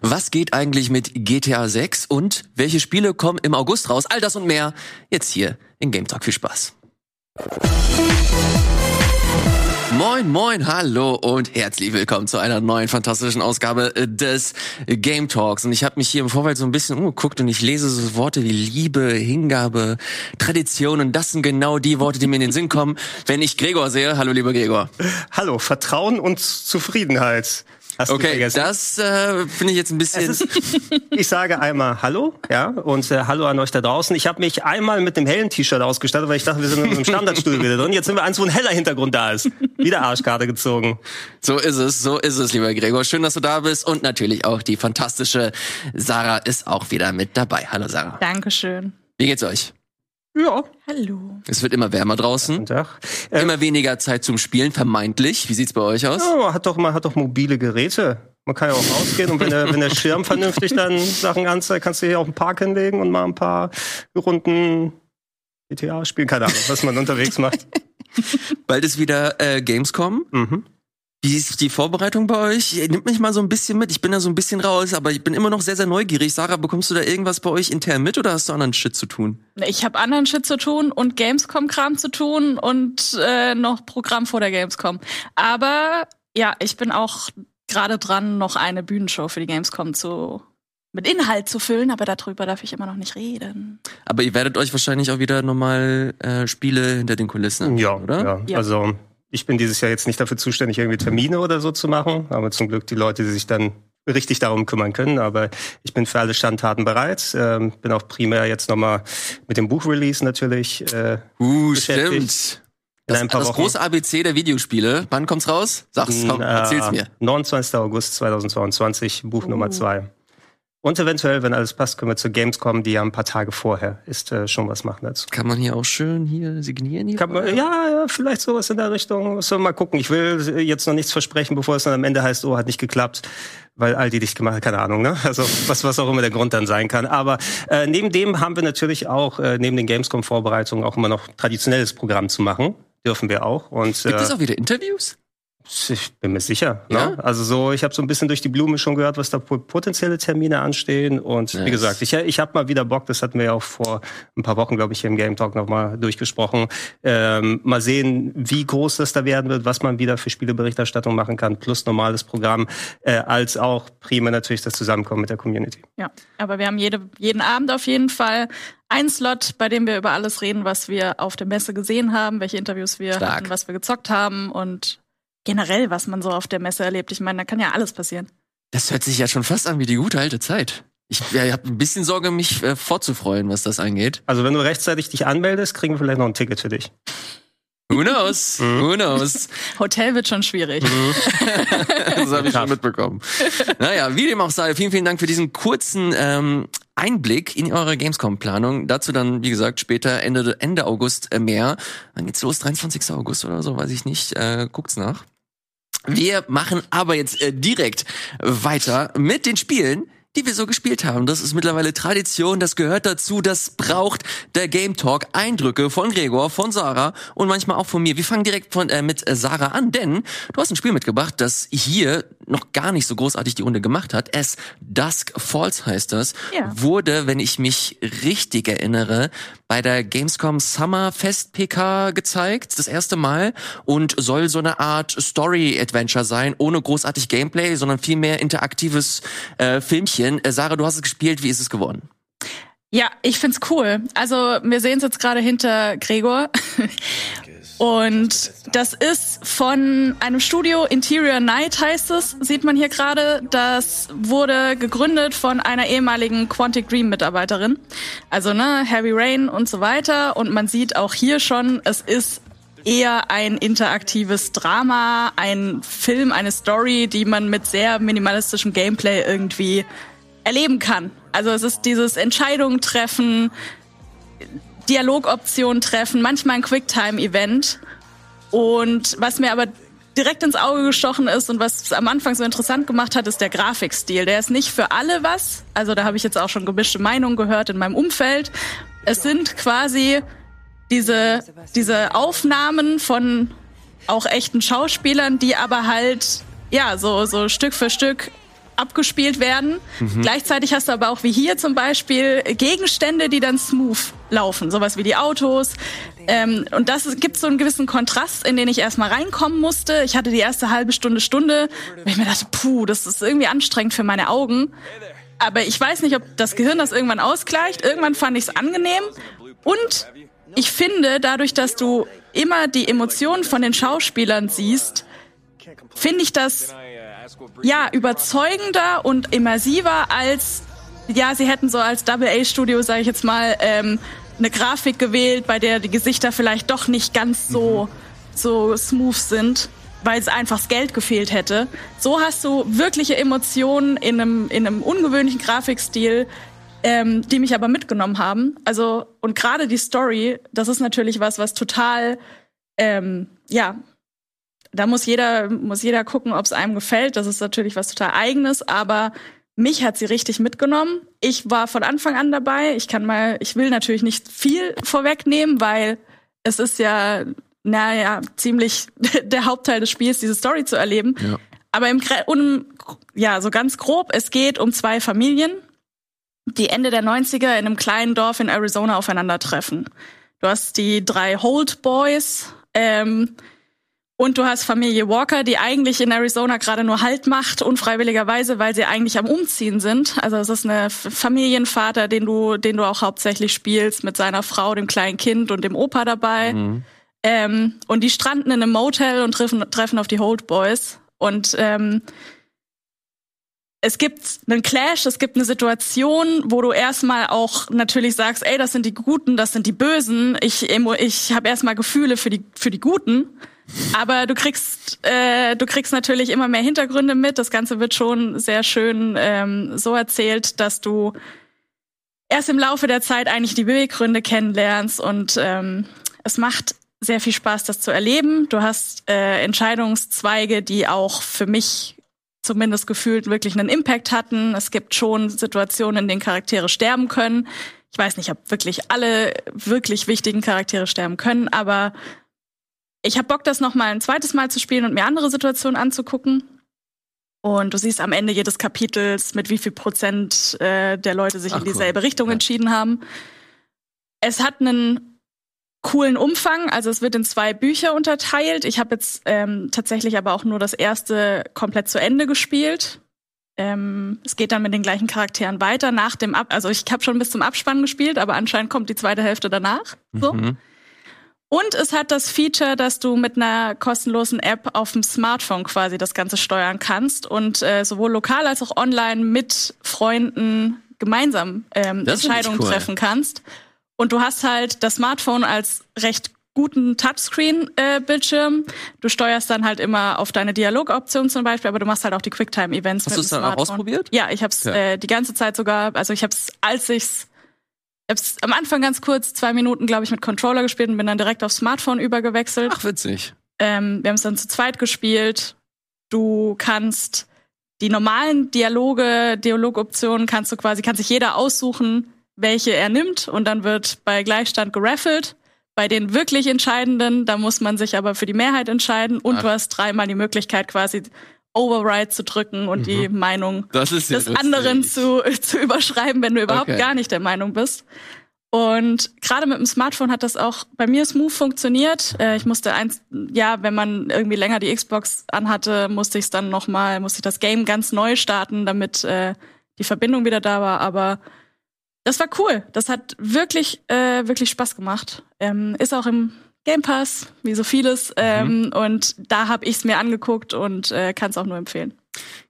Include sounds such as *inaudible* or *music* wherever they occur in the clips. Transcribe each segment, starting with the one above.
Was geht eigentlich mit GTA 6 und welche Spiele kommen im August raus? All das und mehr jetzt hier in Game Talk. Viel Spaß. Moin, moin, hallo und herzlich willkommen zu einer neuen fantastischen Ausgabe des Game Talks. Und ich habe mich hier im Vorfeld so ein bisschen umgeguckt und ich lese so Worte wie Liebe, Hingabe, Tradition und das sind genau die Worte, die mir in den Sinn kommen, wenn ich Gregor sehe. Hallo, lieber Gregor. Hallo, Vertrauen und Zufriedenheit. Hast okay, das äh, finde ich jetzt ein bisschen. Ist, ich sage einmal Hallo, ja, und äh, Hallo an euch da draußen. Ich habe mich einmal mit dem hellen T-Shirt ausgestattet, weil ich dachte, wir sind in einem Standardstudio wieder drin. Jetzt sind wir eins, wo ein heller Hintergrund da ist. Wieder Arschkarte gezogen. So ist es, so ist es, lieber Gregor. Schön, dass du da bist und natürlich auch die fantastische Sarah ist auch wieder mit dabei. Hallo Sarah. Dankeschön. Wie geht's euch? Ja. Hallo. Es wird immer wärmer draußen. Guten Tag. Ähm, immer weniger Zeit zum Spielen, vermeintlich. Wie sieht's bei euch aus? Ja, man hat doch, man hat doch mobile Geräte. Man kann ja auch rausgehen und wenn der, wenn der Schirm vernünftig dann Sachen anzeigt, kannst du hier auch einen Park hinlegen und mal ein paar Runden GTA spielen. Keine Ahnung, was man unterwegs macht. Bald ist wieder äh, Gamescom. Mhm. Wie ist die Vorbereitung bei euch? Nimmt mich mal so ein bisschen mit. Ich bin da so ein bisschen raus, aber ich bin immer noch sehr, sehr neugierig. Sarah, bekommst du da irgendwas bei euch intern mit oder hast du anderen Shit zu tun? Ich habe anderen Shit zu tun und Gamescom-Kram zu tun und äh, noch Programm vor der Gamescom. Aber ja, ich bin auch gerade dran, noch eine Bühnenshow für die Gamescom zu mit Inhalt zu füllen, aber darüber darf ich immer noch nicht reden. Aber ihr werdet euch wahrscheinlich auch wieder nochmal äh, Spiele hinter den Kulissen, ja, oder? Ja, ja. also ich bin dieses Jahr jetzt nicht dafür zuständig, irgendwie Termine oder so zu machen, aber zum Glück die Leute, die sich dann richtig darum kümmern können. Aber ich bin für alle Standtaten bereit. Ähm, bin auch primär jetzt nochmal mit dem Buchrelease natürlich. Äh, uh, stimmt. Das, das große ABC der Videospiele. Wann kommt's raus? Sag's, komm, erzähl's mir. 29. August 2022, Buch uh. Nummer zwei. Und eventuell, wenn alles passt, können wir zur Gamescom, die ja ein paar Tage vorher ist, äh, schon was machen dazu. Kann man hier auch schön hier signieren? Hier man, ja, ja, vielleicht sowas in der Richtung. Wir mal gucken. Ich will jetzt noch nichts versprechen, bevor es dann am Ende heißt, oh, hat nicht geklappt, weil all die dich gemacht haben, keine Ahnung, ne? Also was, was auch immer der Grund dann sein kann. Aber äh, neben dem haben wir natürlich auch, äh, neben den Gamescom-Vorbereitungen, auch immer noch traditionelles Programm zu machen. Dürfen wir auch. Und, Gibt es äh, auch wieder Interviews? Ich bin mir sicher. Ne? Ja? Also so, ich habe so ein bisschen durch die Blume schon gehört, was da potenzielle Termine anstehen. Und yes. wie gesagt, ich, ich habe mal wieder Bock, das hatten wir ja auch vor ein paar Wochen, glaube ich, hier im Game Talk nochmal durchgesprochen. Ähm, mal sehen, wie groß das da werden wird, was man wieder für Spieleberichterstattung machen kann, plus normales Programm, äh, als auch prima natürlich das Zusammenkommen mit der Community. Ja, aber wir haben jede, jeden Abend auf jeden Fall ein Slot, bei dem wir über alles reden, was wir auf der Messe gesehen haben, welche Interviews wir Stark. hatten, was wir gezockt haben und generell, was man so auf der Messe erlebt. Ich meine, da kann ja alles passieren. Das hört sich ja schon fast an wie die gute alte Zeit. Ich ja, habe ein bisschen Sorge, mich äh, vorzufreuen, was das angeht. Also wenn du rechtzeitig dich anmeldest, kriegen wir vielleicht noch ein Ticket für dich. Who knows? *laughs* Mhm. Who knows? *laughs* Hotel wird schon schwierig. Mhm. *laughs* das habe ich schon mitbekommen. Naja, wie dem auch sei, vielen, vielen Dank für diesen kurzen ähm, Einblick in eure Gamescom-Planung. Dazu dann, wie gesagt, später Ende, Ende August äh, mehr. Dann geht's los, 23. August oder so, weiß ich nicht. Äh, guckt's nach. Wir machen aber jetzt äh, direkt weiter mit den Spielen, die wir so gespielt haben. Das ist mittlerweile Tradition, das gehört dazu, das braucht der Game Talk. Eindrücke von Gregor, von Sarah und manchmal auch von mir. Wir fangen direkt von, äh, mit Sarah an, denn du hast ein Spiel mitgebracht, das hier noch gar nicht so großartig die Runde gemacht hat. Es Dusk Falls heißt das. Ja. Wurde, wenn ich mich richtig erinnere, bei der Gamescom Summer Fest PK gezeigt, das erste Mal und soll so eine Art Story Adventure sein, ohne großartig Gameplay, sondern vielmehr interaktives äh, Filmchen. Äh, Sarah, du hast es gespielt, wie ist es geworden? Ja, ich find's cool. Also wir sehen es jetzt gerade hinter Gregor. Und das ist von einem Studio, Interior Night heißt es, sieht man hier gerade. Das wurde gegründet von einer ehemaligen Quantic Dream Mitarbeiterin. Also, ne, Heavy Rain und so weiter. Und man sieht auch hier schon, es ist eher ein interaktives Drama, ein Film, eine Story, die man mit sehr minimalistischem Gameplay irgendwie erleben kann. Also es ist dieses Entscheidungen treffen, Dialogoptionen treffen, manchmal ein Quicktime-Event. Und was mir aber direkt ins Auge gestochen ist und was es am Anfang so interessant gemacht hat, ist der Grafikstil. Der ist nicht für alle was. Also da habe ich jetzt auch schon gemischte Meinungen gehört in meinem Umfeld. Es sind quasi diese, diese Aufnahmen von auch echten Schauspielern, die aber halt, ja, so, so Stück für Stück abgespielt werden. Mhm. Gleichzeitig hast du aber auch wie hier zum Beispiel Gegenstände, die dann smooth laufen, sowas wie die Autos. Ähm, und das gibt so einen gewissen Kontrast, in den ich erstmal reinkommen musste. Ich hatte die erste halbe Stunde, Stunde, weil ich mir dachte, puh, das ist irgendwie anstrengend für meine Augen. Aber ich weiß nicht, ob das Gehirn das irgendwann ausgleicht. Irgendwann fand ich es angenehm. Und ich finde, dadurch, dass du immer die Emotionen von den Schauspielern siehst, finde ich das ja überzeugender und immersiver als ja, sie hätten so als Double A Studio, sage ich jetzt mal, ähm, eine Grafik gewählt, bei der die Gesichter vielleicht doch nicht ganz so mhm. so smooth sind, weil es einfach das Geld gefehlt hätte. So hast du wirkliche Emotionen in einem in einem ungewöhnlichen Grafikstil, ähm, die mich aber mitgenommen haben. Also und gerade die Story, das ist natürlich was, was total ähm, ja da muss jeder, muss jeder gucken, ob es einem gefällt. Das ist natürlich was total eigenes, aber mich hat sie richtig mitgenommen. Ich war von Anfang an dabei. Ich kann mal, ich will natürlich nicht viel vorwegnehmen, weil es ist ja, naja, ziemlich *laughs* der Hauptteil des Spiels, diese Story zu erleben. Ja. Aber im, um, ja, so ganz grob, es geht um zwei Familien, die Ende der 90er in einem kleinen Dorf in Arizona aufeinandertreffen. Du hast die drei Holt Boys, ähm, und du hast Familie Walker, die eigentlich in Arizona gerade nur Halt macht, unfreiwilligerweise, weil sie eigentlich am Umziehen sind. Also es ist ein Familienvater, den du, den du auch hauptsächlich spielst, mit seiner Frau, dem kleinen Kind und dem Opa dabei. Mhm. Ähm, und die stranden in einem Motel und treffen, treffen auf die Holt Boys. Und ähm, es gibt einen Clash, es gibt eine Situation, wo du erstmal auch natürlich sagst, ey, das sind die Guten, das sind die Bösen. Ich, ich habe erstmal Gefühle für die, für die Guten. Aber du kriegst, äh, du kriegst natürlich immer mehr Hintergründe mit. Das Ganze wird schon sehr schön ähm, so erzählt, dass du erst im Laufe der Zeit eigentlich die Beweggründe kennenlernst und ähm, es macht sehr viel Spaß, das zu erleben. Du hast äh, Entscheidungszweige, die auch für mich zumindest gefühlt wirklich einen Impact hatten. Es gibt schon Situationen, in denen Charaktere sterben können. Ich weiß nicht, ob wirklich alle wirklich wichtigen Charaktere sterben können, aber ich habe Bock, das noch mal ein zweites Mal zu spielen und mir andere Situationen anzugucken. Und du siehst am Ende jedes Kapitels, mit wie viel Prozent äh, der Leute sich Ach, in dieselbe cool. Richtung ja. entschieden haben. Es hat einen coolen Umfang, also es wird in zwei Bücher unterteilt. Ich habe jetzt ähm, tatsächlich aber auch nur das erste komplett zu Ende gespielt. Ähm, es geht dann mit den gleichen Charakteren weiter nach dem Ab also ich habe schon bis zum Abspann gespielt, aber anscheinend kommt die zweite Hälfte danach. So. Mhm. Und es hat das Feature, dass du mit einer kostenlosen App auf dem Smartphone quasi das Ganze steuern kannst und äh, sowohl lokal als auch online mit Freunden gemeinsam ähm, Entscheidungen cool. treffen kannst. Und du hast halt das Smartphone als recht guten Touchscreen-Bildschirm. Äh, du steuerst dann halt immer auf deine Dialogoption zum Beispiel, aber du machst halt auch die Quicktime-Events. Hast du es dann auch ausprobiert? Ja, ich habe es ja. äh, die ganze Zeit sogar, also ich habe es, als ich's hab's am Anfang ganz kurz, zwei Minuten, glaube ich, mit Controller gespielt und bin dann direkt aufs Smartphone übergewechselt. Ach, witzig. Ähm, wir haben es dann zu zweit gespielt. Du kannst die normalen Dialoge, Dialogoptionen kannst du quasi, kann sich jeder aussuchen, welche er nimmt und dann wird bei Gleichstand geraffelt. Bei den wirklich entscheidenden, da muss man sich aber für die Mehrheit entscheiden und Ach. du hast dreimal die Möglichkeit quasi Override zu drücken und mhm. die Meinung ja des lustig. anderen zu, *laughs* zu überschreiben, wenn du überhaupt okay. gar nicht der Meinung bist. Und gerade mit dem Smartphone hat das auch bei mir smooth funktioniert. Äh, ich musste eins, ja, wenn man irgendwie länger die Xbox anhatte, musste ich es dann nochmal, musste ich das Game ganz neu starten, damit äh, die Verbindung wieder da war. Aber das war cool. Das hat wirklich, äh, wirklich Spaß gemacht. Ähm, ist auch im Game Pass, wie so vieles. Ähm, mhm. Und da habe ich es mir angeguckt und äh, kann es auch nur empfehlen.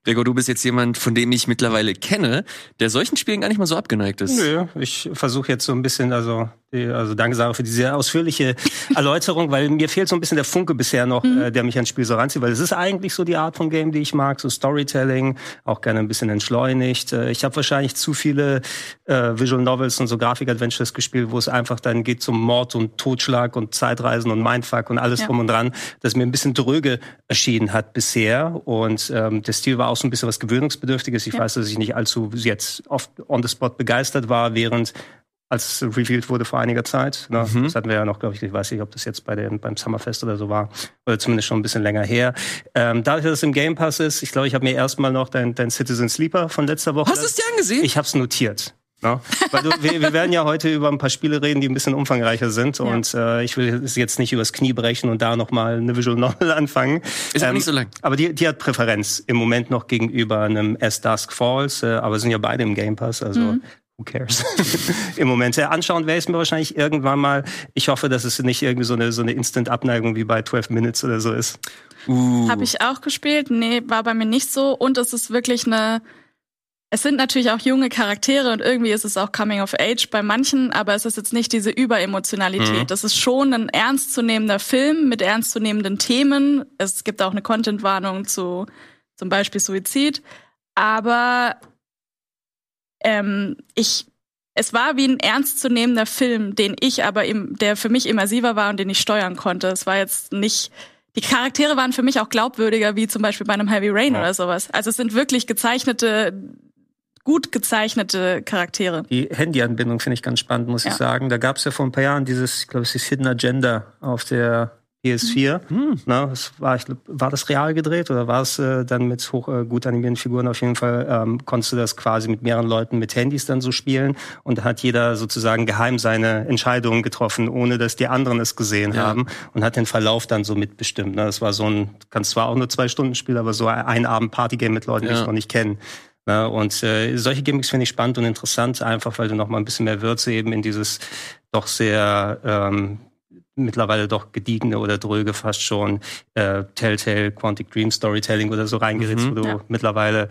Gregor, du bist jetzt jemand, von dem ich mittlerweile kenne, der solchen Spielen gar nicht mal so abgeneigt ist. Nö, ich versuche jetzt so ein bisschen, also, also danke Sarah für diese ausführliche *laughs* Erläuterung, weil mir fehlt so ein bisschen der Funke bisher noch, mhm. äh, der mich ans Spiel so ranzieht, weil es ist eigentlich so die Art von Game, die ich mag, so Storytelling, auch gerne ein bisschen entschleunigt. Äh, ich habe wahrscheinlich zu viele äh, Visual Novels und so Grafik-Adventures gespielt, wo es einfach dann geht zum Mord und Totschlag und Zeitreisen und Mindfuck und alles ja. drum und dran, das mir ein bisschen dröge erschienen hat bisher und ähm, der Stil war auch so ein bisschen was Gewöhnungsbedürftiges. Ich ja. weiß, dass ich nicht allzu jetzt oft on the spot begeistert war, während als es revealed wurde vor einiger Zeit. Ne? Mhm. Das hatten wir ja noch, glaube ich, ich weiß nicht, ob das jetzt bei den, beim Summerfest oder so war, oder zumindest schon ein bisschen länger her. Ähm, dadurch, dass es im Game Pass ist, ich glaube, ich habe mir erstmal noch dein, dein Citizen Sleeper von letzter Woche. Hast du es dir angesehen? Ich habe es notiert. No? Weil du, wir, wir, werden ja heute über ein paar Spiele reden, die ein bisschen umfangreicher sind. Ja. Und äh, ich will es jetzt nicht übers Knie brechen und da nochmal eine Visual Novel *laughs* anfangen. Ist ähm, nicht so lang. Aber die, die hat Präferenz im Moment noch gegenüber einem As Dusk Falls. Äh, aber sind ja beide im Game Pass. Also mhm who cares? *laughs* Im Moment. Ja, anschauen werde ich mir wahrscheinlich irgendwann mal. Ich hoffe, dass es nicht irgendwie so eine, so eine Instant-Abneigung wie bei 12 Minutes oder so ist. Uh. Habe ich auch gespielt. Nee, war bei mir nicht so. Und es ist wirklich eine. Es sind natürlich auch junge Charaktere und irgendwie ist es auch Coming of Age bei manchen, aber es ist jetzt nicht diese Überemotionalität. Mhm. Das ist schon ein ernstzunehmender Film mit ernstzunehmenden Themen. Es gibt auch eine Content-Warnung zu zum Beispiel Suizid. Aber ähm, ich es war wie ein ernstzunehmender Film, den ich aber im, der für mich immersiver war und den ich steuern konnte. Es war jetzt nicht, die Charaktere waren für mich auch glaubwürdiger, wie zum Beispiel bei einem Heavy Rain ja. oder sowas. Also es sind wirklich gezeichnete, gut gezeichnete Charaktere. Die Handyanbindung finde ich ganz spannend, muss ja. ich sagen. Da gab es ja vor ein paar Jahren dieses, ich glaube, es ist Hidden Agenda auf der PS4. Hm. Na, das war, ich glaub, war das real gedreht oder war es äh, dann mit hoch äh, gut animierten Figuren? Auf jeden Fall ähm, konntest du das quasi mit mehreren Leuten mit Handys dann so spielen und da hat jeder sozusagen geheim seine Entscheidungen getroffen, ohne dass die anderen es gesehen ja. haben und hat den Verlauf dann so mitbestimmt. Ne? Das war so ein, kann zwar auch nur zwei Stunden spielen, aber so ein Abend Partygame mit Leuten, ja. die ich noch nicht kenne. Ne? Und äh, solche Gimmicks finde ich spannend und interessant, einfach weil du noch mal ein bisschen mehr Würze eben in dieses doch sehr ähm, mittlerweile doch gediegene oder dröge fast schon äh, Telltale, Quantic Dream Storytelling oder so reingerätst, mhm, wo du ja. mittlerweile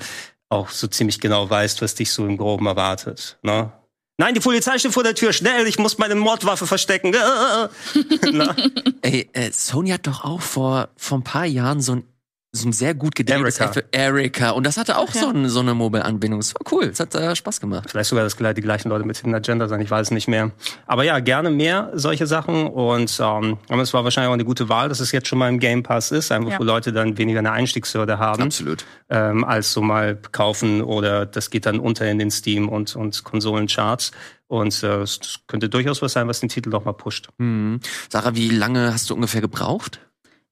auch so ziemlich genau weißt, was dich so im Groben erwartet. Ne? Nein, die Polizei steht vor der Tür. Schnell, ich muss meine Mordwaffe verstecken. *laughs* Ey, äh, Sony hat doch auch vor, vor ein paar Jahren so ein so ein sehr gut gedämmtes Erika. Erika. Und das hatte auch okay. so, eine, so eine Mobile-Anbindung. Das war cool. Es hat äh, Spaß gemacht. Vielleicht sogar das, die gleichen Leute mit Hidden Agenda sein. Ich weiß es nicht mehr. Aber ja, gerne mehr solche Sachen. Und ähm, es war wahrscheinlich auch eine gute Wahl, dass es jetzt schon mal im Game Pass ist. Einfach, ja. wo Leute dann weniger eine Einstiegshürde haben. Absolut. Ähm, als so mal kaufen oder das geht dann unter in den Steam und, und Konsolencharts. Und äh, es könnte durchaus was sein, was den Titel doch mal pusht. Mhm. Sarah, wie lange hast du ungefähr gebraucht?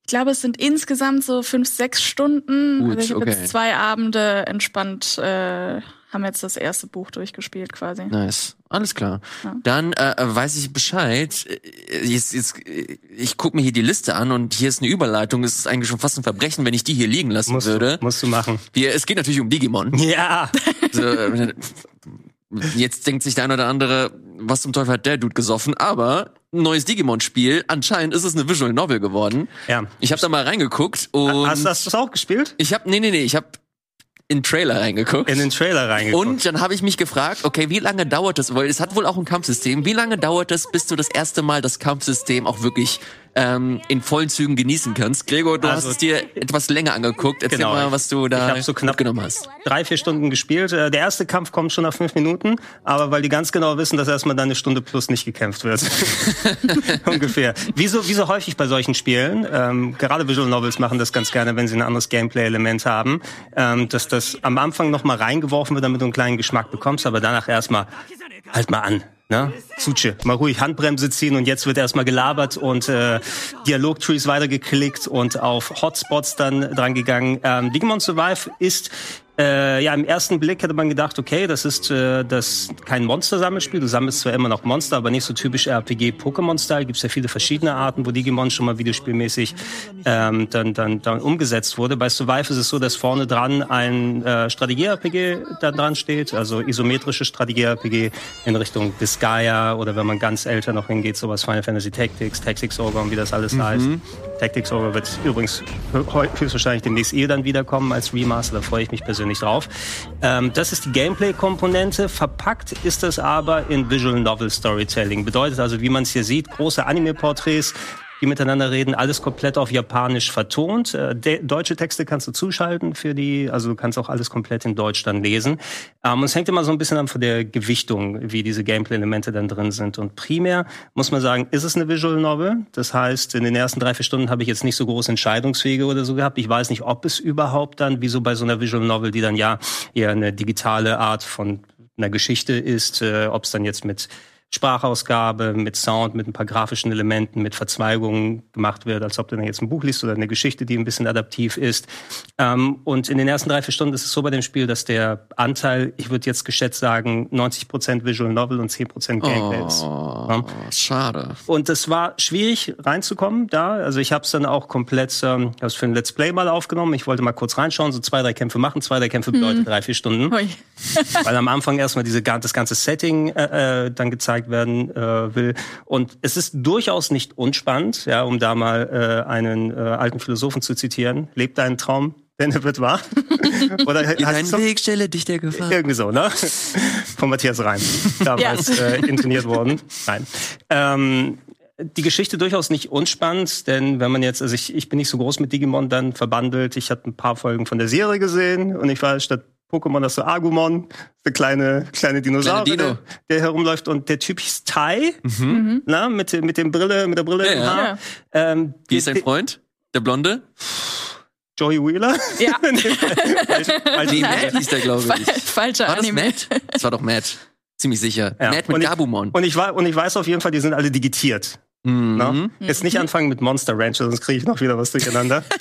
Ich glaube, es sind insgesamt so fünf, sechs Stunden. Gut, also ich habe okay. jetzt zwei Abende entspannt, äh, haben jetzt das erste Buch durchgespielt quasi. Nice. Alles klar. Ja. Dann äh, weiß ich Bescheid. Äh, jetzt, jetzt, ich gucke mir hier die Liste an und hier ist eine Überleitung. Es ist eigentlich schon fast ein Verbrechen, wenn ich die hier liegen lassen musst würde. Du, musst du machen. Wir, es geht natürlich um Digimon. *laughs* Ja. So, äh, jetzt denkt sich der eine oder andere, was zum Teufel hat der Dude gesoffen? Aber neues Digimon-Spiel. Anscheinend ist es eine Visual Novel geworden. Ja. Ich habe da mal reingeguckt und hast, hast du das auch gespielt? Ich habe nee nee nee, ich habe in den Trailer reingeguckt. In den Trailer reingeguckt. Und dann habe ich mich gefragt, okay, wie lange dauert es, weil es hat wohl auch ein Kampfsystem, wie lange dauert es, bis du das erste Mal das Kampfsystem auch wirklich ähm, in vollen Zügen genießen kannst. Gregor, du also, hast es dir etwas länger angeguckt. Erzähl genau, mal, was du da ich so knapp genommen hast. Drei, vier Stunden gespielt. Äh, der erste Kampf kommt schon nach fünf Minuten, aber weil die ganz genau wissen, dass erstmal dann eine Stunde plus nicht gekämpft wird. *laughs* *laughs* Ungefähr. Wie so, wie so häufig bei solchen Spielen, ähm, gerade Visual Novels machen das ganz gerne, wenn sie ein anderes Gameplay-Element haben, ähm, dass das am Anfang nochmal reingeworfen wird, damit du einen kleinen Geschmack bekommst, aber danach erstmal halt mal an. Ne? Suche, mal ruhig Handbremse ziehen und jetzt wird erstmal gelabert und äh, Dialogtrees weitergeklickt und auf Hotspots dann dran gegangen. Ähm, Digimon Survive ist äh, ja, im ersten Blick hätte man gedacht, okay, das ist äh, das kein Monster-Sammelspiel. Du sammelst zwar immer noch Monster, aber nicht so typisch RPG-Pokémon-Style. Gibt es ja viele verschiedene Arten, wo Digimon schon mal videospielmäßig ähm, dann, dann, dann umgesetzt wurde. Bei Survive ist es so, dass vorne dran ein äh, Strategie-RPG da dran steht, also isometrische Strategie-RPG in Richtung Disgaea oder wenn man ganz älter noch hingeht, sowas Final Fantasy Tactics, Tactics Ogre und wie das alles mhm. heißt. Tactics Ogre wird übrigens höchstwahrscheinlich demnächst eh dann wiederkommen als Remaster. Da freue ich mich persönlich nicht drauf. Ähm, das ist die Gameplay-Komponente. Verpackt ist das aber in Visual Novel Storytelling. Bedeutet also, wie man es hier sieht, große Anime-Porträts, die miteinander reden, alles komplett auf Japanisch vertont. Äh, deutsche Texte kannst du zuschalten für die, also du kannst auch alles komplett in Deutsch dann lesen. Ähm, und es hängt immer so ein bisschen an von der Gewichtung, wie diese Gameplay-Elemente dann drin sind. Und primär muss man sagen, ist es eine Visual Novel. Das heißt, in den ersten drei, vier Stunden habe ich jetzt nicht so große Entscheidungswege oder so gehabt. Ich weiß nicht, ob es überhaupt dann, wie so bei so einer Visual Novel, die dann ja eher eine digitale Art von einer Geschichte ist, äh, ob es dann jetzt mit Sprachausgabe, mit Sound, mit ein paar grafischen Elementen, mit Verzweigungen gemacht wird, als ob du dann jetzt ein Buch liest oder eine Geschichte, die ein bisschen adaptiv ist. Ähm, und in den ersten drei, vier Stunden ist es so bei dem Spiel, dass der Anteil, ich würde jetzt geschätzt sagen, 90% Visual Novel und 10% Gameplay ist. Oh, ja. Schade. Und es war schwierig reinzukommen da. Also ich habe es dann auch komplett, ähm, ich habe für ein Let's Play mal aufgenommen. Ich wollte mal kurz reinschauen, so zwei, drei Kämpfe machen. Zwei, drei Kämpfe bedeutet hm. drei, vier Stunden. Weil am Anfang erstmal diese, das ganze Setting äh, äh, dann gezeigt werden äh, will. Und es ist durchaus nicht unspannend, ja, um da mal äh, einen äh, alten Philosophen zu zitieren. Lebt deinen Traum, denn er wird wahr. *laughs* Oder In deinen Weg stelle dich der Gefahr. Irgendwie so, ne? Von Matthias Reim. Damals ja. äh, intoniert worden. Nein. Ähm, die Geschichte durchaus nicht unspannend, denn wenn man jetzt, also ich, ich bin nicht so groß mit Digimon dann verbandelt. Ich hatte ein paar Folgen von der Serie gesehen und ich war statt Pokémon das so Agumon, der kleine kleine Dinosaurier, Dino. der, der, herumläuft und der Typ hieß Tai, mhm. na, mit mit dem Brille, mit der Brille ja, im Haar. Ja. Ähm, Wie ist dein Freund, der Blonde? Joey Wheeler? Ja. *laughs* Weil die Matt hieß der, glaube ich. Falscher war das Anime. Matt? Das war doch Matt. Ziemlich sicher. Ja. Matt mit und Gabumon. Ich, und, ich, und ich weiß auf jeden Fall, die sind alle digitiert. Mhm. Jetzt nicht anfangen mit Monster Rancher, sonst kriege ich noch wieder was durcheinander. *laughs*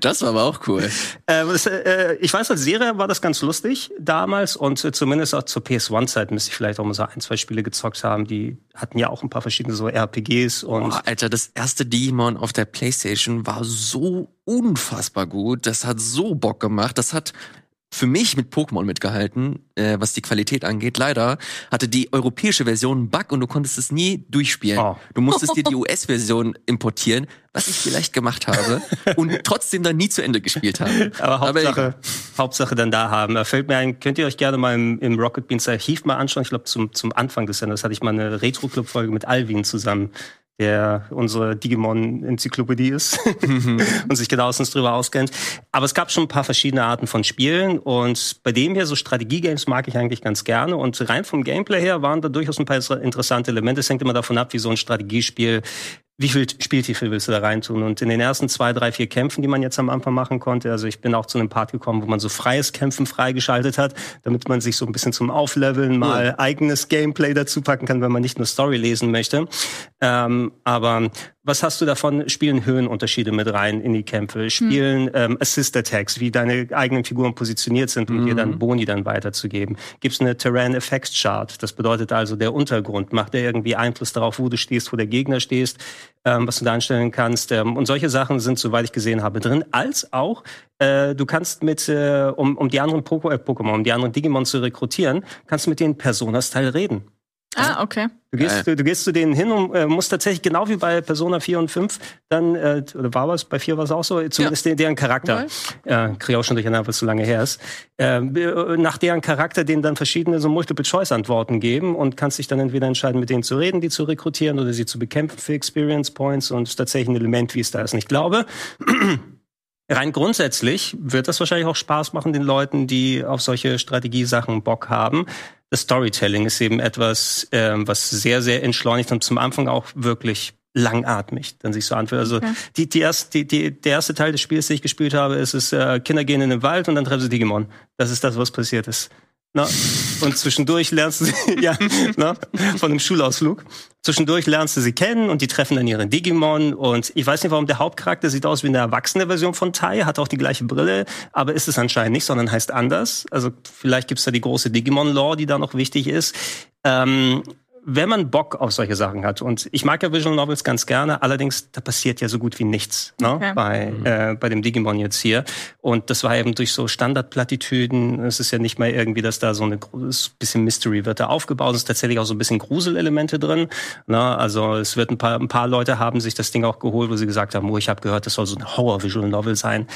Das war aber auch cool. Äh, das, äh, ich weiß, als Serie war das ganz lustig damals und äh, zumindest auch zur PS1-Zeit müsste ich vielleicht auch mal so ein, zwei Spiele gezockt haben. Die hatten ja auch ein paar verschiedene so RPGs und. Boah, Alter, das erste Digimon auf der Playstation war so unfassbar gut. Das hat so Bock gemacht. Das hat für mich mit Pokémon mitgehalten, äh, was die Qualität angeht. Leider hatte die europäische Version einen Bug und du konntest es nie durchspielen. Oh. Du musstest dir die US-Version importieren, was ich vielleicht gemacht habe *laughs* und trotzdem dann nie zu Ende gespielt habe. Aber Hauptsache, Aber Hauptsache dann da haben. Da fällt mir ein, könnt ihr euch gerne mal im, im Rocket Beans Archiv mal anschauen. Ich glaube, zum, zum Anfang des Senders hatte ich mal eine Retro-Club-Folge mit Alvin zusammen der unsere Digimon-Enzyklopädie ist mhm. *laughs* und sich genauestens drüber auskennt. Aber es gab schon ein paar verschiedene Arten von Spielen und bei dem hier so Strategiegames mag ich eigentlich ganz gerne und rein vom Gameplay her waren da durchaus ein paar interessante Elemente. Es hängt immer davon ab, wie so ein Strategiespiel wie viel Spieltiefe willst du da reintun? Und in den ersten zwei, drei, vier Kämpfen, die man jetzt am Anfang machen konnte, also ich bin auch zu einem Part gekommen, wo man so freies Kämpfen freigeschaltet hat, damit man sich so ein bisschen zum Aufleveln mal ja. eigenes Gameplay dazu packen kann, wenn man nicht nur Story lesen möchte. Ähm, aber was hast du davon? Spielen Höhenunterschiede mit rein in die Kämpfe? Spielen mhm. ähm, Assist-Attacks, wie deine eigenen Figuren positioniert sind, um mhm. dir dann mhm. Boni dann weiterzugeben? Gibt es eine Terrain Effects Chart? Das bedeutet also, der Untergrund macht der irgendwie Einfluss darauf, wo du stehst, wo der Gegner stehst, ähm, was du da einstellen kannst. Ähm, und solche Sachen sind, soweit ich gesehen habe, drin. Als auch, äh, du kannst mit, äh, um, um die anderen Pokémon, äh, Pokémon, um die anderen Digimon zu rekrutieren, kannst du mit den Personas-Teil reden. Ah, okay. Du gehst, du, du, gehst zu denen hin und äh, musst tatsächlich genau wie bei Persona 4 und 5 dann, äh, oder war was, bei 4 war es auch so, zumindest ja. deren Charakter, äh, krieg ich auch schon durcheinander, weil es so lange her ist, äh, nach deren Charakter denen dann verschiedene so Multiple-Choice-Antworten geben und kannst dich dann entweder entscheiden, mit denen zu reden, die zu rekrutieren oder sie zu bekämpfen für Experience Points und ist tatsächlich ein Element, wie es da ist. Und ich glaube, Rein grundsätzlich wird das wahrscheinlich auch Spaß machen den Leuten, die auf solche Strategiesachen Bock haben. Das Storytelling ist eben etwas, ähm, was sehr, sehr entschleunigt und zum Anfang auch wirklich langatmig dann sich so anfühlt. Also okay. die, die erste, die, die, der erste Teil des Spiels, den ich gespielt habe, ist es, äh, Kinder gehen in den Wald und dann treffen sie Digimon. Das ist das, was passiert ist. Na, und zwischendurch lernst du sie, *laughs* ja, na, von einem Schulausflug. Zwischendurch lernst du sie kennen und die treffen dann ihre Digimon. Und ich weiß nicht, warum der Hauptcharakter sieht aus wie eine erwachsene Version von Tai, hat auch die gleiche Brille, aber ist es anscheinend nicht, sondern heißt anders. Also vielleicht gibt's da die große Digimon-Lore, die da noch wichtig ist. Ähm, wenn man Bock auf solche Sachen hat, und ich mag ja Visual Novels ganz gerne, allerdings, da passiert ja so gut wie nichts ne? Okay. bei, mhm. äh, bei dem Digimon jetzt hier. Und das war eben durch so Standardplattitüden, es ist ja nicht mal irgendwie, dass da so eine bisschen Mystery wird da aufgebaut, es ist tatsächlich auch so ein bisschen Gruselelemente drin. Ne? Also es wird ein paar, ein paar Leute haben sich das Ding auch geholt, wo sie gesagt haben, oh, ich habe gehört, das soll so ein Horror-Visual Novel sein.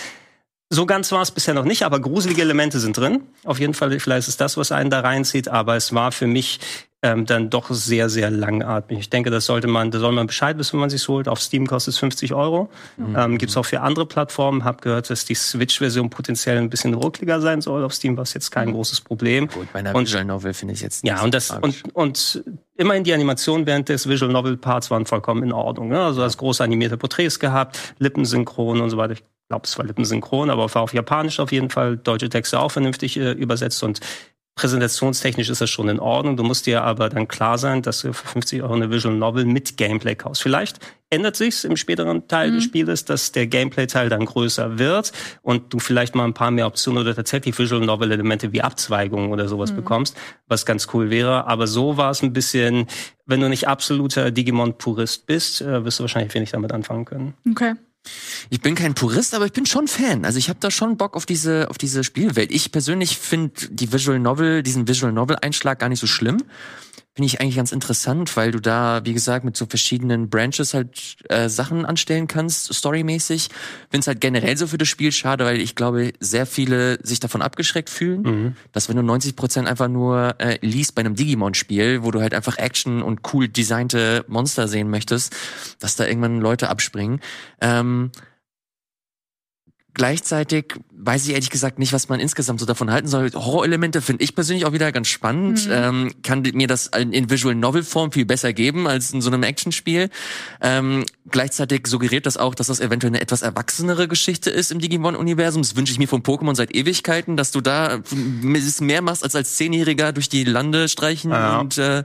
So ganz war es bisher noch nicht, aber gruselige Elemente sind drin. Auf jeden Fall, vielleicht ist es das, was einen da reinzieht, aber es war für mich ähm, dann doch sehr, sehr langatmig. Ich denke, das sollte man, da soll man Bescheid wissen, wenn man sich holt. Auf Steam kostet es 50 Euro. Mhm. Ähm, Gibt es auch für andere Plattformen. Hab gehört, dass die Switch-Version potenziell ein bisschen ruckliger sein soll. Auf Steam war es jetzt kein mhm. großes Problem. Gut, bei einer und, Visual Novel finde ich jetzt nicht Ja, und das, und, und immerhin die Animationen während des Visual Novel Parts waren vollkommen in Ordnung. Ne? Also hast große animierte Porträts gehabt, Lippensynchron und so weiter. Ich glaube, es war Lippensynchron, aber war auf Japanisch auf jeden Fall. Deutsche Texte auch vernünftig äh, übersetzt und präsentationstechnisch ist das schon in Ordnung. Du musst dir aber dann klar sein, dass du für 50 Euro eine Visual Novel mit Gameplay kaufst. Vielleicht ändert sich's im späteren Teil mhm. des Spieles, dass der Gameplay-Teil dann größer wird und du vielleicht mal ein paar mehr Optionen oder tatsächlich Visual Novel-Elemente wie Abzweigungen oder sowas mhm. bekommst, was ganz cool wäre. Aber so war es ein bisschen, wenn du nicht absoluter Digimon-Purist bist, äh, wirst du wahrscheinlich wenig damit anfangen können. Okay. Ich bin kein Purist, aber ich bin schon Fan. Also ich habe da schon Bock auf diese auf diese Spielwelt. Ich persönlich finde die Visual Novel, diesen Visual Novel Einschlag gar nicht so schlimm finde ich eigentlich ganz interessant, weil du da, wie gesagt, mit so verschiedenen Branches halt äh, Sachen anstellen kannst, storymäßig. Finde es halt generell so für das Spiel schade, weil ich glaube, sehr viele sich davon abgeschreckt fühlen, mhm. dass wenn du 90 Prozent einfach nur äh, liest bei einem Digimon-Spiel, wo du halt einfach Action und cool designte Monster sehen möchtest, dass da irgendwann Leute abspringen. Ähm, Gleichzeitig weiß ich ehrlich gesagt nicht, was man insgesamt so davon halten soll. Horrorelemente finde ich persönlich auch wieder ganz spannend. Mhm. Ähm, kann mir das in Visual Novel Form viel besser geben als in so einem Actionspiel. Ähm, gleichzeitig suggeriert das auch, dass das eventuell eine etwas erwachsenere Geschichte ist im Digimon-Universum. Das wünsche ich mir von Pokémon seit Ewigkeiten, dass du da mehr machst als als Zehnjähriger durch die Lande streichen ja. und äh,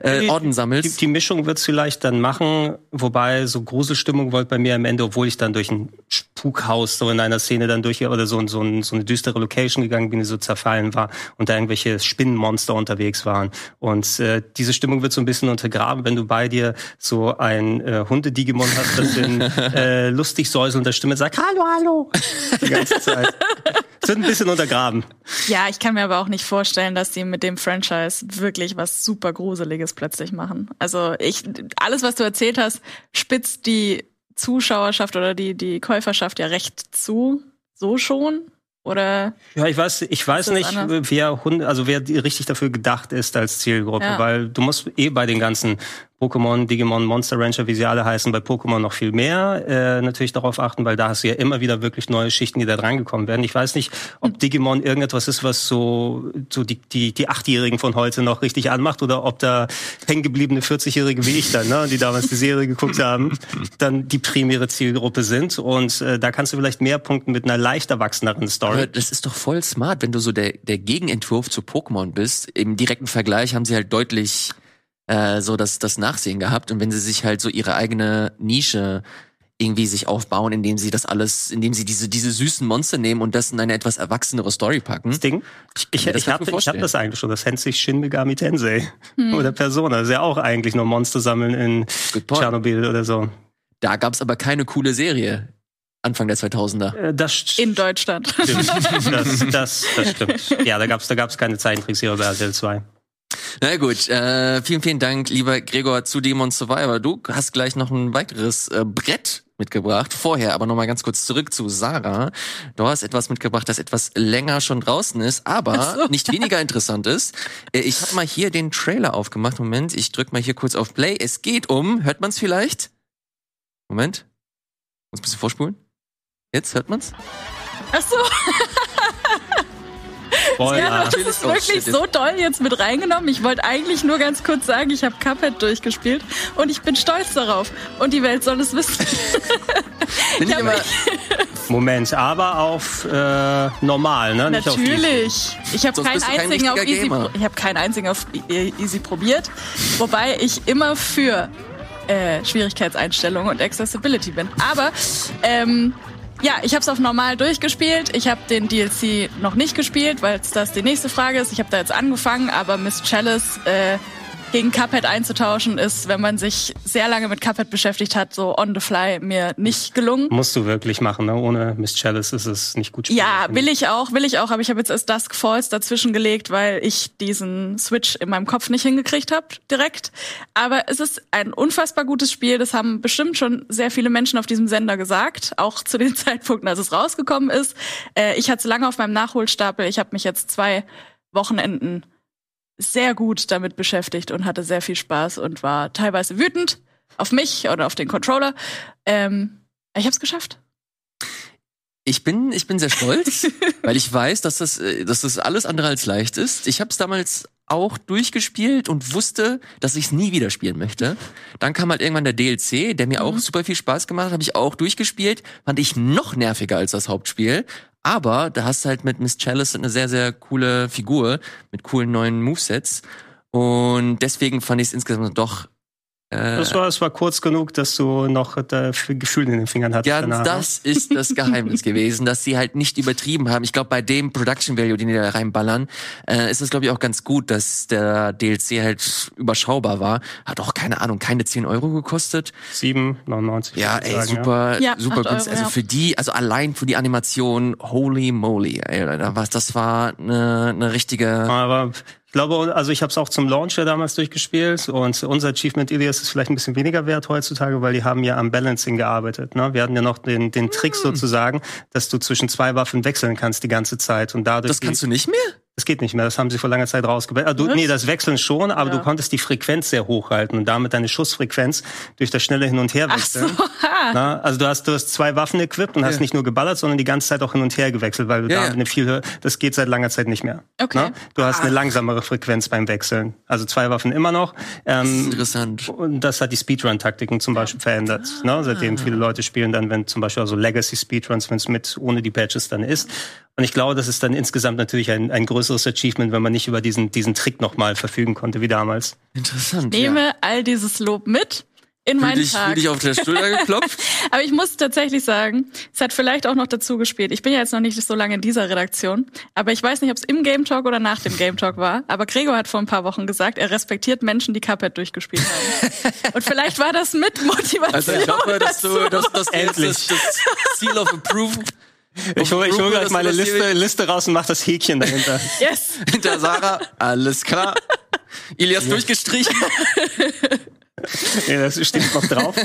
äh, Orden sammelst. Die, die Mischung wird's vielleicht dann machen, wobei so große Stimmung wollte bei mir am Ende, obwohl ich dann durch ein Spukhaus so in einer Szene dann durch oder so, so, so eine düstere Location gegangen bin, die so zerfallen war und da irgendwelche Spinnenmonster unterwegs waren. Und äh, diese Stimmung wird so ein bisschen untergraben, wenn du bei dir so ein äh, Hunde-Digimon hast, das in *laughs* äh, lustig säuselnder Stimme sagt, hallo, hallo, die ganze Zeit. Es wird ein bisschen untergraben. Ja, ich kann mir aber auch nicht vorstellen, dass die mit dem Franchise wirklich was super Gruseliges plötzlich machen. Also ich, alles, was du erzählt hast, spitzt die Zuschauerschaft oder die, die Käuferschaft ja recht zu. So schon? Oder? Ja, ich weiß, ich weiß nicht, anders? wer also wer richtig dafür gedacht ist als Zielgruppe, ja. weil du musst eh bei den ganzen Pokémon, Digimon, Monster Rancher, wie sie alle heißen, bei Pokémon noch viel mehr äh, natürlich darauf achten, weil da hast du ja immer wieder wirklich neue Schichten, die da drangekommen werden. Ich weiß nicht, ob Digimon irgendetwas ist, was so, so die, die, die Achtjährigen von heute noch richtig anmacht oder ob da hängengebliebene 40-Jährige wie ich dann, ne, die damals die Serie geguckt haben, dann die primäre Zielgruppe sind. Und äh, da kannst du vielleicht mehr punkten mit einer leicht erwachseneren Story. Aber das ist doch voll smart, wenn du so der, der Gegenentwurf zu Pokémon bist. Im direkten Vergleich haben sie halt deutlich äh, so das, das Nachsehen gehabt. Und wenn sie sich halt so ihre eigene Nische irgendwie sich aufbauen, indem sie das alles, indem sie diese, diese süßen Monster nehmen und das in eine etwas erwachsenere Story packen. Das Ding, ich, ich, ich, habe ich hab das eigentlich schon, das nennt sich Shin Megami Tensei hm. oder Persona. Das ist ja auch eigentlich nur Monster sammeln in Tschernobyl oder so. Da gab's aber keine coole Serie. Anfang der 2000er. Äh, das In Deutschland. *laughs* Das, das, das stimmt. *laughs* Ja, da gab's da gab's keine Zeichentrickserie bei RTL 2. Na gut, äh, vielen, vielen Dank, lieber Gregor, zu Demon Survivor. Du hast gleich noch ein weiteres äh, Brett mitgebracht. Vorher aber nochmal ganz kurz zurück zu Sarah. Du hast etwas mitgebracht, das etwas länger schon draußen ist, aber so. nicht weniger *laughs* interessant ist. Äh, ich habe mal hier den Trailer aufgemacht. Moment, ich drück mal hier kurz auf Play. Es geht um, hört man's vielleicht? Moment. Muss ein bisschen vorspulen. Jetzt hört man's? Ach so. *laughs* Spoiler. Ja, das ist wirklich so doll jetzt mit reingenommen. Ich wollte eigentlich nur ganz kurz sagen, ich habe Cuphead durchgespielt und ich bin stolz darauf. Und die Welt soll es wissen. ich *laughs* *laughs* Moment, aber auf äh, normal, ne? Nicht Natürlich. Ich habe keinen einzigen kein auf Easy. Ich habe keinen einzigen auf Easy probiert, wobei ich immer für äh, Schwierigkeitseinstellungen und Accessibility bin. Aber ähm, ja, ich habe es auf normal durchgespielt. Ich habe den DLC noch nicht gespielt, weil das die nächste Frage ist. Ich habe da jetzt angefangen, aber Miss Chalice äh, gegen Cuphead einzutauschen, ist, wenn man sich sehr lange mit Cuphead beschäftigt hat, so on the fly mir nicht gelungen. Musst du wirklich machen, ne? Ohne Miss Chalice ist es nicht gut spielen. Ja, will ich auch, will ich auch, aber ich habe jetzt erst Dusk Falls dazwischen gelegt, weil ich diesen Switch in meinem Kopf nicht hingekriegt habe direkt. Aber es ist ein unfassbar gutes Spiel, das haben bestimmt schon sehr viele Menschen auf diesem Sender gesagt, auch *laughs* zu den Zeitpunkten, als es rausgekommen ist. Äh, ich hatte es lange auf meinem Nachholstapel, ich habe mich jetzt zwei Wochenenden sehr gut damit beschäftigt und hatte sehr viel Spaß und war teilweise wütend auf mich oder auf den Controller. Ähm, ich habe es geschafft. Ich bin, ich bin sehr stolz, *laughs* weil ich weiß, dass das, äh, dass das alles andere als leicht ist. Ich habe es damals auch durchgespielt und wusste, dass ich es nie wieder spielen möchte. Dann kam halt irgendwann der DLC, der mir mhm. auch super viel Spaß gemacht hat, habe ich auch durchgespielt, fand ich noch nerviger als das Hauptspiel. Aber da hast du halt mit Miss Chalice eine sehr, sehr coole Figur mit coolen neuen Movesets. Und deswegen fand ich es insgesamt doch das war, es war kurz genug, dass du noch äh, Gefühl in den Fingern hattest. Ja, danach. das ist das *laughs* Geheimnis gewesen, dass sie halt nicht übertrieben haben. Ich glaube, bei dem Production Value, den die da reinballern, äh, ist es, glaube ich, auch ganz gut, dass der DLC halt überschaubar war. Hat auch, keine Ahnung, keine 10 Euro gekostet. 7,99. Ja, ey, sagen, super, ja. super gut. Also für die, also allein für die Animation, holy moly, ey, das war eine, eine richtige... Aber ich glaube, also ich habe es auch zum Launch ja damals durchgespielt und unser Achievement Ilias ist vielleicht ein bisschen weniger wert heutzutage, weil die haben ja am Balancing gearbeitet. Ne? Wir hatten ja noch den, den Trick hm. sozusagen, dass du zwischen zwei Waffen wechseln kannst die ganze Zeit und dadurch. Das kannst du nicht mehr? Das geht nicht mehr, das haben sie vor langer Zeit rausgebracht. Also, nee, das Wechseln schon, aber ja. du konntest die Frequenz sehr hoch halten und damit deine Schussfrequenz durch das schnelle Hin- und Herwechseln. So. *laughs* Na, also du hast, du hast zwei Waffen equipped und ja. hast nicht nur geballert, sondern die ganze Zeit auch hin und her gewechselt, weil du ja, damit eine viel höher, das geht seit langer Zeit nicht mehr. Okay. Na? Du hast eine ah. langsamere Frequenz beim Wechseln. Also zwei Waffen immer noch. Ähm, interessant. Und das hat die Speedrun-Taktiken zum Beispiel verändert. Ah. Ne? Seitdem viele Leute spielen dann, wenn zum Beispiel also Legacy-Speedruns, wenn es mit ohne die Patches dann ist. Und ich glaube, das ist dann insgesamt natürlich ein, ein größeres Achievement, wenn man nicht über diesen, diesen Trick nochmal verfügen konnte wie damals. Interessant. Ich nehme ja. all dieses Lob mit in meinen dich, Tag. dich auf der Schulter *laughs* geklopft. Aber ich muss tatsächlich sagen, es hat vielleicht auch noch dazu gespielt. Ich bin ja jetzt noch nicht so lange in dieser Redaktion, aber ich weiß nicht, ob es im Game Talk oder nach dem Game Talk war. Aber Gregor hat vor ein paar Wochen gesagt, er respektiert Menschen, die Cuphead durchgespielt haben. *laughs* Und vielleicht war das mit Motivation. Also ich hoffe, dass du dass das, Endlich. das, das Seal of Approval ich hole hol gleich meine Liste, Liste raus und mach das Häkchen dahinter. *laughs* Yes. Hinter Sarah, alles klar. Ilias ja. durchgestrichen. nee, das steht noch drauf.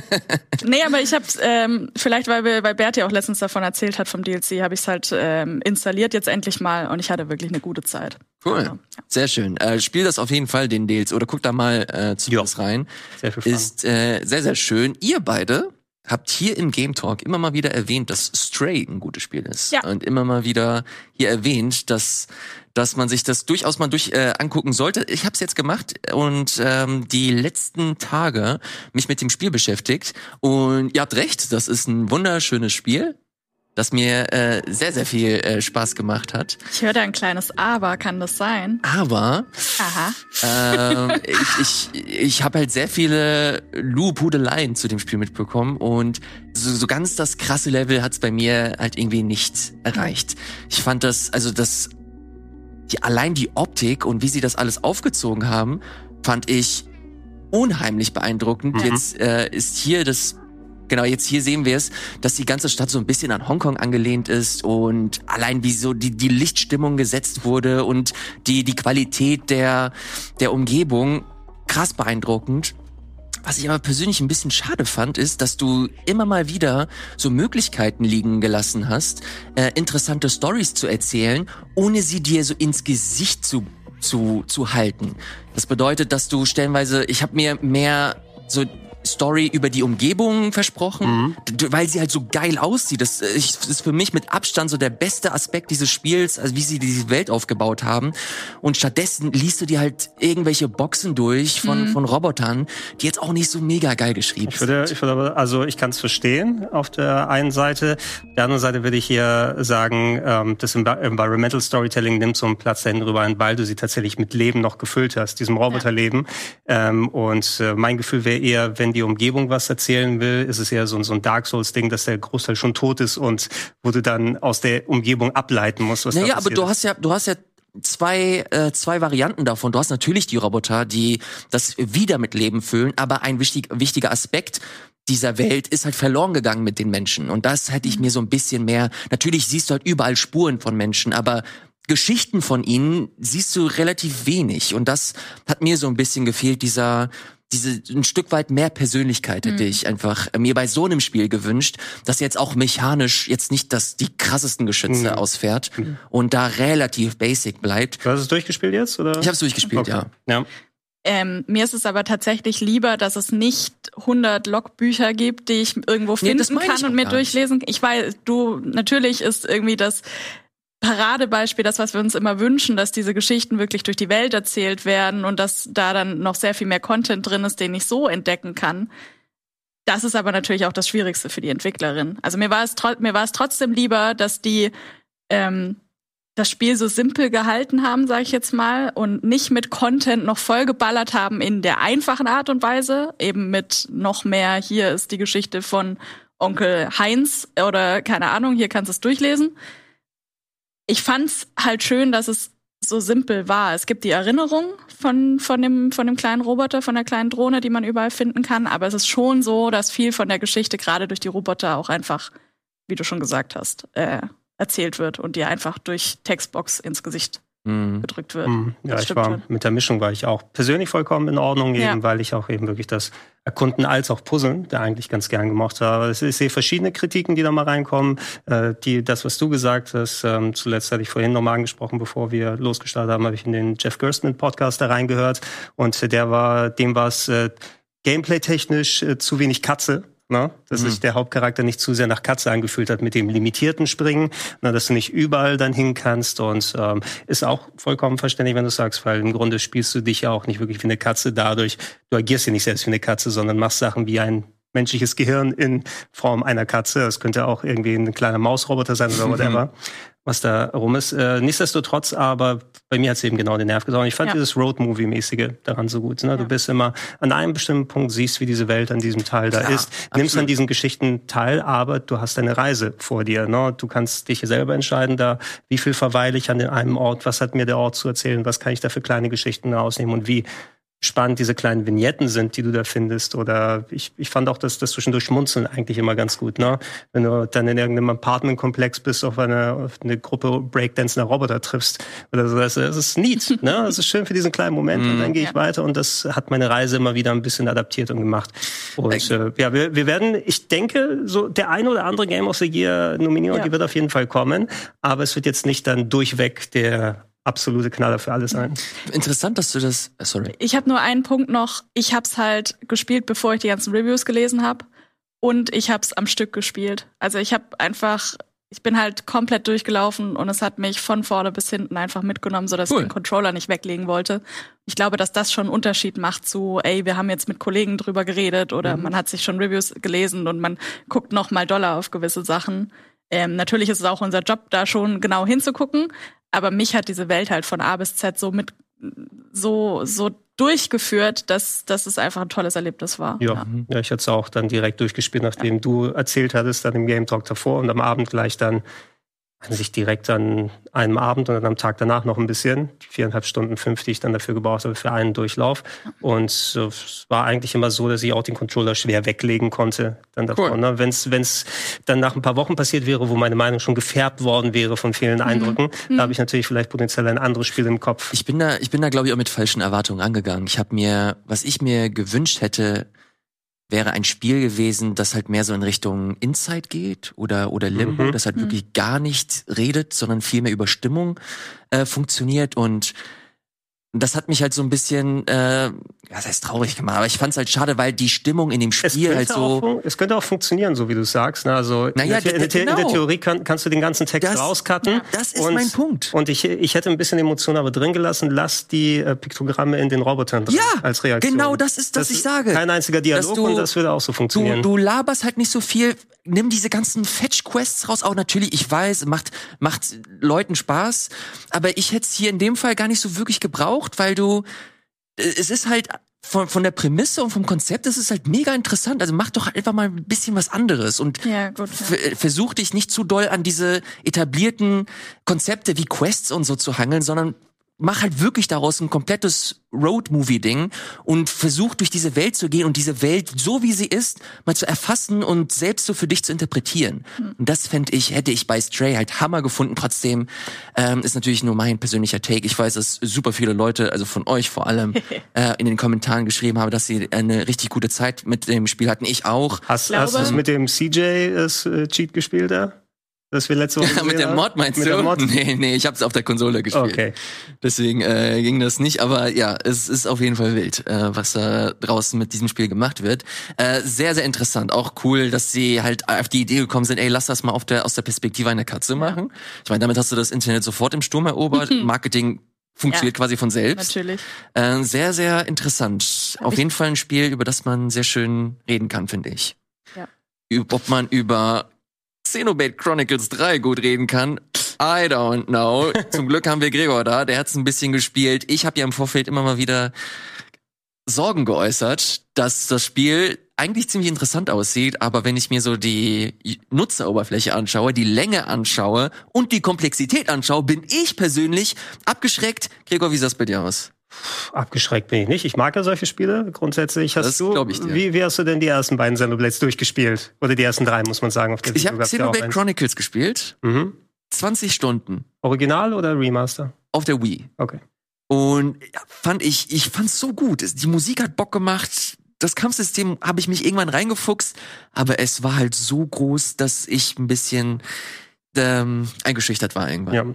nee, aber ich habe ähm, vielleicht, weil, wir, weil Berti auch letztens davon erzählt hat vom DLC, habe ich es halt ähm, installiert jetzt endlich mal und ich hatte wirklich eine gute Zeit. Cool, also, ja. sehr schön. Äh, spiel das auf jeden Fall den DLC oder guck da mal äh, zu was rein. Sehr viel Fun. Ist äh, sehr sehr schön. Ihr beide habt hier im Game Talk immer mal wieder erwähnt, dass Stray ein gutes Spiel ist. Ja. Und immer mal wieder hier erwähnt, dass dass man sich das durchaus mal durch äh, angucken sollte. Ich habe es jetzt gemacht und ähm, die letzten Tage mich mit dem Spiel beschäftigt. Und ihr habt recht, das ist ein wunderschönes Spiel das mir äh, sehr, sehr viel äh, Spaß gemacht hat. Ich höre da ein kleines Aber, kann das sein? Aber Aha. Äh, ich, ich, ich habe halt sehr viele Lupudeleien zu dem Spiel mitbekommen und so, so ganz das krasse Level hat's bei mir halt irgendwie nicht erreicht. Ich fand das, also das, die, allein die Optik und wie sie das alles aufgezogen haben, fand ich unheimlich beeindruckend. Mhm. Jetzt äh, ist hier das Genau, jetzt hier sehen wir es, dass die ganze Stadt so ein bisschen an Hongkong angelehnt ist und allein wie so die, die Lichtstimmung gesetzt wurde und die, die Qualität der, der Umgebung krass beeindruckend. Was ich aber persönlich ein bisschen schade fand, ist, dass du immer mal wieder so Möglichkeiten liegen gelassen hast, äh, interessante Stories zu erzählen, ohne sie dir so ins Gesicht zu zu, zu halten. Das bedeutet, dass du stellenweise, ich habe mir mehr so Story über die Umgebung versprochen, mhm. weil sie halt so geil aussieht. Das ist für mich mit Abstand so der beste Aspekt dieses Spiels, also wie sie diese Welt aufgebaut haben. Und stattdessen liest du dir halt irgendwelche Boxen durch von, mhm. von Robotern, die jetzt auch nicht so mega geil geschrieben ich würde, Ich würde aber, also ich kann es verstehen auf der einen Seite. Auf der anderen Seite würde ich hier sagen, ähm, das Environmental Storytelling nimmt so einen Platz dahin drüber ein, weil du sie tatsächlich mit Leben noch gefüllt hast, diesem Roboterleben. Ja. Ähm, und äh, mein Gefühl wäre eher, wenn die Umgebung was erzählen will, ist es eher so, so ein Dark Souls-Ding, dass der Großteil schon tot ist und wo du dann aus der Umgebung ableiten musst, was naja, da aber du hast ja, du hast ja zwei, äh, zwei Varianten davon. Du hast natürlich die Roboter, die das wieder mit Leben füllen, aber ein wichtig, wichtiger Aspekt dieser Welt ist halt verloren gegangen mit den Menschen. Und das hätte ich mir so ein bisschen mehr. Natürlich siehst du halt überall Spuren von Menschen, aber Geschichten von ihnen siehst du relativ wenig. Und das hat mir so ein bisschen gefehlt, dieser, diese ein Stück weit mehr Persönlichkeit hätte mhm. ich einfach mir bei so einem Spiel gewünscht, dass jetzt auch mechanisch jetzt nicht das die krassesten Geschütze mhm. ausfährt mhm. und da relativ basic bleibt. Du hast es durchgespielt jetzt oder? Ich habe es durchgespielt, okay. ja. Ja. Ähm, mir ist es aber tatsächlich lieber, dass es nicht 100 Logbücher gibt, die ich irgendwo finden nee, kann und mir durchlesen. Ich weiß, du natürlich ist irgendwie das Paradebeispiel, das, was wir uns immer wünschen, dass diese Geschichten wirklich durch die Welt erzählt werden und dass da dann noch sehr viel mehr Content drin ist, den ich so entdecken kann. Das ist aber natürlich auch das Schwierigste für die Entwicklerin. Also mir war es, mir war es trotzdem lieber, dass die ähm, das Spiel so simpel gehalten haben, sage ich jetzt mal, und nicht mit Content noch vollgeballert haben in der einfachen Art und Weise, eben mit noch mehr, hier ist die Geschichte von Onkel Heinz oder keine Ahnung, hier kannst du es durchlesen. Ich fand's halt schön, dass es so simpel war. Es gibt die Erinnerung von, von, dem, von dem kleinen Roboter, von der kleinen Drohne, die man überall finden kann, aber es ist schon so, dass viel von der Geschichte gerade durch die Roboter auch einfach, wie du schon gesagt hast, äh, erzählt wird und dir einfach durch Textbox ins Gesicht mhm. gedrückt wird. Mhm. Ja, ich war schon. mit der Mischung war ich auch persönlich vollkommen in Ordnung, eben, ja. weil ich auch eben wirklich das Erkunden als auch Puzzeln, da eigentlich ganz gern gemacht habe. Ich sehe verschiedene Kritiken, die da mal reinkommen. Äh, die, das, was du gesagt hast, ähm, zuletzt hatte ich vorhin nochmal angesprochen, bevor wir losgestartet haben, habe ich in den Jeff Gerstmann Podcast da reingehört und der war, dem war es äh, gameplay-technisch äh, zu wenig Katze Ne? Dass mhm. sich der Hauptcharakter nicht zu sehr nach Katze angefühlt hat mit dem limitierten Springen, ne? dass du nicht überall dann hin kannst und ähm, ist auch vollkommen verständlich, wenn du sagst, weil im Grunde spielst du dich ja auch nicht wirklich wie eine Katze dadurch, du agierst ja nicht selbst wie eine Katze, sondern machst Sachen wie ein menschliches Gehirn in Form einer Katze. Das könnte auch irgendwie ein kleiner Mausroboter sein oder *laughs* whatever was da rum ist. Äh, nichtsdestotrotz aber, bei mir hat es eben genau den Nerv gesorgt. Ich fand ja. dieses Road-Movie-mäßige daran so gut. Ne? Ja. Du bist immer an einem bestimmten Punkt, siehst, wie diese Welt an diesem Teil da Klar, ist, absolut. nimmst an diesen Geschichten teil, aber du hast eine Reise vor dir. Ne? Du kannst dich selber entscheiden, da wie viel verweile ich an einem Ort, was hat mir der Ort zu erzählen, was kann ich da für kleine Geschichten rausnehmen und wie spannend diese kleinen Vignetten sind, die du da findest. Oder ich, ich fand auch das, das zwischendurch Schmunzeln eigentlich immer ganz gut. Ne? Wenn du dann in irgendeinem Apartmentkomplex bist, auf eine, auf eine Gruppe breakdancender Roboter triffst oder so. Das, das ist neat. *laughs* ne? Das ist schön für diesen kleinen Moment. und dann mhm. gehe ich ja. weiter und das hat meine Reise immer wieder ein bisschen adaptiert und gemacht. Und äh, ja, wir, wir werden, ich denke, so der ein oder andere Game of the Year Nominierung, ja. die wird auf jeden Fall kommen. Aber es wird jetzt nicht dann durchweg der absolute Knaller für alles sein. Interessant, dass du das. Äh, sorry. Ich habe nur einen Punkt noch. Ich habe es halt gespielt, bevor ich die ganzen Reviews gelesen habe, und ich habe es am Stück gespielt. Also ich habe einfach, ich bin halt komplett durchgelaufen und es hat mich von vorne bis hinten einfach mitgenommen, so dass cool. ich den Controller nicht weglegen wollte. Ich glaube, dass das schon einen Unterschied macht zu, ey, wir haben jetzt mit Kollegen drüber geredet oder mhm. man hat sich schon Reviews gelesen und man guckt noch mal doller auf gewisse Sachen. Ähm, natürlich ist es auch unser Job, da schon genau hinzugucken, aber mich hat diese Welt halt von A bis Z so mit so so durchgeführt, dass, dass es einfach ein tolles Erlebnis war. Ja, ja. ja ich hatte es auch dann direkt durchgespielt, nachdem ja. du erzählt hattest, dann im Game Talk davor und am Abend gleich dann sich direkt an einem Abend und dann am Tag danach noch ein bisschen, die viereinhalb Stunden, fünf, die ich dann dafür gebraucht habe für einen Durchlauf. Und es war eigentlich immer so, dass ich auch den Controller schwer weglegen konnte. Dann davon, cool. ne? Wenn es dann nach ein paar Wochen passiert wäre, wo meine Meinung schon gefärbt worden wäre von vielen mhm. Eindrücken, mhm. da habe ich natürlich vielleicht potenziell ein anderes Spiel im Kopf. Ich bin da, ich bin da, glaube ich, auch mit falschen Erwartungen angegangen. Ich habe mir, was ich mir gewünscht hätte, wäre ein Spiel gewesen, das halt mehr so in Richtung Inside geht oder oder Limbo, mhm. das halt mhm. wirklich gar nicht redet, sondern viel mehr über Stimmung äh, funktioniert und das hat mich halt so ein bisschen, äh, ja, das heißt traurig gemacht, aber ich fand es halt schade, weil die Stimmung in dem Spiel halt so. Auch, es könnte auch funktionieren, so wie du sagst. Ne? Also naja, in, der, in, der, genau. in der Theorie kann, kannst du den ganzen Text das, rauscutten. Das ist und, mein Punkt. Und ich, ich hätte ein bisschen Emotion aber drin gelassen. Lass die äh, Piktogramme in den Robotern drin ja, als Reaktion. Genau, das ist, was das ich sage. Kein einziger Dialog du, und das würde auch so funktionieren. Du, du laberst halt nicht so viel. Nimm diese ganzen Fetch-Quests raus. Auch natürlich, ich weiß, macht, macht Leuten Spaß. Aber ich hätte es hier in dem Fall gar nicht so wirklich gebraucht, weil du es ist halt von, von der Prämisse und vom Konzept ist es halt mega interessant. Also mach doch einfach mal ein bisschen was anderes und ja, gut, ja. versuch dich nicht zu doll an diese etablierten Konzepte wie Quests und so zu hangeln, sondern mach halt wirklich daraus ein komplettes Road-Movie-Ding und versuch durch diese Welt zu gehen und diese Welt, so wie sie ist, mal zu erfassen und selbst so für dich zu interpretieren. Mhm. Und das fände ich, hätte ich bei Stray halt Hammer gefunden. Trotzdem ähm, ist natürlich nur mein persönlicher Take. Ich weiß, dass super viele Leute, also von euch vor allem, *laughs* äh, in den Kommentaren geschrieben haben, dass sie eine richtig gute Zeit mit dem Spiel hatten. Ich auch. Hast, hast du es mit dem CJ äh, Cheat gespielt da? Das wir letzte Woche Ja, mit der Mod meinst mit du? Der Mod? *laughs* Nee, nee, ich habe es auf der Konsole gespielt. Okay. Deswegen äh, ging das nicht, aber ja, es ist auf jeden Fall wild, äh, was da draußen mit diesem Spiel gemacht wird. Äh, sehr, sehr interessant. Auch cool, dass sie halt auf die Idee gekommen sind, ey, lass das mal auf der, aus der Perspektive einer Katze machen. Ich meine, damit hast du das Internet sofort im Sturm erobert. Marketing funktioniert ja, quasi von selbst. Natürlich. Äh, sehr, sehr interessant. Hab Auf jeden Fall ein Spiel, über das man sehr schön reden kann, finde ich. Ja. Ob man über Xenoblade Chronicles 3 gut reden kann, I don't know. *laughs* Zum Glück haben wir Gregor da, der hat's ein bisschen gespielt. Ich habe ja im Vorfeld immer mal wieder Sorgen geäußert, dass das Spiel eigentlich ziemlich interessant aussieht, aber wenn ich mir so die Nutzeroberfläche anschaue, die Länge anschaue und die Komplexität anschaue, bin ich persönlich abgeschreckt. Gregor, wie sieht das bei dir aus? Abgeschreckt bin ich nicht. Ich mag ja solche Spiele grundsätzlich. Hast das du, ich dir. Wie, wie hast du denn die ersten beiden Xenoblades durchgespielt? Oder die ersten drei, muss man sagen. Auf der ich habe Xenoblade Chronicles gespielt. Mhm. 20 Stunden. Original oder Remaster? Auf der Wii. Okay. Und fand ich, ich fand's so gut. Die Musik hat Bock gemacht. Das Kampfsystem habe ich mich irgendwann reingefuchst, aber es war halt so groß, dass ich ein bisschen ähm, eingeschüchtert war irgendwann. Ja.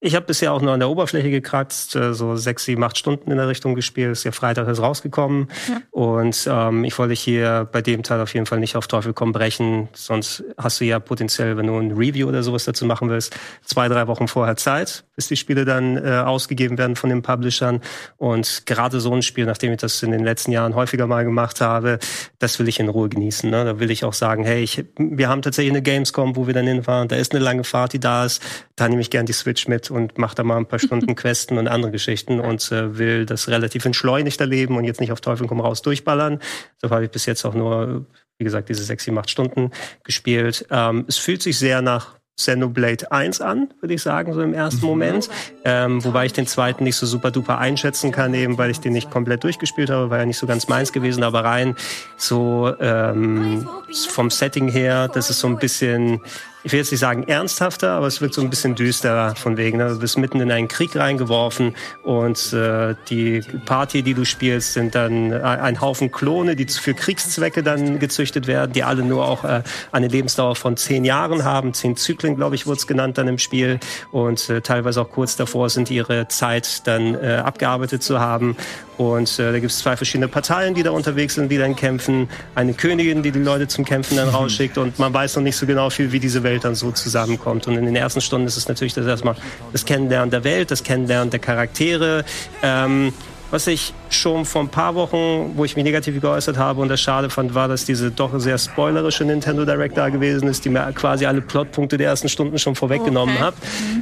Ich habe bisher auch nur an der Oberfläche gekratzt, äh, so sechs, sieben, acht Stunden in der Richtung gespielt. Ist ja Freitag ist rausgekommen. Ja. Und ähm, ich wollte hier bei dem Teil auf jeden Fall nicht auf Teufel komm brechen. Sonst hast du ja potenziell, wenn du ein Review oder sowas dazu machen willst, zwei, drei Wochen vorher Zeit, bis die Spiele dann äh, ausgegeben werden von den Publishern. Und gerade so ein Spiel, nachdem ich das in den letzten Jahren häufiger mal gemacht habe, das will ich in Ruhe genießen. Ne? Da will ich auch sagen, hey, ich, wir haben tatsächlich eine Gamescom, wo wir dann hinfahren. Da ist eine lange Fahrt, die da ist. Da nehme ich gern die Switch mit und macht da mal ein paar Stunden *laughs* Questen und andere Geschichten und äh, will das relativ entschleunigt erleben und jetzt nicht auf Teufel komm raus durchballern. So habe ich bis jetzt auch nur, wie gesagt, diese sechs, sieben, acht Stunden gespielt. Ähm, es fühlt sich sehr nach Xenoblade 1 an, würde ich sagen, so im ersten mhm. Moment. Ähm, wobei ich den zweiten nicht so super duper einschätzen kann, eben weil ich den nicht komplett durchgespielt habe, war ja nicht so ganz meins gewesen, aber rein so ähm, vom Setting her, das ist so ein bisschen ich will jetzt nicht sagen ernsthafter, aber es wirkt so ein bisschen düsterer von wegen. Ne? Du bist mitten in einen Krieg reingeworfen und äh, die Party, die du spielst, sind dann ein Haufen Klone, die für Kriegszwecke dann gezüchtet werden, die alle nur auch äh, eine Lebensdauer von zehn Jahren haben. Zehn Zyklen, glaube ich, wurde es genannt dann im Spiel und äh, teilweise auch kurz davor sind ihre Zeit dann äh, abgearbeitet zu haben. Und äh, da gibt es zwei verschiedene Parteien, die da unterwegs sind, die dann kämpfen. Eine Königin, die die Leute zum Kämpfen dann rausschickt. Und man weiß noch nicht so genau viel, wie diese Welt dann so zusammenkommt. Und in den ersten Stunden ist es natürlich das erstmal das Kennenlernen der Welt, das Kennenlernen der Charaktere. Ähm, was ich schon vor ein paar Wochen, wo ich mich negativ geäußert habe und das schade fand, war, dass diese doch sehr spoilerische Nintendo Direct da gewesen ist, die mir quasi alle Plotpunkte der ersten Stunden schon vorweggenommen okay. hat,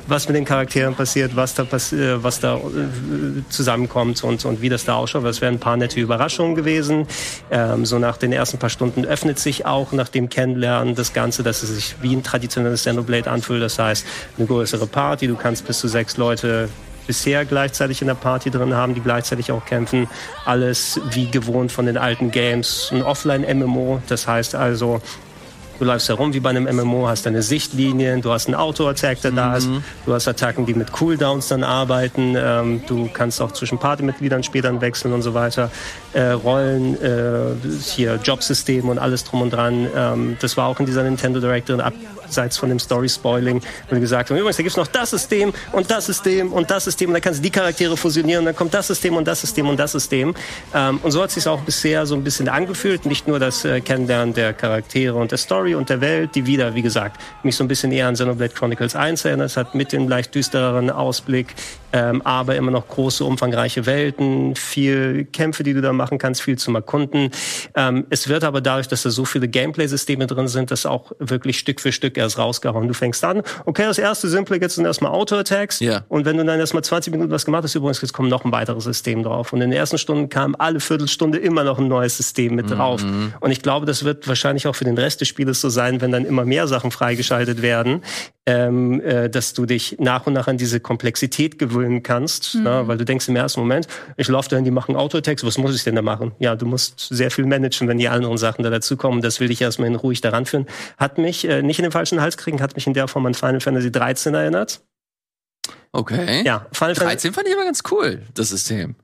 was mit den Charakteren passiert, was da, passiert, was da äh, zusammenkommt und, und wie das da ausschaut. Das wären ein paar nette Überraschungen gewesen. Ähm, so nach den ersten paar Stunden öffnet sich auch nach dem Kennenlernen das Ganze, dass es sich wie ein traditionelles Xenoblade anfühlt. Das heißt, eine größere Party, du kannst bis zu sechs Leute bisher gleichzeitig in der Party drin haben, die gleichzeitig auch kämpfen. Alles wie gewohnt von den alten Games. Ein Offline-MMO, das heißt also, Du läufst herum wie bei einem MMO, hast deine Sichtlinien, du hast einen Auto-Attack, der mhm. da ist, du hast Attacken, die mit Cooldowns dann arbeiten, ähm, du kannst auch zwischen Partymitgliedern später wechseln und so weiter. Äh, Rollen, äh, hier Jobsystem und alles drum und dran. Ähm, das war auch in dieser Nintendo Direct drin, abseits von dem Story-Spoiling, du gesagt haben, übrigens, da gibt's noch das System und das System und das System und dann kannst du die Charaktere fusionieren und dann kommt das System und das System und das System. Ähm, und so hat sich auch bisher so ein bisschen angefühlt, nicht nur das äh, Kennenlernen der Charaktere und der Story, und der Welt, die wieder, wie gesagt, mich so ein bisschen eher an Xenoblade Chronicles 1 erinnert. Hat mit dem leicht düstereren Ausblick, ähm, aber immer noch große, umfangreiche Welten, viel Kämpfe, die du da machen kannst, viel zum Erkunden. Ähm, es wird aber dadurch, dass da so viele Gameplay-Systeme drin sind, das auch wirklich Stück für Stück erst rausgehauen. Du fängst an, okay, das erste Simple, jetzt sind erstmal Auto-Attacks. Ja. Und wenn du dann erstmal 20 Minuten was gemacht hast, übrigens, jetzt kommt noch ein weiteres System drauf. Und in den ersten Stunden kam alle Viertelstunde immer noch ein neues System mit drauf. Mhm. Und ich glaube, das wird wahrscheinlich auch für den Rest des Spieles so sein, wenn dann immer mehr Sachen freigeschaltet werden, ähm, äh, dass du dich nach und nach an diese Komplexität gewöhnen kannst, mhm. na, weil du denkst im ersten Moment, ich laufe dahin, die machen Autotext, was muss ich denn da machen? Ja, du musst sehr viel managen, wenn die anderen Sachen da dazukommen. Das will ich erstmal in ruhig daran führen. Hat mich äh, nicht in den falschen Hals kriegen, hat mich in der Form an Final Fantasy 13 erinnert. Okay. Ja, Final 13 fand ich aber ganz cool, das System.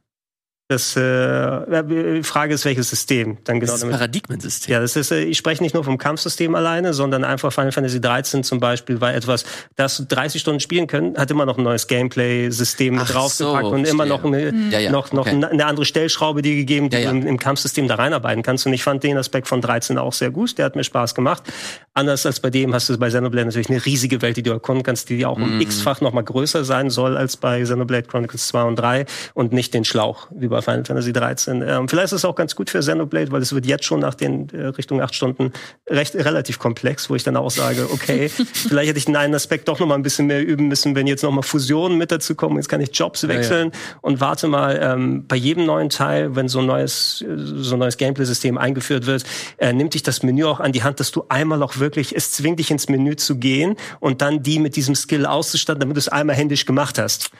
Das äh, die Frage ist, welches System dann genau. Das ist Paradigmensystem. Ja, das ist, äh, ich spreche nicht nur vom Kampfsystem alleine, sondern einfach Final Fantasy 13 zum Beispiel war etwas, das 30 Stunden spielen können, hat immer noch ein neues Gameplay-System draufgepackt so, und immer noch eine, ja, ja, noch, noch okay. eine andere Stellschraube dir gegeben, die ja, du im, im, Kampfsystem da reinarbeiten kannst. Und ich fand den Aspekt von 13 auch sehr gut. Der hat mir Spaß gemacht. Anders als bei dem hast du bei Xenoblade natürlich eine riesige Welt, die du erkunden kannst, die auch um mm. x-fach noch mal größer sein soll als bei Xenoblade Chronicles 2 und 3 und nicht den Schlauch wie bei Final Fantasy 13. Ähm, vielleicht ist es auch ganz gut für Xenoblade, weil es wird jetzt schon nach den äh, Richtung acht Stunden recht relativ komplex, wo ich dann auch sage, okay, *laughs* vielleicht hätte ich den einen Aspekt doch noch mal ein bisschen mehr üben müssen, wenn jetzt noch mal Fusionen mit dazu kommen. Jetzt kann ich Jobs wechseln ja, ja. und warte mal ähm, bei jedem neuen Teil, wenn so ein neues so ein neues Gameplay-System eingeführt wird, äh, nimmt dich das Menü auch an die Hand, dass du einmal auch wirklich, es zwingt dich ins Menü zu gehen und dann die mit diesem Skill auszustatten, damit du es einmal händisch gemacht hast.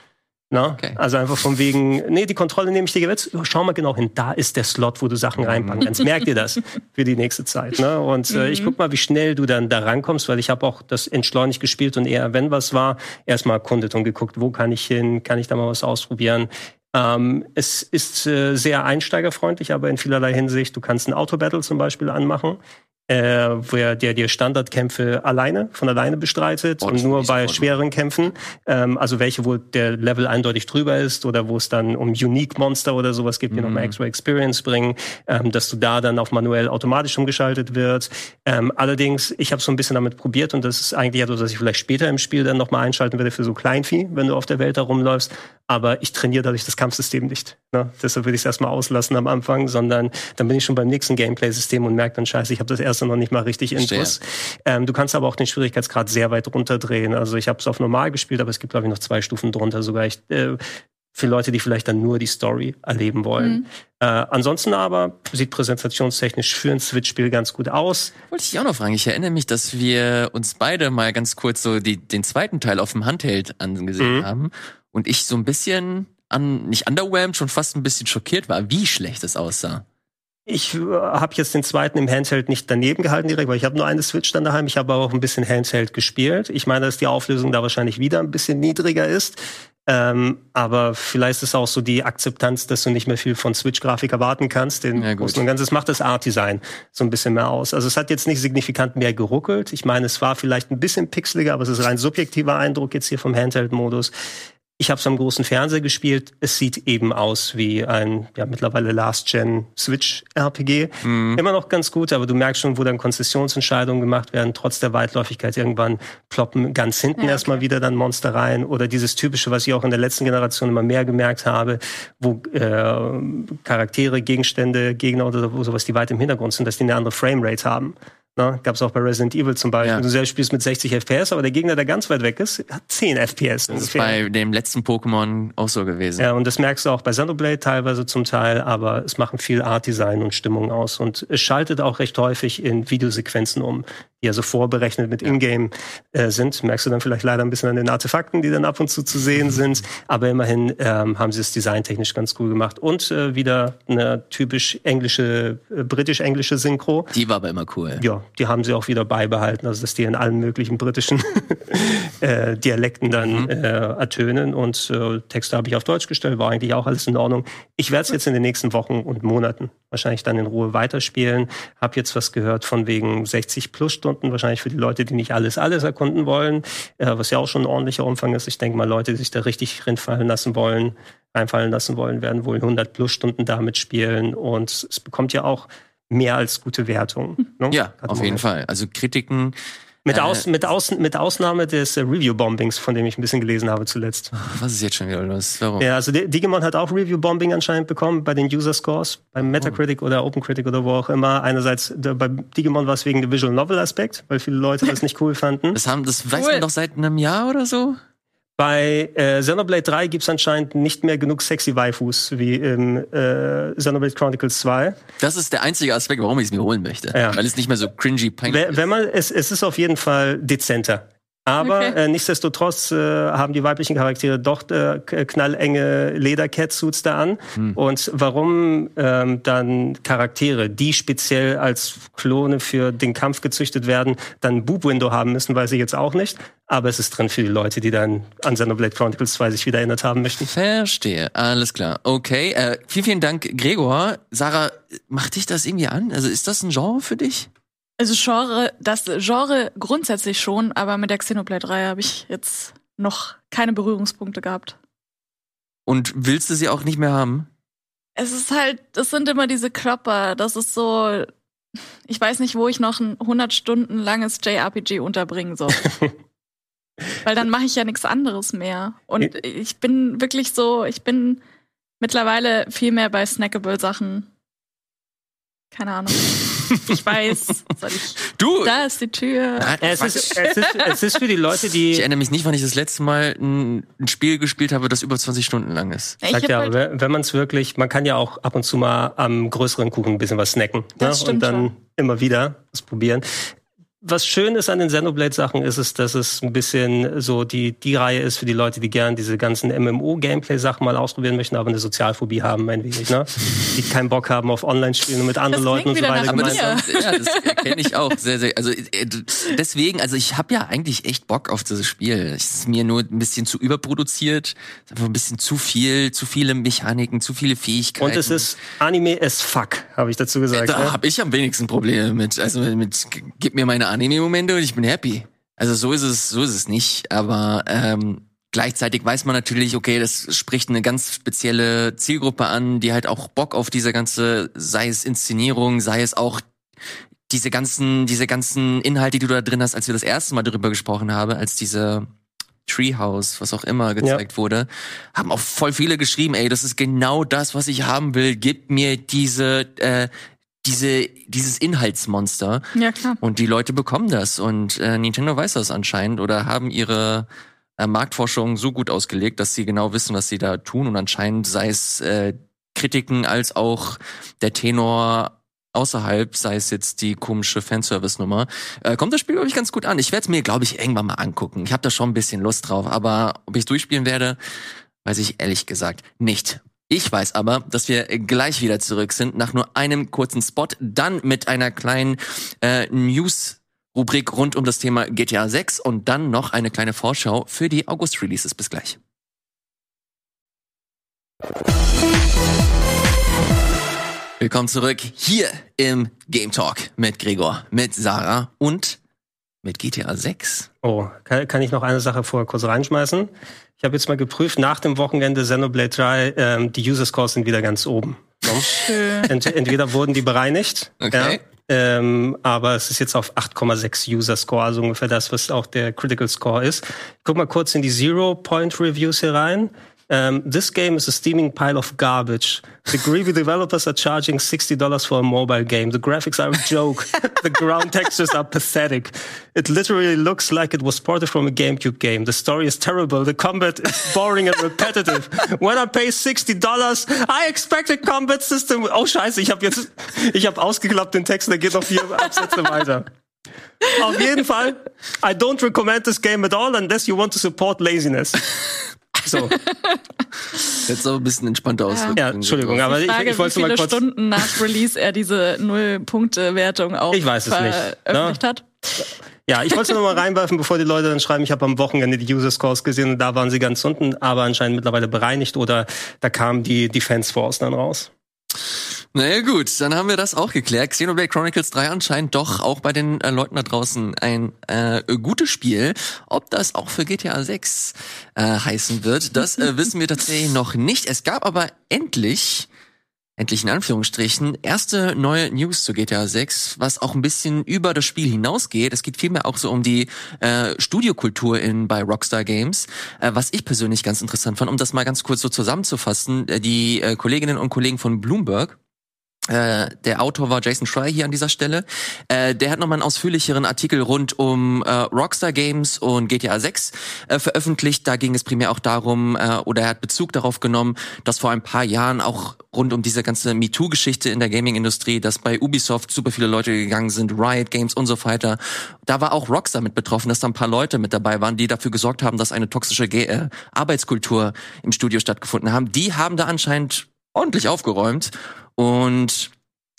Na? Okay. Also einfach von wegen, nee, die Kontrolle nehme ich dir jetzt. Schau mal genau hin, da ist der Slot, wo du Sachen reinpacken kannst. Merk dir das für die nächste Zeit. Ne? Und äh, ich mhm. guck mal, wie schnell du dann da rankommst, weil ich habe auch das entschleunigt gespielt und eher, wenn was war, erstmal erkundet und geguckt, wo kann ich hin, kann ich da mal was ausprobieren. Ähm, es ist äh, sehr einsteigerfreundlich, aber in vielerlei Hinsicht. Du kannst ein Auto-Battle zum Beispiel anmachen äh, wo er der dir Standardkämpfe alleine von alleine bestreitet oh, und nur bei schweren Kämpfen, ähm, also welche, wo der Level eindeutig drüber ist oder wo es dann um Unique Monster oder sowas gibt, die mhm. nochmal extra Experience bringen, ähm, dass du da dann auf manuell automatisch umgeschaltet wird. Ähm, allerdings, ich habe so ein bisschen damit probiert und das ist eigentlich etwas, was ich vielleicht später im Spiel dann nochmal einschalten werde für so Kleinvieh, wenn du auf der Welt herumläufst. Aber ich trainiere dadurch das Kampfsystem nicht. Ne? Deshalb würde ich es erstmal auslassen am Anfang, sondern dann bin ich schon beim nächsten Gameplay-System und merke dann, scheiße, ich habe das erste noch nicht mal richtig Infos. Ähm, du kannst aber auch den Schwierigkeitsgrad sehr weit runterdrehen. Also ich habe es auf normal gespielt, aber es gibt, glaube ich, noch zwei Stufen drunter sogar. Ich, äh, für Leute, die vielleicht dann nur die Story erleben wollen. Mhm. Äh, ansonsten aber sieht präsentationstechnisch für ein Switch-Spiel ganz gut aus. Wollte ich auch noch fragen. Ich erinnere mich, dass wir uns beide mal ganz kurz so die, den zweiten Teil auf dem Handheld angesehen mhm. haben und ich so ein bisschen an, nicht underwhelmed, schon fast ein bisschen schockiert war, wie schlecht es aussah. Ich äh, habe jetzt den zweiten im Handheld nicht daneben gehalten direkt, weil ich habe nur eine Switch dann daheim. Ich habe aber auch ein bisschen Handheld gespielt. Ich meine, dass die Auflösung da wahrscheinlich wieder ein bisschen niedriger ist. Ähm, aber vielleicht ist es auch so die Akzeptanz, dass du nicht mehr viel von Switch-Grafik erwarten kannst. Den ja, Großen und Ganzes macht das Art-Design so ein bisschen mehr aus. Also es hat jetzt nicht signifikant mehr geruckelt. Ich meine, es war vielleicht ein bisschen pixeliger, aber es ist rein subjektiver Eindruck jetzt hier vom Handheld-Modus. Ich habe es am großen Fernseher gespielt. Es sieht eben aus wie ein ja, mittlerweile Last-Gen-Switch-RPG. Mhm. Immer noch ganz gut, aber du merkst schon, wo dann Konzessionsentscheidungen gemacht werden, trotz der Weitläufigkeit. Irgendwann ploppen ganz hinten ja, okay. erstmal wieder dann Monster rein. Oder dieses typische, was ich auch in der letzten Generation immer mehr gemerkt habe, wo äh, Charaktere, Gegenstände, Gegner oder sowas, die weit im Hintergrund sind, dass die eine andere Framerate haben. Ne? Gab es auch bei Resident Evil zum Beispiel. Ja. Du selbst spielst mit 60 FPS, aber der Gegner, der ganz weit weg ist, hat 10 FPS. Das ungefähr. ist bei dem letzten Pokémon auch so gewesen. Ja, und das merkst du auch bei Xenoblade teilweise zum Teil, aber es machen viel Art-Design und Stimmung aus. Und es schaltet auch recht häufig in Videosequenzen um, die also vorberechnet mit Ingame äh, sind. Merkst du dann vielleicht leider ein bisschen an den Artefakten, die dann ab und zu zu sehen *laughs* sind. Aber immerhin ähm, haben sie es designtechnisch ganz cool gemacht. Und äh, wieder eine typisch englische, äh, britisch-englische Synchro. Die war aber immer cool. Ja, die haben sie auch wieder beibehalten, also dass die in allen möglichen britischen *laughs* äh, Dialekten dann mhm. äh, ertönen. Und äh, Texte habe ich auf Deutsch gestellt, war eigentlich auch alles in Ordnung. Ich werde es jetzt in den nächsten Wochen und Monaten wahrscheinlich dann in Ruhe weiterspielen. Hab jetzt was gehört von wegen 60 plus Stunden, wahrscheinlich für die Leute, die nicht alles, alles erkunden wollen, äh, was ja auch schon ein ordentlicher Umfang ist. Ich denke mal, Leute, die sich da richtig reinfallen lassen wollen, einfallen lassen wollen, werden wohl 100 plus Stunden damit spielen. Und es bekommt ja auch mehr als gute Wertungen. Ne? Ja, auf jeden Fall. Also Kritiken. Mit, Aus, äh, mit, Aus, mit Ausnahme des äh, Review-Bombings, von dem ich ein bisschen gelesen habe zuletzt. Was ist jetzt schon wieder los? Warum? Ja, also Digimon hat auch Review-Bombing anscheinend bekommen bei den User-Scores, beim Metacritic oh. oder OpenCritic oder wo auch immer. Einerseits, bei Digimon war es wegen dem Visual Novel-Aspekt, weil viele Leute das nicht cool fanden. Das, haben, das cool. weiß man doch seit einem Jahr oder so? Bei äh, Xenoblade 3 gibt es anscheinend nicht mehr genug sexy Waifus wie im äh, Xenoblade Chronicles 2. Das ist der einzige Aspekt, warum ich es mir holen möchte. Ja. Weil es nicht mehr so cringy peinlich wenn, wenn man, es, es ist auf jeden Fall dezenter Aber okay. äh, nichtsdestotrotz äh, haben die weiblichen Charaktere doch äh, knallenge Leder-Catsuits da an. Hm. Und warum ähm, dann Charaktere, die speziell als Klone für den Kampf gezüchtet werden, dann ein Boob-Window haben müssen, weiß ich jetzt auch nicht. Aber es ist drin für die Leute, die dann an Xenoblade Chronicles 2 sich wieder erinnert haben möchten. Verstehe, alles klar. Okay, äh, vielen, vielen Dank, Gregor. Sarah, macht dich das irgendwie an? Also ist das ein Genre für dich? Also Genre, das Genre grundsätzlich schon, aber mit der Xenoblade-Reihe habe ich jetzt noch keine Berührungspunkte gehabt. Und willst du sie auch nicht mehr haben? Es ist halt, das sind immer diese Klopper. Das ist so, ich weiß nicht, wo ich noch ein 100 Stunden langes JRPG unterbringen soll. *laughs* Weil dann mache ich ja nichts anderes mehr. Und ich bin wirklich so, ich bin mittlerweile viel mehr bei snackable Sachen. Keine Ahnung. Ich weiß. Soll ich? *laughs* Du! Da ist die Tür. Nein, es, ist, es, ist, es ist für die Leute, die. Ich erinnere mich nicht, wann ich das letzte Mal ein, ein Spiel gespielt habe, das über 20 Stunden lang ist. Ja, Sagt ja, halt wenn man es wirklich, man kann ja auch ab und zu mal am größeren Kuchen ein bisschen was snacken. Das ne? Und dann schon. immer wieder das probieren was schön ist an den Xenoblade-Sachen, ist es, dass es ein bisschen so die, die Reihe ist für die Leute, die gern diese ganzen MMO-Gameplay-Sachen mal ausprobieren möchten, aber eine Sozialphobie haben, ein wenig, ne? Die keinen Bock haben auf Online-Spielen und mit anderen Leuten und so weiter aber gemeinsam. Das, ja, das kenne ich auch sehr, sehr. Also äh, deswegen, also ich habe ja eigentlich echt Bock auf dieses Spiel. Es ist mir nur ein bisschen zu überproduziert, es ist einfach ein bisschen zu viel, zu viele Mechaniken, zu viele Fähigkeiten. Und es ist Anime as fuck, habe ich dazu gesagt. Da ne? habe ich am wenigsten Probleme mit. Also mit, gib mir meine Anime-Momente und ich bin happy. Also so ist es, so ist es nicht. Aber ähm, gleichzeitig weiß man natürlich, okay, das spricht eine ganz spezielle Zielgruppe an, die halt auch Bock auf diese ganze, sei es Inszenierung, sei es auch diese ganzen, diese ganzen Inhalte, die du da drin hast, als wir das erste Mal darüber gesprochen haben, als diese Treehouse, was auch immer gezeigt ja. wurde, haben auch voll viele geschrieben, ey, das ist genau das, was ich haben will. Gib mir diese äh, diese, dieses Inhaltsmonster. Ja, klar. Und die Leute bekommen das. Und äh, Nintendo weiß das anscheinend oder haben ihre äh, Marktforschung so gut ausgelegt, dass sie genau wissen, was sie da tun. Und anscheinend sei es äh, Kritiken als auch der Tenor außerhalb, sei es jetzt die komische Fanservice-Nummer, äh, kommt das Spiel, glaube ich, ganz gut an. Ich werde es mir, glaube ich, irgendwann mal angucken. Ich habe da schon ein bisschen Lust drauf, aber ob ich durchspielen werde, weiß ich ehrlich gesagt nicht. Ich weiß aber, dass wir gleich wieder zurück sind, nach nur einem kurzen Spot, dann mit einer kleinen äh, News. Rubrik rund um das Thema GTA 6 und dann noch eine kleine Vorschau für die August-Releases. Bis gleich. Willkommen zurück hier im Game Talk mit Gregor, mit Sarah und mit GTA 6. Oh, kann, kann ich noch eine Sache vorher kurz reinschmeißen? Ich habe jetzt mal geprüft, nach dem Wochenende Xenoblade 3, ähm, die User Scores sind wieder ganz oben. Schön. Ent entweder wurden die bereinigt, okay. ja, ähm, aber es ist jetzt auf 8,6 User Score, also ungefähr das, was auch der Critical Score ist. Ich guck mal kurz in die Zero Point Reviews hier rein. Um, this game is a steaming pile of garbage. The greedy developers are charging $60 for a mobile game. The graphics are a joke. *laughs* the ground textures are pathetic. It literally looks like it was ported from a GameCube game. The story is terrible. The combat is boring and repetitive. When I pay $60, I expect a combat system. Oh scheiße, ich habe jetzt, ich habe ausgeklappt den Text, der geht noch vier Absätze weiter. Auf jeden Fall, I don't recommend this game at all unless you want to support laziness. *laughs* So. *laughs* Jetzt aber ein bisschen entspannter aus. Ja, Entschuldigung, aber ich, Frage, ich wollte mal kurz. Stunden nach Release er diese Null-Punkte-Wertung auch Ich weiß es nicht, veröffentlicht ne? hat. Ja, ich wollte es nur mal reinwerfen, bevor die Leute dann schreiben, ich habe am Wochenende die User Scores gesehen und da waren sie ganz unten, aber anscheinend mittlerweile bereinigt oder da kam die Defense Force dann raus. Naja gut, dann haben wir das auch geklärt. Xenoblade Chronicles 3 anscheinend doch auch bei den äh, Leuten da draußen ein äh, gutes Spiel. Ob das auch für GTA 6 äh, heißen wird, das äh, *laughs* wissen wir tatsächlich noch nicht. Es gab aber endlich endlich in Anführungsstrichen, erste neue News zu GTA 6, was auch ein bisschen über das Spiel hinausgeht. Es geht vielmehr auch so um die äh, Studiokultur in bei Rockstar Games, äh, was ich persönlich ganz interessant fand, um das mal ganz kurz so zusammenzufassen. Äh, die äh, Kolleginnen und Kollegen von Bloomberg äh, der Autor war Jason Schreier hier an dieser Stelle. Äh, der hat nochmal einen ausführlicheren Artikel rund um äh, Rockstar Games und GTA 6 äh, veröffentlicht. Da ging es primär auch darum, äh, oder er hat Bezug darauf genommen, dass vor ein paar Jahren auch rund um diese ganze MeToo-Geschichte in der Gaming-Industrie, dass bei Ubisoft super viele Leute gegangen sind, Riot Games und so weiter. Da war auch Rockstar mit betroffen, dass da ein paar Leute mit dabei waren, die dafür gesorgt haben, dass eine toxische Ge äh, Arbeitskultur im Studio stattgefunden haben. Die haben da anscheinend ordentlich aufgeräumt und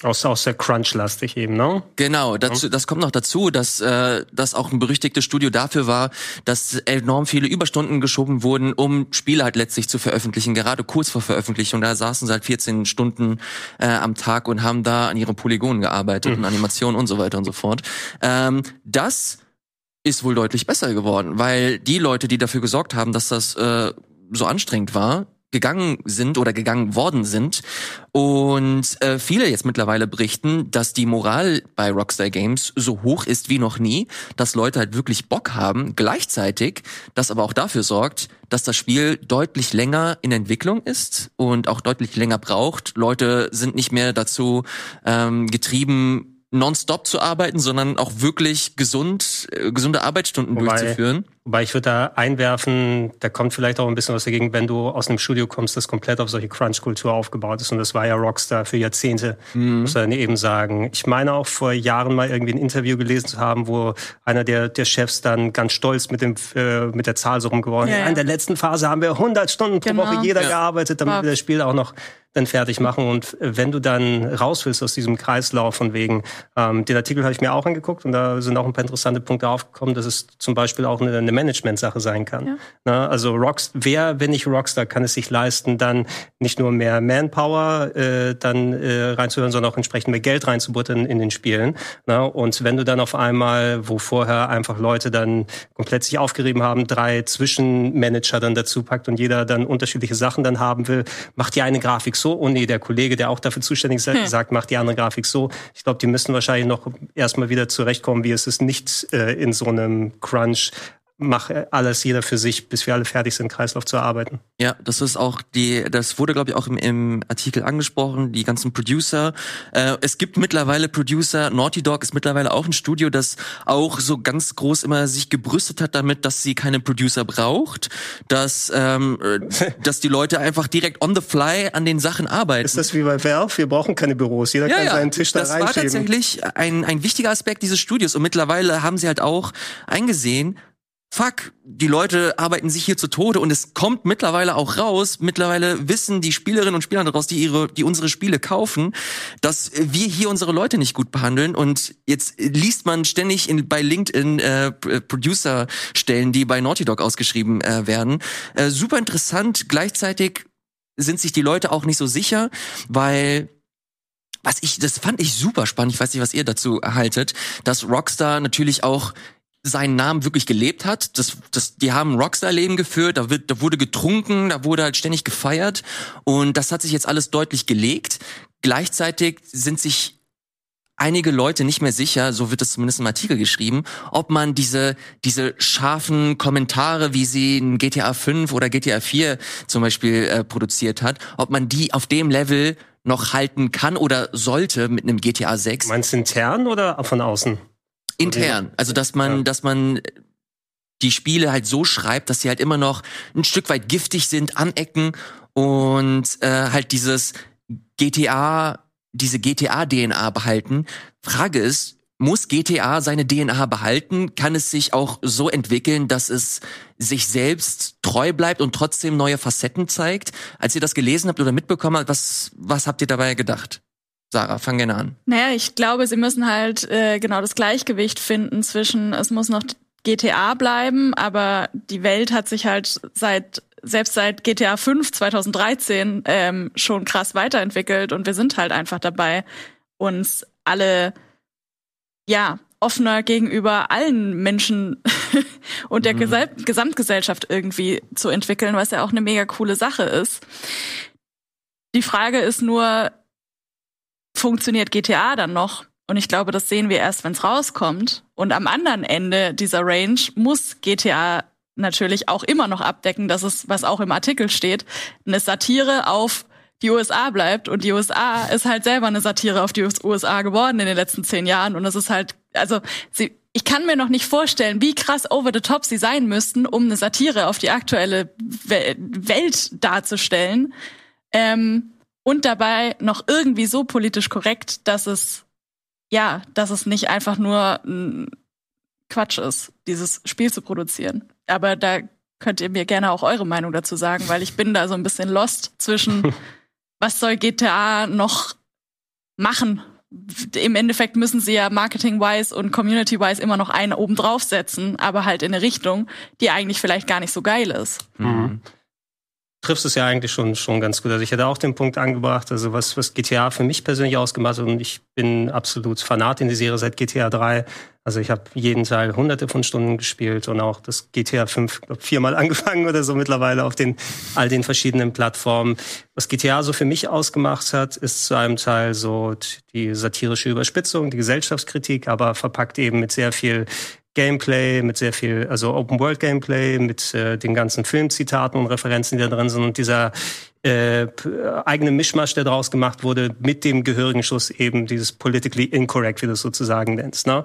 aus, aus der Crunch-lastig eben, ne? Genau, dazu, das kommt noch dazu, dass äh, das auch ein berüchtigtes Studio dafür war, dass enorm viele Überstunden geschoben wurden, um Spiele halt letztlich zu veröffentlichen, gerade kurz vor Veröffentlichung. Da saßen sie halt 14 Stunden äh, am Tag und haben da an ihren Polygonen gearbeitet mhm. und Animationen und so weiter und so fort. Ähm, das ist wohl deutlich besser geworden, weil die Leute, die dafür gesorgt haben, dass das äh, so anstrengend war, gegangen sind oder gegangen worden sind. Und äh, viele jetzt mittlerweile berichten, dass die Moral bei Rockstar Games so hoch ist wie noch nie, dass Leute halt wirklich Bock haben. Gleichzeitig, das aber auch dafür sorgt, dass das Spiel deutlich länger in Entwicklung ist und auch deutlich länger braucht. Leute sind nicht mehr dazu ähm, getrieben, nonstop zu arbeiten, sondern auch wirklich gesund, äh, gesunde Arbeitsstunden wobei, durchzuführen. Wobei ich würde da einwerfen, da kommt vielleicht auch ein bisschen was dagegen, wenn du aus einem Studio kommst, das komplett auf solche Crunch-Kultur aufgebaut ist. Und das war ja Rockstar für Jahrzehnte, mhm. muss man eben sagen. Ich meine auch vor Jahren mal irgendwie ein Interview gelesen zu haben, wo einer der, der Chefs dann ganz stolz mit, dem, äh, mit der Zahl so rumgeworden ist. Ja, ja. In der letzten Phase haben wir 100 Stunden pro genau. Woche jeder ja. gearbeitet, damit wir das Spiel auch noch dann fertig machen. Und wenn du dann raus willst aus diesem Kreislauf von wegen, ähm, den Artikel habe ich mir auch angeguckt und da sind auch ein paar interessante Punkte aufgekommen, dass es zum Beispiel auch eine, eine Management-Sache sein kann. Ja. Na, also Rocks, wer, wenn nicht Rockstar, kann es sich leisten, dann nicht nur mehr Manpower äh, dann äh, reinzuhören, sondern auch entsprechend mehr Geld reinzubuttern in den Spielen. Na, und wenn du dann auf einmal, wo vorher einfach Leute dann komplett sich aufgerieben haben, drei Zwischenmanager dann dazu packt und jeder dann unterschiedliche Sachen dann haben will, macht die eine Grafik so und nee, der Kollege, der auch dafür zuständig ist, hm. sagt, macht die andere Grafik so. Ich glaube, die müssen wahrscheinlich noch erstmal wieder zurechtkommen, wie es ist, nicht äh, in so einem Crunch mach alles jeder für sich, bis wir alle fertig sind, Kreislauf zu arbeiten. Ja, das ist auch die, das wurde glaube ich auch im, im Artikel angesprochen, die ganzen Producer. Äh, es gibt mittlerweile Producer, Naughty Dog ist mittlerweile auch ein Studio, das auch so ganz groß immer sich gebrüstet hat damit, dass sie keine Producer braucht, dass, ähm, *laughs* dass die Leute einfach direkt on the fly an den Sachen arbeiten. Ist das wie bei Valve? Wir brauchen keine Büros, jeder ja, kann ja, seinen Tisch da reinschieben. Das war tatsächlich ein, ein wichtiger Aspekt dieses Studios und mittlerweile haben sie halt auch eingesehen, fuck, die Leute arbeiten sich hier zu Tode und es kommt mittlerweile auch raus, mittlerweile wissen die Spielerinnen und Spieler daraus, die ihre, die unsere Spiele kaufen, dass wir hier unsere Leute nicht gut behandeln und jetzt liest man ständig in, bei LinkedIn äh, Producer-Stellen, die bei Naughty Dog ausgeschrieben äh, werden. Äh, super interessant, gleichzeitig sind sich die Leute auch nicht so sicher, weil was ich, das fand ich super spannend. Ich weiß nicht, was ihr dazu erhaltet, dass Rockstar natürlich auch seinen Namen wirklich gelebt hat. Das, das, die haben Rockstar-Leben geführt, da, wird, da wurde getrunken, da wurde halt ständig gefeiert und das hat sich jetzt alles deutlich gelegt. Gleichzeitig sind sich einige Leute nicht mehr sicher, so wird es zumindest im Artikel geschrieben, ob man diese, diese scharfen Kommentare, wie sie in GTA 5 oder GTA 4 zum Beispiel äh, produziert hat, ob man die auf dem Level noch halten kann oder sollte mit einem GTA 6. Meinst du intern oder von außen? Intern. Also dass man, ja. dass man die Spiele halt so schreibt, dass sie halt immer noch ein Stück weit giftig sind, anecken und äh, halt dieses GTA, diese GTA-DNA behalten. Frage ist, muss GTA seine DNA behalten? Kann es sich auch so entwickeln, dass es sich selbst treu bleibt und trotzdem neue Facetten zeigt? Als ihr das gelesen habt oder mitbekommen habt, was, was habt ihr dabei gedacht? Sarah, fang gerne an. Naja, ich glaube, sie müssen halt äh, genau das Gleichgewicht finden zwischen, es muss noch GTA bleiben, aber die Welt hat sich halt seit selbst seit GTA 5 2013 ähm, schon krass weiterentwickelt und wir sind halt einfach dabei, uns alle ja offener gegenüber allen Menschen *laughs* und der mhm. Gesamtgesellschaft irgendwie zu entwickeln, was ja auch eine mega coole Sache ist. Die Frage ist nur, funktioniert GTA dann noch? Und ich glaube, das sehen wir erst, wenn es rauskommt. Und am anderen Ende dieser Range muss GTA natürlich auch immer noch abdecken, dass es, was auch im Artikel steht, eine Satire auf die USA bleibt. Und die USA ist halt selber eine Satire auf die USA geworden in den letzten zehn Jahren. Und das ist halt, also sie, ich kann mir noch nicht vorstellen, wie krass over the top sie sein müssten, um eine Satire auf die aktuelle Welt darzustellen. Ähm, und dabei noch irgendwie so politisch korrekt, dass es, ja, dass es nicht einfach nur ein Quatsch ist, dieses Spiel zu produzieren. Aber da könnt ihr mir gerne auch eure Meinung dazu sagen, weil ich bin da so ein bisschen lost zwischen, *laughs* was soll GTA noch machen? Im Endeffekt müssen sie ja marketing-wise und community-wise immer noch einen oben draufsetzen, aber halt in eine Richtung, die eigentlich vielleicht gar nicht so geil ist. Mhm triffst es ja eigentlich schon, schon ganz gut. Also ich hätte auch den Punkt angebracht, also was, was GTA für mich persönlich ausgemacht hat und ich bin absolut Fanat in die Serie seit GTA 3. Also ich habe jeden Teil hunderte von Stunden gespielt und auch das GTA 5 glaub, viermal *laughs* angefangen oder so mittlerweile auf den all den verschiedenen Plattformen. Was GTA so für mich ausgemacht hat, ist zu einem Teil so die satirische Überspitzung, die Gesellschaftskritik, aber verpackt eben mit sehr viel Gameplay, mit sehr viel, also Open World Gameplay, mit äh, den ganzen Filmzitaten und Referenzen, die da drin sind und dieser äh, eigene Mischmasch, der daraus gemacht wurde, mit dem gehörigen Schuss eben dieses politically incorrect, wie du es sozusagen nennst. Ne?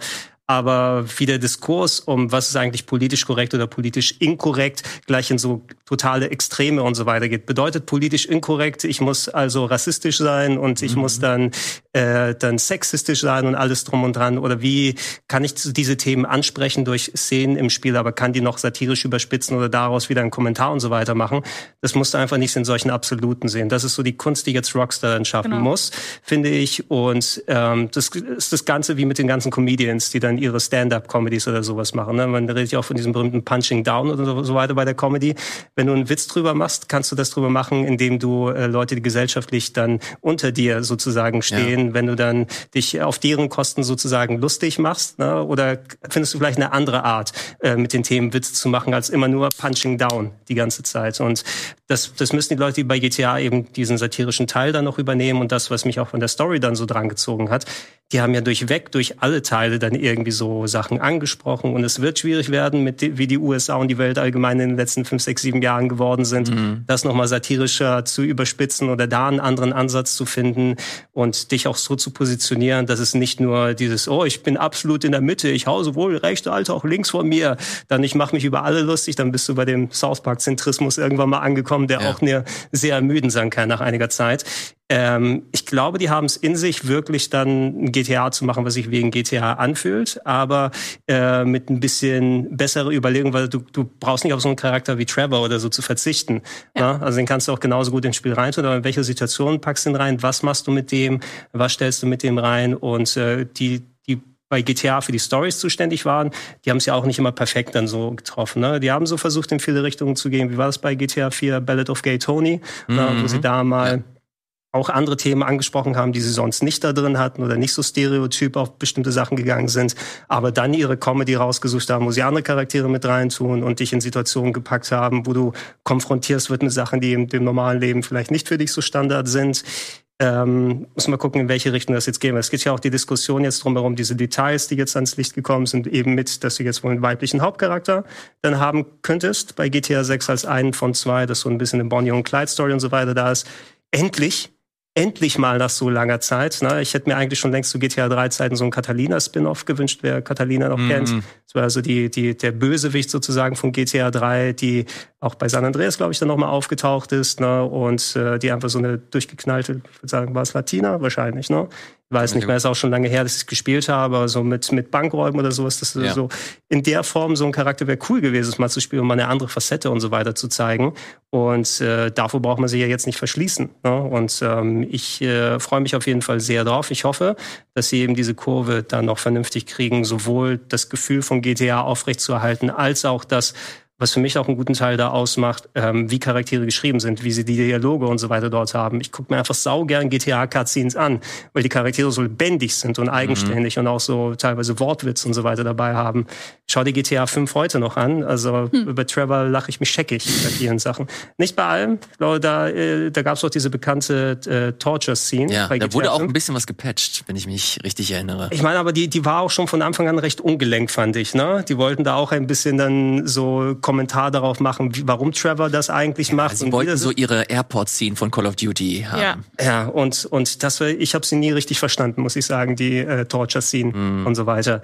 Aber wie der Diskurs um was ist eigentlich politisch korrekt oder politisch inkorrekt gleich in so totale Extreme und so weiter geht. Bedeutet politisch inkorrekt, ich muss also rassistisch sein und ich mhm. muss dann äh, dann sexistisch sein und alles drum und dran oder wie kann ich diese Themen ansprechen durch Szenen im Spiel, aber kann die noch satirisch überspitzen oder daraus wieder einen Kommentar und so weiter machen. Das musst du einfach nicht in solchen Absoluten sehen. Das ist so die Kunst, die jetzt Rockstar dann schaffen genau. muss, finde ich. Und ähm, das ist das Ganze wie mit den ganzen Comedians, die dann ihre Stand-up-Comedies oder sowas machen. Ne? Man redet ja auch von diesem berühmten Punching Down oder so weiter bei der Comedy. Wenn du einen Witz drüber machst, kannst du das drüber machen, indem du äh, Leute, die gesellschaftlich dann unter dir sozusagen stehen, ja. wenn du dann dich auf deren Kosten sozusagen lustig machst. Ne? Oder findest du vielleicht eine andere Art, äh, mit den Themen Witz zu machen, als immer nur Punching Down die ganze Zeit. Und das, das müssen die Leute, die bei GTA eben diesen satirischen Teil dann noch übernehmen und das, was mich auch von der Story dann so dran gezogen hat, die haben ja durchweg durch alle Teile dann irgendwie so Sachen angesprochen und es wird schwierig werden, mit wie die USA und die Welt allgemein in den letzten fünf, sechs, sieben Jahren geworden sind, mhm. das nochmal satirischer zu überspitzen oder da einen anderen Ansatz zu finden und dich auch so zu positionieren, dass es nicht nur dieses, oh, ich bin absolut in der Mitte, ich hau sowohl rechts als auch links von mir, dann ich mache mich über alle lustig, dann bist du bei dem South Park Zentrismus irgendwann mal angekommen, der ja. auch mir sehr ermüdend sein kann nach einiger Zeit. Ähm, ich glaube, die haben es in sich, wirklich dann ein GTA zu machen, was sich wegen GTA anfühlt, aber äh, mit ein bisschen bessere Überlegung, weil du, du brauchst nicht auf so einen Charakter wie Trevor oder so zu verzichten. Ja. Ne? Also den kannst du auch genauso gut ins Spiel reintun, aber in welche Situation packst du ihn rein, was machst du mit dem, was stellst du mit dem rein und äh, die, die bei GTA für die Stories zuständig waren, die haben es ja auch nicht immer perfekt dann so getroffen. Ne? Die haben so versucht, in viele Richtungen zu gehen. Wie war das bei GTA 4, Ballad of Gay Tony, mhm. ne, wo sie mhm. da mal ja auch andere Themen angesprochen haben, die sie sonst nicht da drin hatten oder nicht so stereotyp auf bestimmte Sachen gegangen sind, aber dann ihre Comedy rausgesucht haben, wo sie andere Charaktere mit reintun und dich in Situationen gepackt haben, wo du konfrontierst wird mit Sachen, die im dem normalen Leben vielleicht nicht für dich so Standard sind. Ähm, muss mal gucken, in welche Richtung das jetzt gehen wird. Es geht ja auch die Diskussion jetzt drumherum, diese Details, die jetzt ans Licht gekommen sind, eben mit, dass du jetzt wohl einen weiblichen Hauptcharakter dann haben könntest bei GTA 6 als einen von zwei, dass so ein bisschen eine Bonnie und Clyde Story und so weiter da ist. Endlich endlich mal nach so langer Zeit. Ne? Ich hätte mir eigentlich schon längst zu GTA 3 Zeiten so ein Catalina-Spin-off gewünscht, wer Catalina noch mm kennt. Das war also die, die, der Bösewicht sozusagen von GTA 3, die auch bei San Andreas, glaube ich, dann nochmal aufgetaucht ist, ne? Und äh, die einfach so eine durchgeknallte, ich würde sagen, war es Latina wahrscheinlich, ne? Weiß nicht mehr, ist auch schon lange her, dass ich gespielt habe, aber so mit, mit Bankräumen oder sowas, das ja. so in der Form so ein Charakter wäre cool gewesen, mal zu spielen, um mal eine andere Facette und so weiter zu zeigen. Und äh, davor braucht man sich ja jetzt nicht verschließen. Ne? Und ähm, ich äh, freue mich auf jeden Fall sehr drauf. Ich hoffe, dass sie eben diese Kurve dann noch vernünftig kriegen, sowohl das Gefühl von GTA aufrechtzuerhalten, als auch das, was für mich auch einen guten Teil da ausmacht, ähm, wie Charaktere geschrieben sind, wie sie die Dialoge und so weiter dort haben. Ich gucke mir einfach saugern GTA-Cutscenes an, weil die Charaktere so lebendig sind und eigenständig mhm. und auch so teilweise Wortwitz und so weiter dabei haben. Schau dir GTA 5 heute noch an. Also hm. über Trevor lache ich mich scheckig bei vielen Sachen. Nicht bei allem. Ich glaube, da, äh, da gab es auch diese bekannte äh, Torture-Scene. Ja, da wurde auch ein bisschen was gepatcht, wenn ich mich richtig erinnere. Ich meine, aber die, die war auch schon von Anfang an recht ungelenkt, fand ich. Ne? Die wollten da auch ein bisschen dann so Kommentar darauf machen, wie, warum Trevor das eigentlich macht. Sie wollten so ihre Airport ziehen von Call of Duty haben. Ja, ja und und das ich habe sie nie richtig verstanden, muss ich sagen, die äh, Torture Scene mm. und so weiter.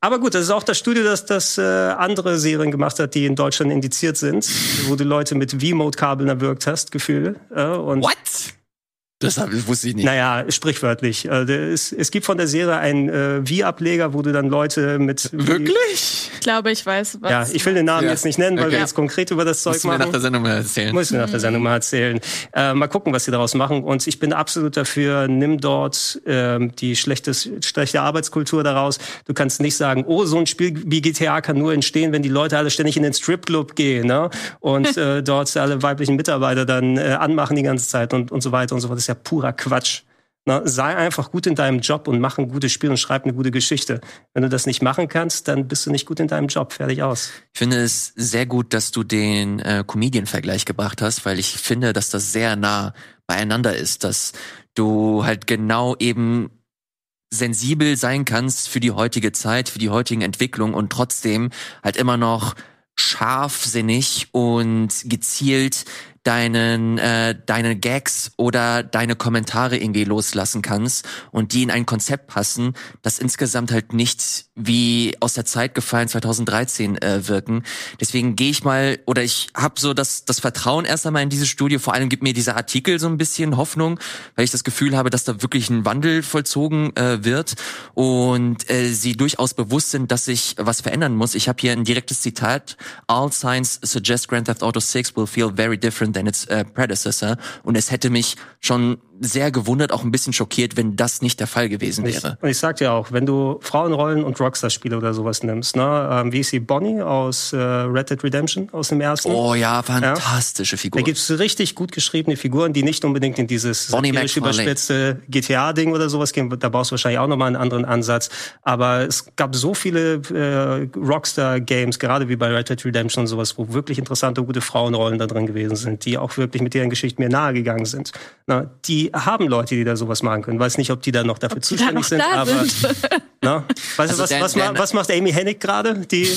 Aber gut, das ist auch das Studio, das das äh, andere Serien gemacht hat, die in Deutschland indiziert sind, wo du Leute mit V-Mode-Kabeln erwürgt hast, Gefühl. Äh, und What? Das, wusste ich nicht. Naja, sprichwörtlich. Äh, es, gibt von der Serie einen äh, Wii-Ableger, wo du dann Leute mit. Wirklich? Ich glaube, ich weiß, was. Ja, ich will den Namen ja. jetzt nicht nennen, weil okay. wir jetzt konkret über das Zeug Musst machen. Muss nach der Sendung mal erzählen. Muss ich nach der Sendung mal erzählen. Äh, mal gucken, was sie daraus machen. Und ich bin absolut dafür, nimm dort äh, die schlechtes, schlechte Arbeitskultur daraus. Du kannst nicht sagen, oh, so ein Spiel wie GTA kann nur entstehen, wenn die Leute alle ständig in den Stripclub gehen ne? und *laughs* äh, dort alle weiblichen Mitarbeiter dann äh, anmachen die ganze Zeit und, und so weiter und so fort. Das ist ja purer Quatsch. Na, sei einfach gut in deinem Job und mach ein gutes Spiel und schreib eine gute Geschichte. Wenn du das nicht machen kannst, dann bist du nicht gut in deinem Job. Fertig aus. Ich finde es sehr gut, dass du den äh, Comedian-Vergleich gebracht hast, weil ich finde, dass das sehr nah beieinander ist, dass du halt genau eben sensibel sein kannst für die heutige Zeit, für die heutigen Entwicklungen und trotzdem halt immer noch scharfsinnig und gezielt deinen äh, deine Gags oder deine Kommentare irgendwie loslassen kannst und die in ein Konzept passen, das insgesamt halt nicht wie aus der Zeit gefallen 2013 äh, wirken. Deswegen gehe ich mal oder ich habe so das das Vertrauen erst einmal in dieses Studio. Vor allem gibt mir dieser Artikel so ein bisschen Hoffnung, weil ich das Gefühl habe, dass da wirklich ein Wandel vollzogen äh, wird und äh, sie durchaus bewusst sind, dass sich was verändern muss. Ich habe hier ein direktes Zitat: All signs suggest Grand Theft Auto 6 will feel very different its uh, predecessor. Und es hätte mich schon sehr gewundert, auch ein bisschen schockiert, wenn das nicht der Fall gewesen wäre. Ich, und ich sag dir auch, wenn du Frauenrollen und Rockstar-Spiele oder sowas nimmst, ne, ähm, wie ist sie Bonnie aus äh, Red Dead Redemption aus dem ersten? Oh ja, fantastische ja. Figur. Da gibt's richtig gut geschriebene Figuren, die nicht unbedingt in dieses überspitzte GTA-Ding oder sowas gehen. Da brauchst du wahrscheinlich auch nochmal einen anderen Ansatz. Aber es gab so viele äh, Rockstar-Games, gerade wie bei Red Dead Redemption und sowas, wo wirklich interessante, gute Frauenrollen da drin gewesen sind, die auch wirklich mit deren Geschichten mir nahegegangen sind. Na, die haben Leute, die da sowas machen können. Weiß nicht, ob die da noch dafür ob zuständig sind, aber. Sind. *laughs* na, weißt also du, was, was, was macht Amy Hennig gerade? Die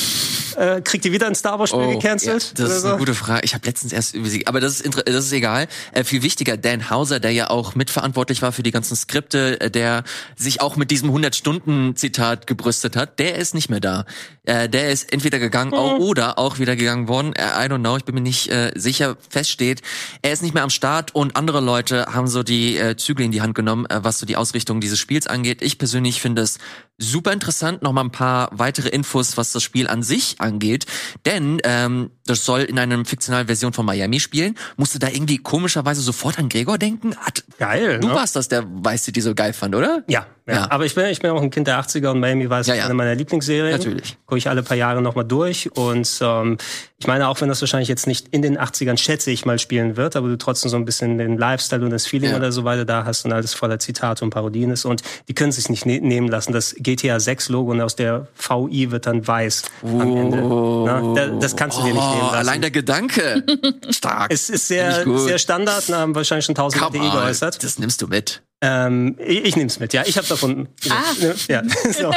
äh, kriegt die wieder ein Star Wars Spiel oh, gecancelt? Ja, das ist so? eine gute Frage. Ich habe letztens erst über sie, aber das ist das ist egal. Äh, viel wichtiger, Dan Hauser, der ja auch mitverantwortlich war für die ganzen Skripte, äh, der sich auch mit diesem 100 Stunden Zitat gebrüstet hat, der ist nicht mehr da. Äh, der ist entweder gegangen mhm. oder auch wieder gegangen worden. Äh, I don't know, ich bin mir nicht äh, sicher. Feststeht, er ist nicht mehr am Start und andere Leute haben so die äh, Zügel in die Hand genommen, äh, was so die Ausrichtung dieses Spiels angeht. Ich persönlich finde es super interessant. Noch mal ein paar weitere Infos, was das Spiel an sich angeht. Denn ähm, das soll in einer fiktionalen Version von Miami spielen. Musste da irgendwie komischerweise sofort an Gregor denken? Hat, geil. Du ne? warst das, der Weiße, die so geil fand, oder? Ja, ja. ja. Aber ich bin, ich bin auch ein Kind der 80er und Miami war ja, ja. eine meiner Lieblingsserien. Natürlich. Gucke ich alle paar Jahre nochmal durch. Und ähm, ich meine, auch wenn das wahrscheinlich jetzt nicht in den 80ern, schätze ich mal, spielen wird, aber du trotzdem so ein bisschen den Lifestyle und das Feeling oder so weiter da hast und alles voller Zitate und Parodien ist. Und die können sich nicht ne nehmen lassen. Das GTA 6 Logo und aus der VI wird dann weiß oh. am Ende. Na, das kannst du dir nicht nehmen lassen. Allein der Gedanke. *laughs* Stark. Es ist sehr, sehr Standard, haben wahrscheinlich schon tausend Leute geäußert. Das nimmst du mit. Ähm, ich, ich nehme es mit, ja. Ich habe davon. Ah. Ja, *laughs* so.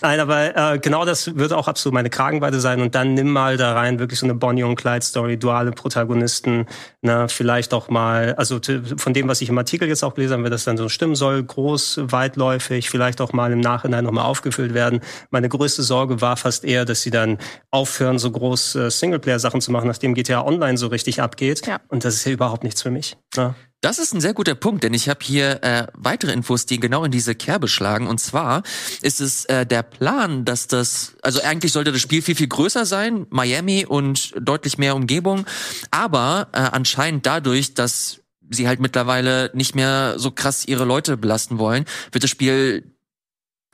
Nein, aber äh, genau das wird auch absolut meine Kragenweite sein. Und dann nimm mal da rein wirklich so eine Bonnie und Clyde Story, duale Protagonisten, na, vielleicht auch mal, also von dem, was ich im Artikel jetzt auch gelesen habe, wenn das dann so stimmen soll, groß, weitläufig, vielleicht auch mal im Nachhinein nochmal aufgefüllt werden. Meine größte Sorge war fast eher, dass sie dann aufhören, so groß Singleplayer-Sachen zu machen, nachdem GTA Online so richtig abgeht. Ja. Und das ist ja überhaupt nichts für mich. Na? Das ist ein sehr guter Punkt, denn ich habe hier äh, weitere Infos, die genau in diese Kerbe schlagen. Und zwar ist es äh, der Plan, dass das, also eigentlich sollte das Spiel viel, viel größer sein, Miami und deutlich mehr Umgebung. Aber äh, anscheinend dadurch, dass sie halt mittlerweile nicht mehr so krass ihre Leute belasten wollen, wird das Spiel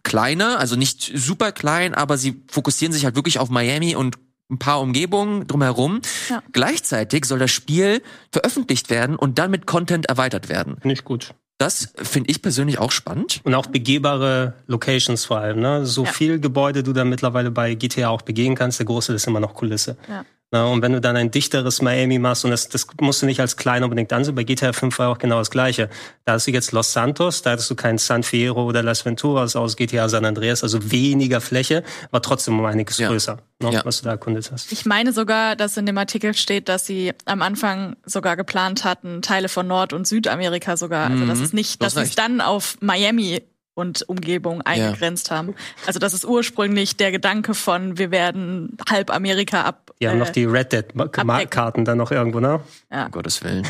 kleiner, also nicht super klein, aber sie fokussieren sich halt wirklich auf Miami und ein paar Umgebungen drumherum. Ja. Gleichzeitig soll das Spiel veröffentlicht werden und dann mit Content erweitert werden. Finde ich gut. Das finde ich persönlich auch spannend. Und auch begehbare Locations vor allem. Ne? So ja. viel Gebäude du da mittlerweile bei GTA auch begehen kannst, der Großteil ist immer noch Kulisse. Ja. Na, und wenn du dann ein dichteres Miami machst, und das, das musst du nicht als klein unbedingt ansehen, bei GTA 5 war auch genau das Gleiche. Da hast du jetzt Los Santos, da hattest du kein San Fierro oder Las Venturas aus GTA San Andreas, also weniger Fläche, aber trotzdem um einiges ja. größer, ne, ja. was du da erkundet hast. Ich meine sogar, dass in dem Artikel steht, dass sie am Anfang sogar geplant hatten, Teile von Nord- und Südamerika sogar, also das ist nicht, dass sie es dann auf Miami und Umgebung eingegrenzt ja. haben. Also das ist ursprünglich der Gedanke von, wir werden halb Amerika ab. Ja, äh, noch die Red Dead-Karten dann noch irgendwo, ne? Ja. Um Gottes Willen.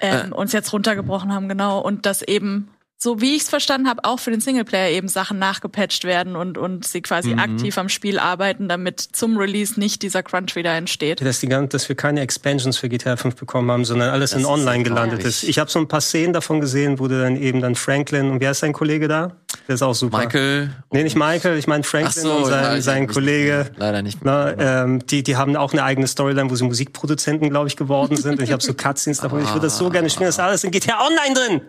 ähm, uns jetzt runtergebrochen haben, genau. Und das eben so wie ich es verstanden habe, auch für den Singleplayer eben Sachen nachgepatcht werden und, und sie quasi mhm. aktiv am Spiel arbeiten, damit zum Release nicht dieser Crunch wieder entsteht. Dass, die, dass wir keine Expansions für GTA 5 bekommen haben, sondern alles das in Online gelandet ist. Ich habe so ein paar Szenen davon gesehen, wo du dann eben dann Franklin und wer ist dein Kollege da? Der ist auch super. Michael. Nee, nicht Michael, ich meine Franklin so, und sein, ja, sein Kollege. Leider nicht. Na, ähm, die, die haben auch eine eigene Storyline, wo sie Musikproduzenten, glaube ich, geworden sind. und ich habe so Cutscenes davon. Ich würde das so gerne spielen. Das ist alles in GTA Online drin.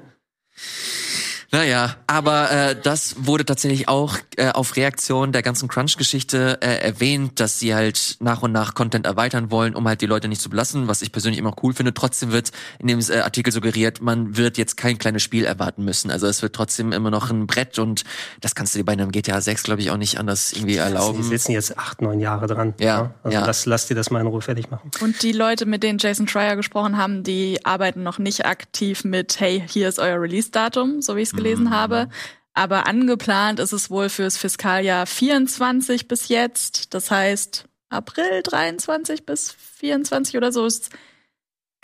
Naja, aber äh, das wurde tatsächlich auch äh, auf Reaktion der ganzen Crunch-Geschichte äh, erwähnt, dass sie halt nach und nach Content erweitern wollen, um halt die Leute nicht zu belassen, was ich persönlich immer cool finde. Trotzdem wird in dem äh, Artikel suggeriert, man wird jetzt kein kleines Spiel erwarten müssen. Also es wird trotzdem immer noch ein Brett und das kannst du dir bei einem GTA 6, glaube ich, auch nicht anders irgendwie erlauben. Sie sitzen jetzt acht, neun Jahre dran. Ja. ja. Also ja. Lass, lass dir das mal in Ruhe fertig machen. Und die Leute, mit denen Jason Schreier gesprochen haben, die arbeiten noch nicht aktiv mit, hey, hier ist euer Release-Datum, so wie ich es gelesen mhm. habe. Aber angeplant ist es wohl fürs Fiskaljahr 24 bis jetzt. Das heißt, April 23 bis 24 oder so ist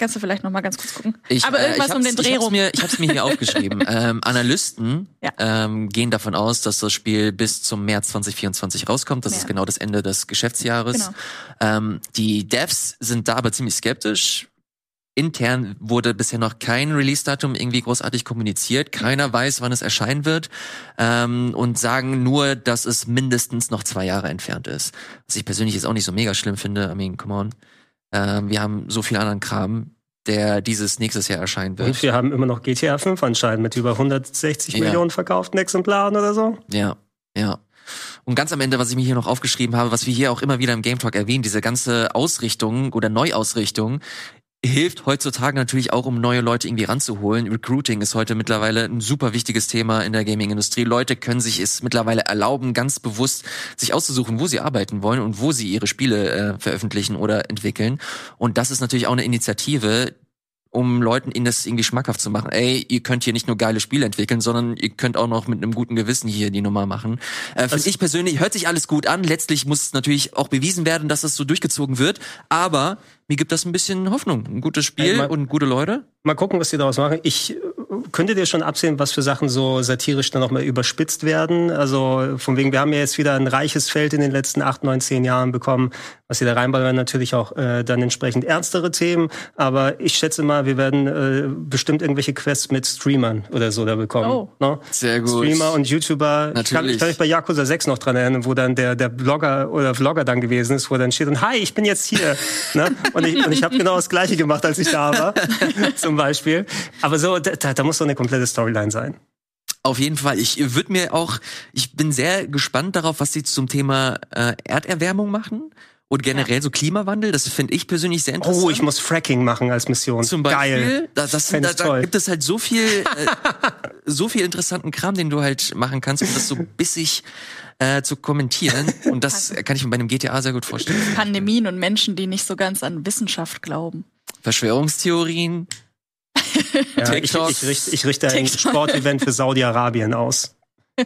Kannst du vielleicht noch mal ganz kurz gucken? Ich, Aber irgendwas äh, um den Dreh rum. Mir, ich habe es mir hier *laughs* aufgeschrieben. Ähm, Analysten ja. ähm, gehen davon aus, dass das Spiel bis zum März 2024 rauskommt. Das ja. ist genau das Ende des Geschäftsjahres. Genau. Ähm, die Devs sind da aber ziemlich skeptisch intern wurde bisher noch kein Release-Datum irgendwie großartig kommuniziert. Keiner weiß, wann es erscheinen wird ähm, und sagen nur, dass es mindestens noch zwei Jahre entfernt ist. Was ich persönlich jetzt auch nicht so mega schlimm finde. I mean, come on. Ähm, wir haben so viel anderen Kram, der dieses nächstes Jahr erscheinen wird. Und wir haben immer noch GTA 5 anscheinend mit über 160 ja. Millionen verkauften Exemplaren oder so. Ja, ja. Und ganz am Ende, was ich mir hier noch aufgeschrieben habe, was wir hier auch immer wieder im Game Talk erwähnen, diese ganze Ausrichtung oder Neuausrichtung hilft heutzutage natürlich auch, um neue Leute irgendwie ranzuholen. Recruiting ist heute mittlerweile ein super wichtiges Thema in der Gaming-Industrie. Leute können sich es mittlerweile erlauben, ganz bewusst sich auszusuchen, wo sie arbeiten wollen und wo sie ihre Spiele äh, veröffentlichen oder entwickeln. Und das ist natürlich auch eine Initiative, um Leuten ihnen das irgendwie schmackhaft zu machen. Ey, ihr könnt hier nicht nur geile Spiele entwickeln, sondern ihr könnt auch noch mit einem guten Gewissen hier die Nummer machen. Äh, Finde ich persönlich, hört sich alles gut an. Letztlich muss es natürlich auch bewiesen werden, dass es so durchgezogen wird. Aber mir gibt das ein bisschen Hoffnung. Ein gutes Spiel mal, und gute Leute. Mal gucken, was die daraus machen. Ich könnte dir schon absehen, was für Sachen so satirisch dann nochmal überspitzt werden. Also von wegen, wir haben ja jetzt wieder ein reiches Feld in den letzten acht, neun, zehn Jahren bekommen. Was sie da reinballern, natürlich auch äh, dann entsprechend ernstere Themen. Aber ich schätze mal, wir werden äh, bestimmt irgendwelche Quests mit Streamern oder so da bekommen. Oh. No? Sehr gut. Streamer und YouTuber. Natürlich. Ich kann, ich kann mich bei Yakuza 6 noch dran erinnern, wo dann der, der Blogger oder Vlogger dann gewesen ist, wo dann steht und Hi, ich bin jetzt hier. *laughs* ne? Und ich, und ich habe genau das Gleiche gemacht, als ich da war, *laughs* zum Beispiel. Aber so, da, da muss so eine komplette Storyline sein. Auf jeden Fall. Ich würde mir auch, ich bin sehr gespannt darauf, was sie zum Thema äh, Erderwärmung machen. Und generell ja. so Klimawandel, das finde ich persönlich sehr interessant. Oh, ich muss Fracking machen als Mission. Zum Beispiel, Geil. Da, das, da, da gibt es halt so viel, *laughs* äh, so viel interessanten Kram, den du halt machen kannst, um das so bissig äh, zu kommentieren. Und das kann ich mir bei einem GTA sehr gut vorstellen. Pandemien und Menschen, die nicht so ganz an Wissenschaft glauben. Verschwörungstheorien. *laughs* Ja, ich, ich, richte, ich richte ein Sportevent für Saudi-Arabien aus.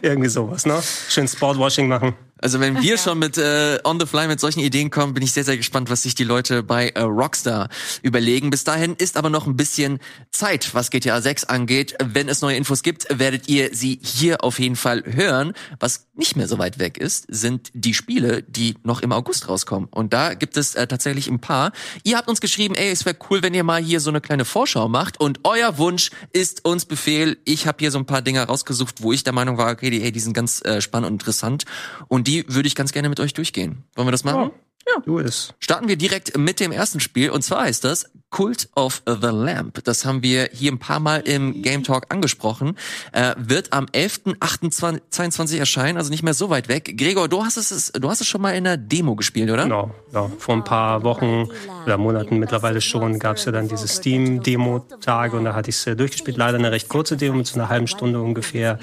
Irgendwie sowas, ne? Schön Sportwashing machen. Also wenn wir ja. schon mit äh, On the Fly mit solchen Ideen kommen, bin ich sehr, sehr gespannt, was sich die Leute bei äh, Rockstar überlegen. Bis dahin ist aber noch ein bisschen Zeit, was GTA 6 angeht. Wenn es neue Infos gibt, werdet ihr sie hier auf jeden Fall hören. Was nicht mehr so weit weg ist, sind die Spiele, die noch im August rauskommen. Und da gibt es äh, tatsächlich ein paar. Ihr habt uns geschrieben, ey, es wäre cool, wenn ihr mal hier so eine kleine Vorschau macht. Und euer Wunsch ist uns Befehl. Ich habe hier so ein paar Dinge rausgesucht, wo ich der Meinung war, okay, die, ey, die sind ganz äh, spannend und interessant. Und die würde ich ganz gerne mit euch durchgehen. Wollen wir das machen? Ja. Du es. Starten wir direkt mit dem ersten Spiel und zwar heißt das Cult of the Lamp. Das haben wir hier ein paar Mal im Game Talk angesprochen. Äh, wird am 11.28 erscheinen, also nicht mehr so weit weg. Gregor, du hast es, du hast es schon mal in der Demo gespielt, oder? Genau, genau. vor ein paar Wochen oder Monaten mittlerweile schon gab es ja dann diese Steam-Demo-Tage und da hatte ich es äh, durchgespielt. Leider eine recht kurze Demo mit so einer halben Stunde ungefähr.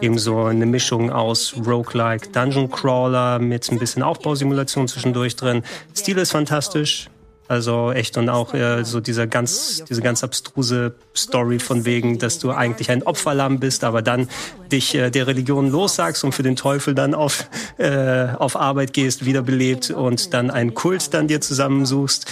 Eben so eine Mischung aus Roguelike, Dungeon Crawler mit ein bisschen Aufbausimulation zwischendurch drin. Stil ist fantastisch. Also echt und auch äh, so dieser ganz, diese ganz abstruse Story von wegen, dass du eigentlich ein Opferlamm bist, aber dann dich äh, der Religion lossagst und für den Teufel dann auf, äh, auf Arbeit gehst, wiederbelebt und dann einen Kult dann dir zusammensuchst.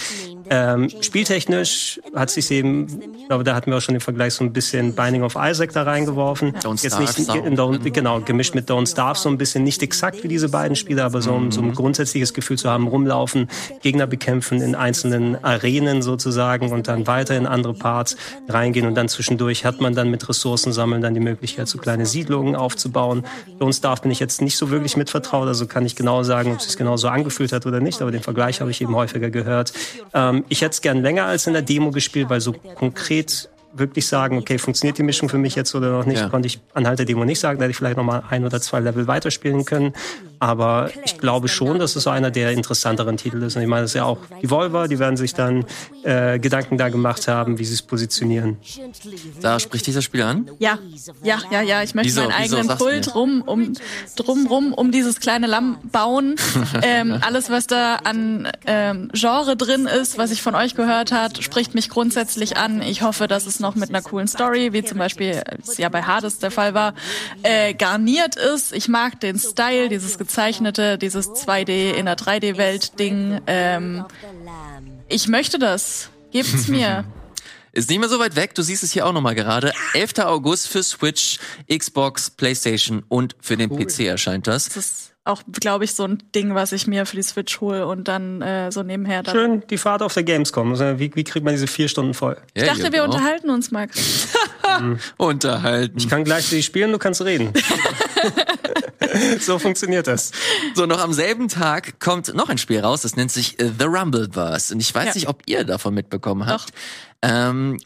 Ähm, spieltechnisch hat sich eben, ich glaube, da hatten wir auch schon den Vergleich so ein bisschen Binding of Isaac da reingeworfen. Don't Jetzt nicht, don't, genau, gemischt mit Don't Starve so ein bisschen nicht exakt wie diese beiden Spiele, aber so, mhm. so ein grundsätzliches Gefühl zu haben, rumlaufen, Gegner bekämpfen in einzelnen Arenen sozusagen und dann weiter in andere Parts reingehen und dann zwischendurch hat man dann mit Ressourcen sammeln dann die Möglichkeit, so kleine Siedlungen aufzubauen. Don't Starve bin ich jetzt nicht so wirklich mitvertraut, also kann ich genau sagen, ob es sich genau so angefühlt hat oder nicht, aber den Vergleich habe ich eben häufiger gehört. Ähm, ähm, ich hätte es gern länger als in der Demo gespielt, weil so konkret wirklich sagen, okay, funktioniert die Mischung für mich jetzt oder noch nicht, ja. konnte ich anhand der Demo nicht sagen. Da hätte ich vielleicht noch mal ein oder zwei Level weiterspielen können. Aber ich glaube schon, dass es so einer der interessanteren Titel ist. Und ich meine, das ist ja auch die Volver, die werden sich dann äh, Gedanken da gemacht haben, wie sie es positionieren. Da spricht dieses Spiel an? Ja, ja, ja, ja. Ich möchte wieso, meinen eigenen Kult rum, um, drumrum um dieses kleine Lamm bauen. *laughs* ähm, alles, was da an ähm, Genre drin ist, was ich von euch gehört hat, spricht mich grundsätzlich an. Ich hoffe, dass es noch mit einer coolen Story, wie zum Beispiel es ja bei Hades der Fall war, äh, garniert ist. Ich mag den Style, dieses gezeichnete, dieses 2D in der 3D-Welt-Ding. Ähm, ich möchte das. Gebt's mir. *laughs* Ist nicht mehr so weit weg. Du siehst es hier auch nochmal gerade. 11. August für Switch, Xbox, PlayStation und für den cool. PC erscheint das. Das ist auch, glaube ich, so ein Ding, was ich mir für die Switch hole und dann äh, so nebenher. Dann Schön die Fahrt auf der Gamescom. Also, wie, wie kriegt man diese vier Stunden voll? Ich dachte, wir genau. unterhalten uns, Max. *laughs* unterhalten. Ich kann gleichzeitig spielen, du kannst reden. *laughs* so funktioniert das. So, noch am selben Tag kommt noch ein Spiel raus, das nennt sich äh, The Rumbleverse. Und ich weiß ja. nicht, ob ihr davon mitbekommen habt. Doch. Ähm,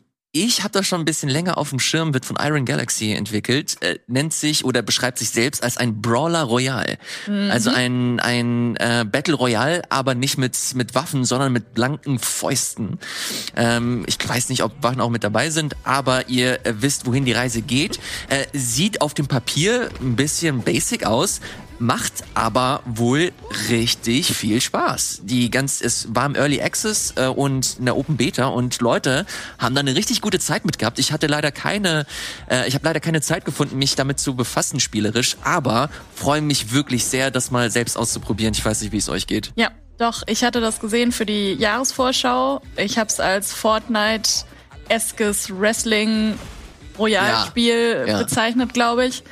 ich habe das schon ein bisschen länger auf dem Schirm, wird von Iron Galaxy entwickelt, äh, nennt sich oder beschreibt sich selbst als ein Brawler Royale. Mhm. Also ein, ein äh, Battle Royale, aber nicht mit, mit Waffen, sondern mit blanken Fäusten. Ähm, ich weiß nicht, ob Waffen auch mit dabei sind, aber ihr äh, wisst, wohin die Reise geht. Äh, sieht auf dem Papier ein bisschen basic aus, macht aber wohl richtig viel Spaß. Die ganz, es war im Early Access äh, und in der Open Beta und Leute haben da eine richtig gute Zeit mit gehabt. Ich hatte leider keine, äh, ich habe leider keine Zeit gefunden, mich damit zu befassen spielerisch, aber freue mich wirklich sehr, das mal selbst auszuprobieren. Ich weiß nicht, wie es euch geht. Ja, doch. Ich hatte das gesehen für die Jahresvorschau. Ich habe es als Fortnite-eskes Wrestling Royalspiel ja, ja. bezeichnet, glaube ich.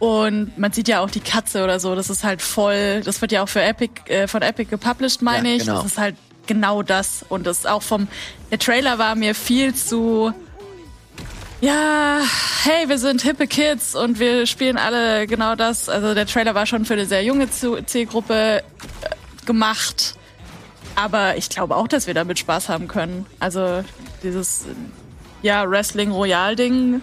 Und man sieht ja auch die Katze oder so, das ist halt voll, das wird ja auch für Epic, äh, von Epic gepublished, meine ja, ich. Genau. Das ist halt genau das. Und das auch vom, der Trailer war mir viel zu, ja, hey, wir sind hippe Kids und wir spielen alle genau das. Also der Trailer war schon für eine sehr junge Zielgruppe äh, gemacht. Aber ich glaube auch, dass wir damit Spaß haben können. Also dieses, ja, Wrestling Royal Ding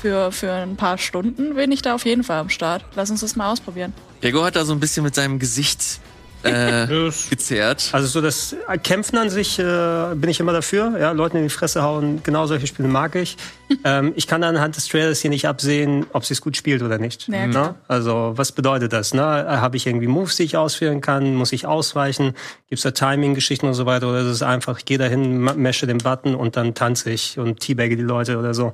für, für ein paar Stunden bin ich da auf jeden Fall am Start. Lass uns das mal ausprobieren. Gregor hat da so ein bisschen mit seinem Gesicht äh, *laughs* gezerrt. Also so das Kämpfen an sich äh, bin ich immer dafür. Ja, Leuten in die Fresse hauen, genau solche Spiele mag ich. *laughs* ähm, ich kann anhand des Trailers hier nicht absehen, ob sie es gut spielt oder nicht. Ja, ne? Also was bedeutet das? Ne? Habe ich irgendwie Moves, die ich ausführen kann? Muss ich ausweichen? Gibt es da Timing-Geschichten und so weiter? Oder ist es einfach, ich gehe dahin, mesche den Button und dann tanze ich und teabagge die Leute oder so?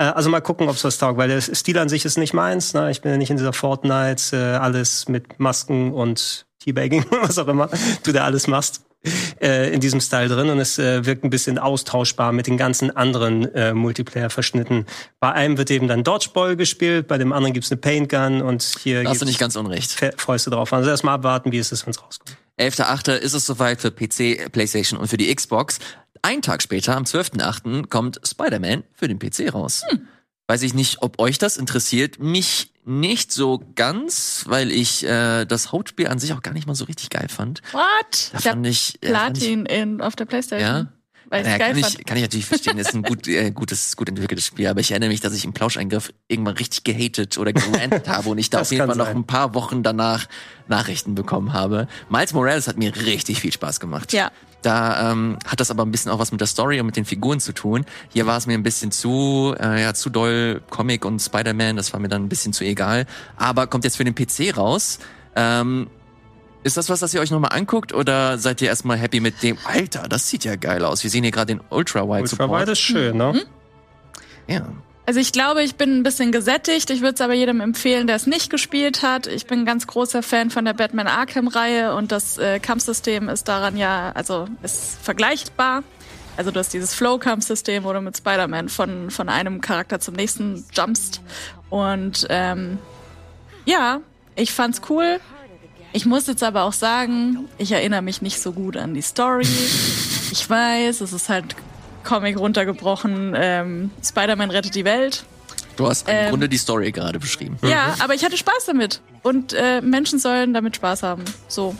Äh, also mal gucken, ob es was taugt, weil der Stil an sich ist nicht meins. Ne? Ich bin ja nicht in dieser Fortnite, äh, alles mit Masken und Teabagging, *laughs* was auch immer, du da alles machst. Äh, in diesem Style drin und es äh, wirkt ein bisschen austauschbar mit den ganzen anderen äh, Multiplayer-Verschnitten. Bei einem wird eben dann Dodgeball gespielt, bei dem anderen gibt's eine Paint Gun und hier da hast du nicht ganz unrecht. Fäuste drauf. Also erstmal abwarten, wie es ist, wenn es rauskommt. 11.8. ist es soweit für PC, PlayStation und für die Xbox. Ein Tag später, am 12.8., kommt Spider-Man für den PC raus. Hm. Weiß ich nicht, ob euch das interessiert. Mich nicht so ganz, weil ich äh, das Hauptspiel an sich auch gar nicht mal so richtig geil fand. What? Da ich fand ich, ja, fand ich Platin in, auf der Playstation. ja. Weil Naja, kann, fand. ich, kann ich natürlich verstehen, das ist ein gut, *laughs* äh, gutes, gut entwickeltes Spiel, aber ich erinnere mich, dass ich im Plauscheingriff irgendwann richtig gehatet oder gerantet habe und ich da auf jeden Fall noch ein paar Wochen danach Nachrichten bekommen habe. Miles Morales hat mir richtig viel Spaß gemacht. Ja. Da ähm, hat das aber ein bisschen auch was mit der Story und mit den Figuren zu tun. Hier war es mir ein bisschen zu, äh, ja, zu doll Comic und Spider-Man, das war mir dann ein bisschen zu egal. Aber kommt jetzt für den PC raus. Ähm, ist das was, das ihr euch nochmal anguckt oder seid ihr erstmal happy mit dem? Alter, das sieht ja geil aus. Wir sehen hier gerade den Ultra-Wide Ultra Support. Wide ist schön, ne? Mhm. Ja. Also ich glaube, ich bin ein bisschen gesättigt. Ich würde es aber jedem empfehlen, der es nicht gespielt hat. Ich bin ein ganz großer Fan von der Batman Arkham-Reihe und das äh, Kampfsystem ist daran ja, also ist vergleichbar. Also du hast dieses Flow-Kampfsystem, wo du mit Spider-Man von, von einem Charakter zum nächsten jumpst. Und ähm, ja, ich fand's cool. Ich muss jetzt aber auch sagen, ich erinnere mich nicht so gut an die Story. Ich weiß, es ist halt Comic runtergebrochen. Ähm, Spider-Man rettet die Welt. Du hast im Ähm. Grunde die Story gerade beschrieben. Ja, aber ich hatte Spaß damit. Und äh, Menschen sollen damit Spaß haben. So.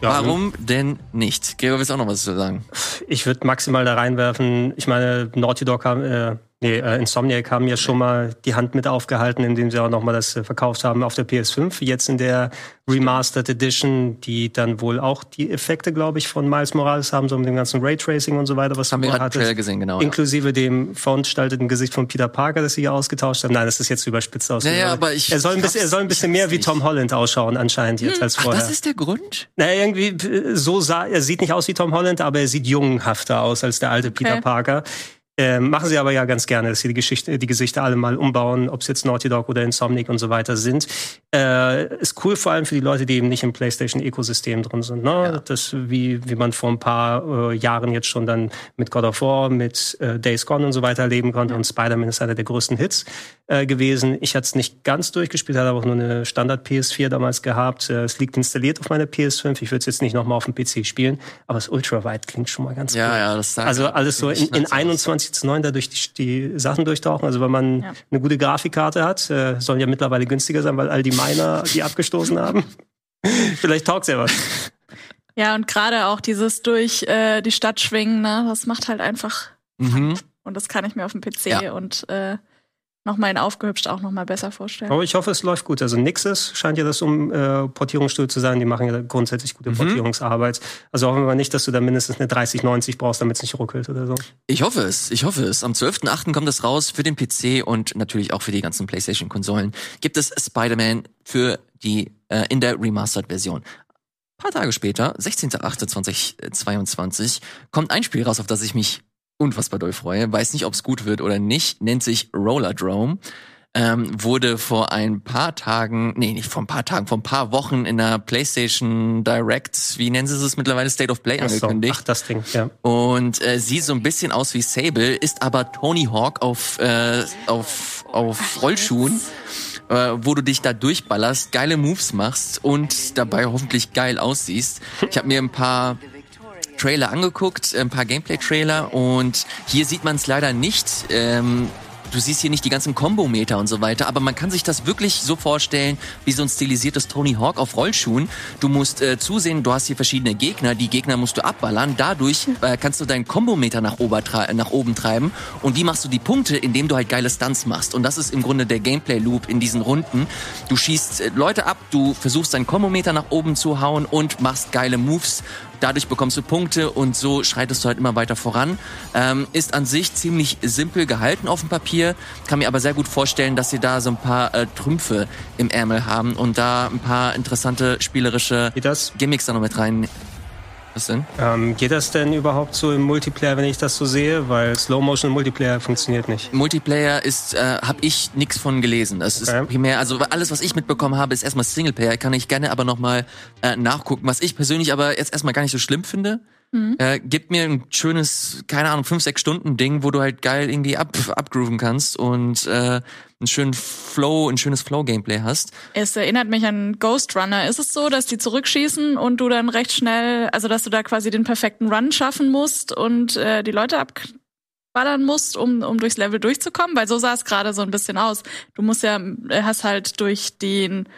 Warum denn nicht? Gregor, willst du auch noch was zu sagen? Ich würde maximal da reinwerfen. Ich meine, Naughty Dog haben, äh, nee, äh, Insomniac haben ja schon mal die Hand mit aufgehalten, indem sie auch noch mal das äh, verkauft haben auf der PS5. Jetzt in der Remastered Edition, die dann wohl auch die Effekte, glaube ich, von Miles Morales haben, so mit dem ganzen Raytracing und so weiter, was Haben wir gerade hattest. gesehen, genau. Ja. Inklusive dem verunstalteten Gesicht von Peter Parker, das sie hier ausgetauscht haben. Nein, das ist jetzt überspitzt aus. Naja, aber ich- er soll ein bisschen, er soll ein bisschen mehr wie nicht. Tom Holland ausschauen anscheinend jetzt als Ach, vorher. das ist der Grund? Naja, irgendwie äh, so sah, er sieht nicht aus wie Tom Holland, aber er sieht jungenhafter aus als der alte Peter Parker. Ähm, machen sie aber ja ganz gerne, dass sie die Geschichte, die Gesichter alle mal umbauen, ob es jetzt Naughty Dog oder Insomniac und so weiter sind. Äh, ist cool vor allem für die Leute, die eben nicht im PlayStation-Ökosystem drin sind. Ne? Das wie wie man vor ein paar äh, Jahren jetzt schon dann mit God of War, mit äh, Days Gone und so weiter erleben konnte. Und Spider-Man ist einer der größten Hits äh, gewesen. Ich hatte es nicht ganz durchgespielt, hatte aber auch nur eine Standard PS4 damals gehabt. Äh, es liegt installiert auf meiner PS5. Ich würde es jetzt nicht nochmal auf dem PC spielen, aber das Ultra-Wide klingt schon mal ganz Ja, cool. ja, das sagt Also alles so in, in nice aus. 21 zu 9 da durch die, die Sachen durchtauchen. Also wenn man Ja. eine gute Grafikkarte hat, äh, sollen ja mittlerweile günstiger sein, weil all die Miner die abgestoßen haben. *laughs* Vielleicht taugt's ja was. Ja, und gerade auch dieses durch äh, die Stadt schwingen, ne, das macht halt einfach. Mhm. Und das kann ich mir auf dem PC Ja. und äh, nochmal in aufgehübscht auch nochmal besser vorstellen. Aber ich hoffe, es läuft gut. Also Nixes scheint ja das um äh, Portierungsstudio zu sein. Die machen ja grundsätzlich gute Portierungsarbeit. Also hoffen wir nicht, dass du da mindestens eine 3090 brauchst, damit es nicht ruckelt oder so. Ich hoffe es, ich hoffe es. Am 12.8. kommt es raus für den PC und natürlich auch für die ganzen PlayStation-Konsolen. Gibt es Spider-Man für die äh, in der Remastered-Version. Ein paar Tage später, 16.08.2022, kommt ein Spiel raus, auf das ich mich unfassbar doll freue. Weiß nicht, ob es gut wird oder nicht. Nennt sich Roller Drome. Ähm, wurde vor ein paar Tagen, nee, nicht vor ein paar Tagen, vor ein paar Wochen in der PlayStation Direct, wie nennen sie es mittlerweile, State of Play Ach so. angekündigt. Ach, das Ding, ja. Und äh, sieht so ein bisschen aus wie Sable, ist aber Tony Hawk auf, äh, auf, auf Rollschuhen, äh, wo du dich da durchballerst, geile Moves machst und dabei hoffentlich geil aussiehst. Ich habe mir ein paar Trailer angeguckt, ein paar Gameplay-Trailer und hier sieht man es leider nicht. Ähm, Du siehst hier nicht die ganzen Kombometer und so weiter, aber man kann sich das wirklich so vorstellen, wie so ein stilisiertes Tony Hawk auf Rollschuhen. Du musst äh, zusehen, du hast hier verschiedene Gegner, die Gegner musst du abballern. Dadurch äh, kannst du deinen Kombometer nach, nach oben treiben und wie machst du die Punkte, indem du halt geile Stunts machst. Und das ist im Grunde der Gameplay-Loop in diesen Runden. Du schießt äh, Leute ab, du versuchst deinen Kombometer nach oben zu hauen und machst geile Moves. Dadurch bekommst du Punkte und so schreitest du halt immer weiter voran. Ähm, ist an sich ziemlich simpel gehalten auf dem Papier, kann mir aber sehr gut vorstellen, dass sie da so ein paar äh, Trümpfe im Ärmel haben und da ein paar interessante spielerische? Gimmicks da noch mit rein. Was denn? Ähm, geht das denn überhaupt so im Multiplayer, wenn ich das so sehe? Weil Slow Motion im Multiplayer funktioniert nicht. Multiplayer ist, äh, habe ich nix von gelesen. Das Okay. ist primär, also alles, was ich mitbekommen habe, ist erstmal Singleplayer. Kann ich gerne aber nochmal äh, nachgucken. Was ich persönlich aber jetzt erstmal gar nicht so schlimm finde. Äh, gibt mir ein schönes, keine Ahnung, fünf, sechs Stunden Ding, wo du halt geil irgendwie ab, abgrooven kannst und äh, einen schönen Flow, ein schönes Flow-Gameplay hast. Es erinnert mich an Ghost Runner. Ist es so, dass die zurückschießen und du dann recht schnell, also dass du da quasi den perfekten Run schaffen musst und äh, die Leute ab ballern musst, um, um durchs Level durchzukommen, weil so sah es gerade so ein bisschen aus. Du musst ja, äh, hast halt durch den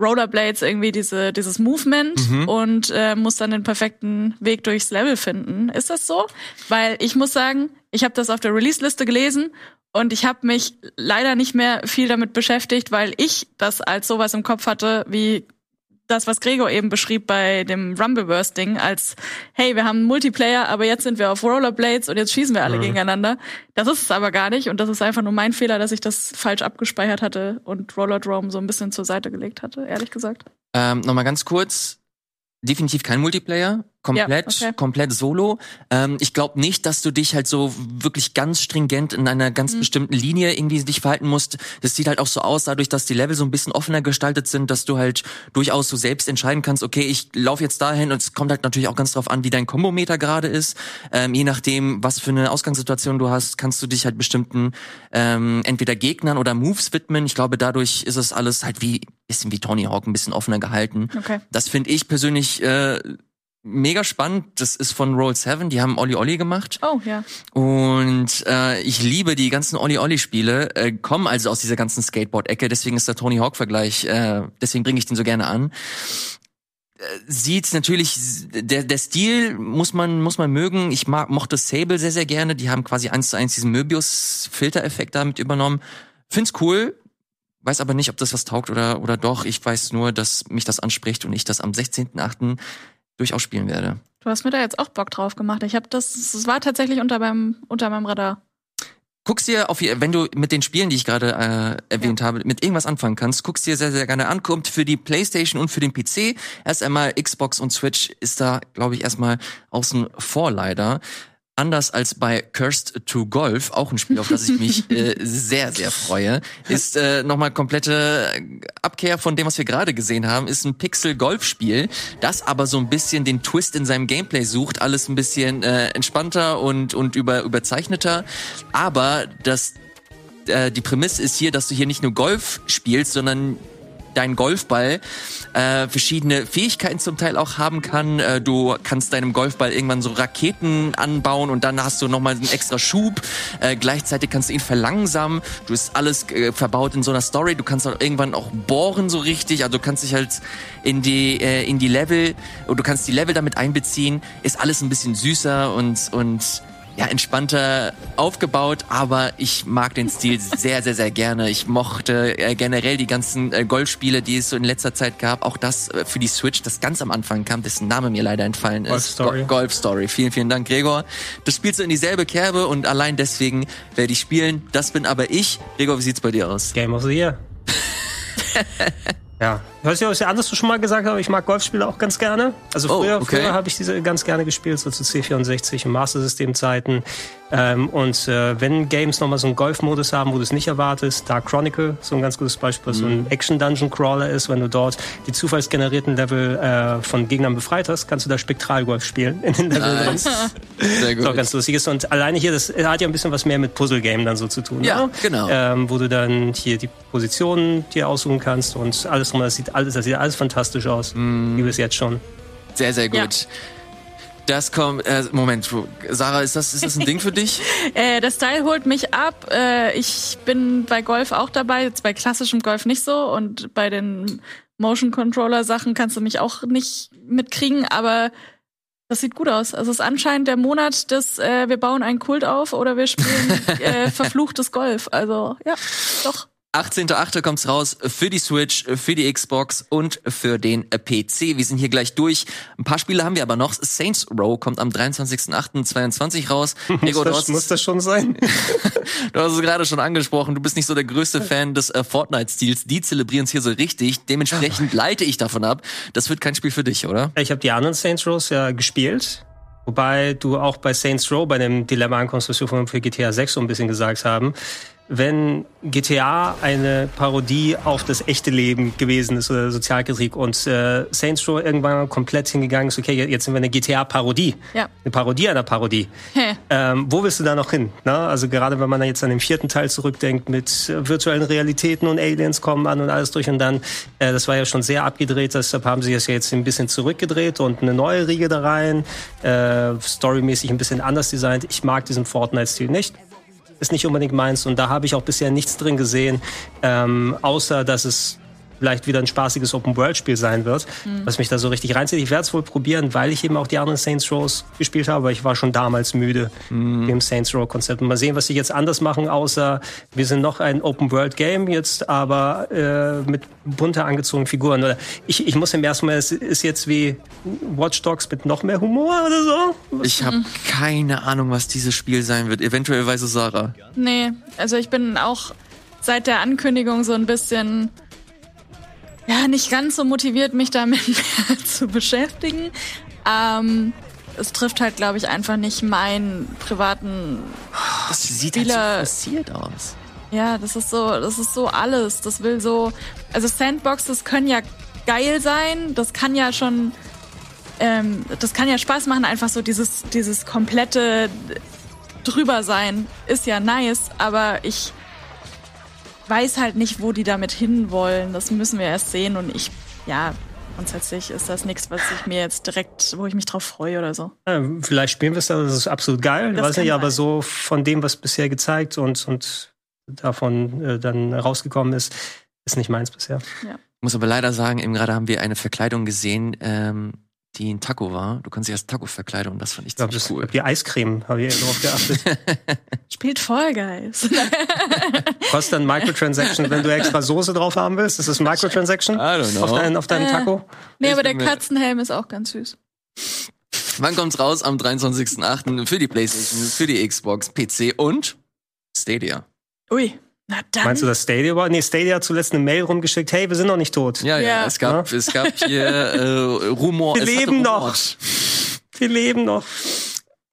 Rollerblades irgendwie diese, dieses Movement mhm. und äh, musst dann den perfekten Weg durchs Level finden. Ist das so? Weil ich muss sagen, ich habe das auf der Release-Liste gelesen und ich habe mich leider nicht mehr viel damit beschäftigt, weil ich das als sowas im Kopf hatte, wie das, was Gregor eben beschrieb bei dem Rumbleverse-Ding, als hey, wir haben Multiplayer, aber jetzt sind wir auf Rollerblades und jetzt schießen wir alle mhm. gegeneinander. Das ist es aber gar nicht und das ist einfach nur mein Fehler, dass ich das falsch abgespeichert hatte und Rollerdrome so ein bisschen zur Seite gelegt hatte, ehrlich gesagt. Ähm, Nochmal ganz kurz, definitiv kein Multiplayer. Komplett, ja, okay. komplett solo. Ähm, ich glaube nicht, dass du dich halt so wirklich ganz stringent in einer ganz mhm. bestimmten Linie irgendwie dich verhalten musst. Das sieht halt auch so aus, dadurch, dass die Level so ein bisschen offener gestaltet sind, dass du halt durchaus so selbst entscheiden kannst, okay, ich laufe jetzt dahin und es kommt halt natürlich auch ganz drauf an, wie dein Kombometer gerade ist. Ähm, je nachdem, was für eine Ausgangssituation du hast, kannst du dich halt bestimmten ähm, entweder Gegnern oder Moves widmen. Ich glaube, dadurch ist es alles halt wie bisschen wie Tony Hawk ein bisschen offener gehalten. Okay. Das finde ich persönlich äh, mega spannend. Das ist von Roll 7, die haben Olli Olli gemacht. Oh, ja. Und äh, ich liebe die ganzen Olli Olli Spiele, äh, kommen also aus dieser ganzen Skateboard-Ecke, deswegen ist der Tony Hawk-Vergleich, äh, deswegen bringe ich den so gerne an. Äh, sieht natürlich, der, der Stil muss man, muss man mögen. Ich mag, mochte Sable sehr, sehr gerne. Die haben quasi eins zu eins diesen Möbius-Filter-Effekt damit übernommen. Find's cool, weiß aber nicht, ob das was taugt oder, oder doch. Ich weiß nur, dass mich das anspricht und ich das am 16.8 durchaus spielen werde. Du hast mir da jetzt auch Bock drauf gemacht. Ich habe das, es war tatsächlich unter meinem, unter meinem Radar. Guckst dir auf, wenn du mit den Spielen, die ich gerade äh, erwähnt ja. habe, mit irgendwas anfangen kannst, guckst dir sehr, sehr gerne an. Kommt für die PlayStation und für den PC. Erst einmal Xbox und Switch ist da, glaube ich, erstmal außen vor leider anders als bei Cursed to Golf, auch ein Spiel, auf das ich mich *laughs* äh, sehr, sehr freue, ist äh, nochmal komplette Abkehr von dem, was wir gerade gesehen haben, ist ein Pixel-Golf-Spiel, das aber so ein bisschen den Twist in seinem Gameplay sucht, alles ein bisschen äh, entspannter und, und über, überzeichneter, aber das äh, die Prämisse ist hier, dass du hier nicht nur Golf spielst, sondern dein Golfball äh, verschiedene Fähigkeiten zum Teil auch haben kann. Äh, du kannst deinem Golfball irgendwann so Raketen anbauen und dann hast du nochmal einen extra Schub. Äh, gleichzeitig kannst du ihn verlangsamen. Du hast alles äh, verbaut in so einer Story. Du kannst auch irgendwann auch bohren so richtig. Also du kannst dich halt in die äh, in die Level und du kannst die Level damit einbeziehen. Ist alles ein bisschen süßer und und ja, entspannter aufgebaut, aber ich mag den Stil sehr, sehr, sehr gerne. Ich mochte äh, generell die ganzen äh, Golfspiele, die es so in letzter Zeit gab. Auch das äh, für die Switch, das ganz am Anfang kam, dessen Name mir leider entfallen ist. Golf Story. Go Golf Story. Vielen, vielen Dank, Gregor. Das spielst du in dieselbe Kerbe und allein deswegen werde ich spielen. Das bin aber ich. Gregor, wie sieht's bei dir aus? Game of the Year. *laughs* Ja, ich weiß nicht, ob ich anders schon mal gesagt habe, ich mag Golfspiele auch ganz gerne. Also früher, oh, okay. früher habe ich diese ganz gerne gespielt, so zu C64 und Master System Zeiten. Ähm, und äh, wenn Games nochmal so einen Golf-Modus haben, wo du es nicht erwartest, Dark Chronicle, so ein ganz gutes Beispiel, mhm. so ein mhm. Action-Dungeon-Crawler ist, wenn du dort die zufallsgenerierten Level äh, von Gegnern befreit hast, kannst du da Spektralgolf spielen in den Leveln. Nice. *laughs* Sehr gut. Auch ganz lustig ist. Und alleine hier, das hat ja ein bisschen was mehr mit Puzzle-Game dann so zu tun. Ja, ne? genau. Ähm, wo du dann hier die Positionen dir aussuchen kannst und alles drum, das sieht alles, das sieht alles fantastisch aus. Mm. Wie bis jetzt schon. Sehr, sehr gut. Ja. Das kommt, äh, Moment, Sarah, ist das, ist das ein Ding für dich? *laughs* äh, der Style holt mich ab. Äh, ich bin bei Golf auch dabei, jetzt bei klassischem Golf nicht so und bei den Motion Controller Sachen kannst du mich auch nicht mitkriegen, aber das sieht gut aus. Also es ist anscheinend der Monat des äh, wir bauen einen Kult auf oder wir spielen *laughs* äh, verfluchtes Golf. Also ja, doch. 18.8. kommt's raus für die Switch, für die Xbox und für den PC. Wir sind hier gleich durch. Ein paar Spiele haben wir aber noch. Saints Row kommt am 23.8.22 raus. *laughs* Ego, muss, das, muss das schon sein? *laughs* *laughs* du hast es gerade schon angesprochen. Du bist nicht so der größte Fan des äh, Fortnite-Stils. Die zelebrieren es hier so richtig. Dementsprechend leite ich davon ab. Das wird kein Spiel für dich, oder? Ich habe die anderen Saints Rows ja gespielt. Wobei du auch bei Saints Row bei dem Dilemma ankommst, was wir vorhin für GTA 6 so ein bisschen gesagt haben wenn GTA eine Parodie auf das echte Leben gewesen ist oder Sozialkritik und äh, Saints Row irgendwann komplett hingegangen ist, okay, jetzt sind wir eine GTA-Parodie. Ja. Eine Parodie einer Parodie. Ähm, wo willst du da noch hin? Ne? Also gerade wenn man jetzt an den vierten Teil zurückdenkt mit äh, virtuellen Realitäten und Aliens kommen an und alles durch und dann, äh, das war ja schon sehr abgedreht, deshalb haben sie es ja jetzt ein bisschen zurückgedreht und eine neue Riege da rein, äh, storymäßig ein bisschen anders designt. Ich mag diesen Fortnite-Stil nicht ist nicht unbedingt meins. Und da habe ich auch bisher nichts drin gesehen, ähm, außer dass es vielleicht wieder ein spaßiges Open-World-Spiel sein wird, mhm. was mich da so richtig reinzieht. Ich werde es wohl probieren, weil ich eben auch die anderen Saints Rows gespielt habe, aber ich war schon damals müde mhm. dem Saints Row-Konzept. Mal sehen, was sie jetzt anders machen, außer wir sind noch ein Open-World-Game jetzt, aber äh, mit bunter angezogenen Figuren. Oder ich, ich muss im ersten Mal, es ist jetzt wie Watch Dogs mit noch mehr Humor oder so. Ich habe mhm. keine Ahnung, was dieses Spiel sein wird. Eventuell weiß es Sarah. Nee, also ich bin auch seit der Ankündigung so ein bisschen ja, nicht ganz so motiviert, mich damit *laughs* mehr zu beschäftigen. Ähm, es trifft halt, glaube ich, einfach nicht meinen privaten Das sieht Spieler. halt so forciert aus. Ja, das ist so, das ist so alles. Das will so, also Sandboxes können ja geil sein. Das kann ja schon, ähm, das kann ja Spaß machen. Einfach so dieses, dieses komplette drüber sein ist ja nice. Aber ich weiß halt nicht, wo die damit hinwollen. Das müssen wir erst sehen und ich, ja, grundsätzlich ist das nichts, was ich mir jetzt direkt, wo ich mich drauf freue oder so. Ja, vielleicht spielen wir es dann, das ist absolut geil. Das weiß nicht, aber so von dem, was bisher gezeigt und, und davon äh, dann rausgekommen ist, ist nicht meins bisher. Ja. Ich muss aber leider sagen, eben gerade haben wir eine Verkleidung gesehen, ähm, die ein Taco war. Du kannst dich als Taco verkleiden und das fand ich ziemlich das, cool. Die Eiscreme, habe ich darauf geachtet. *laughs* Spielt voll geil. *laughs* Kostet dann Microtransaction, wenn du extra Soße drauf haben willst? Ist das ein Microtransaction? I don't know. Auf, dein, auf deinem äh, Taco? Nee, aber der Katzenhelm ist auch ganz süß. Wann kommt's raus? Am 23.08. für die Playstation, für die Xbox, PC und Stadia. Ui. Na dann. Meinst du das Stadia war? Nee, Stadia hat zuletzt eine Mail rumgeschickt, hey, wir sind noch nicht tot. Ja, ja, ja. es gab, ja? es gab hier äh, Rumor. Wir leben noch. Wir leben noch.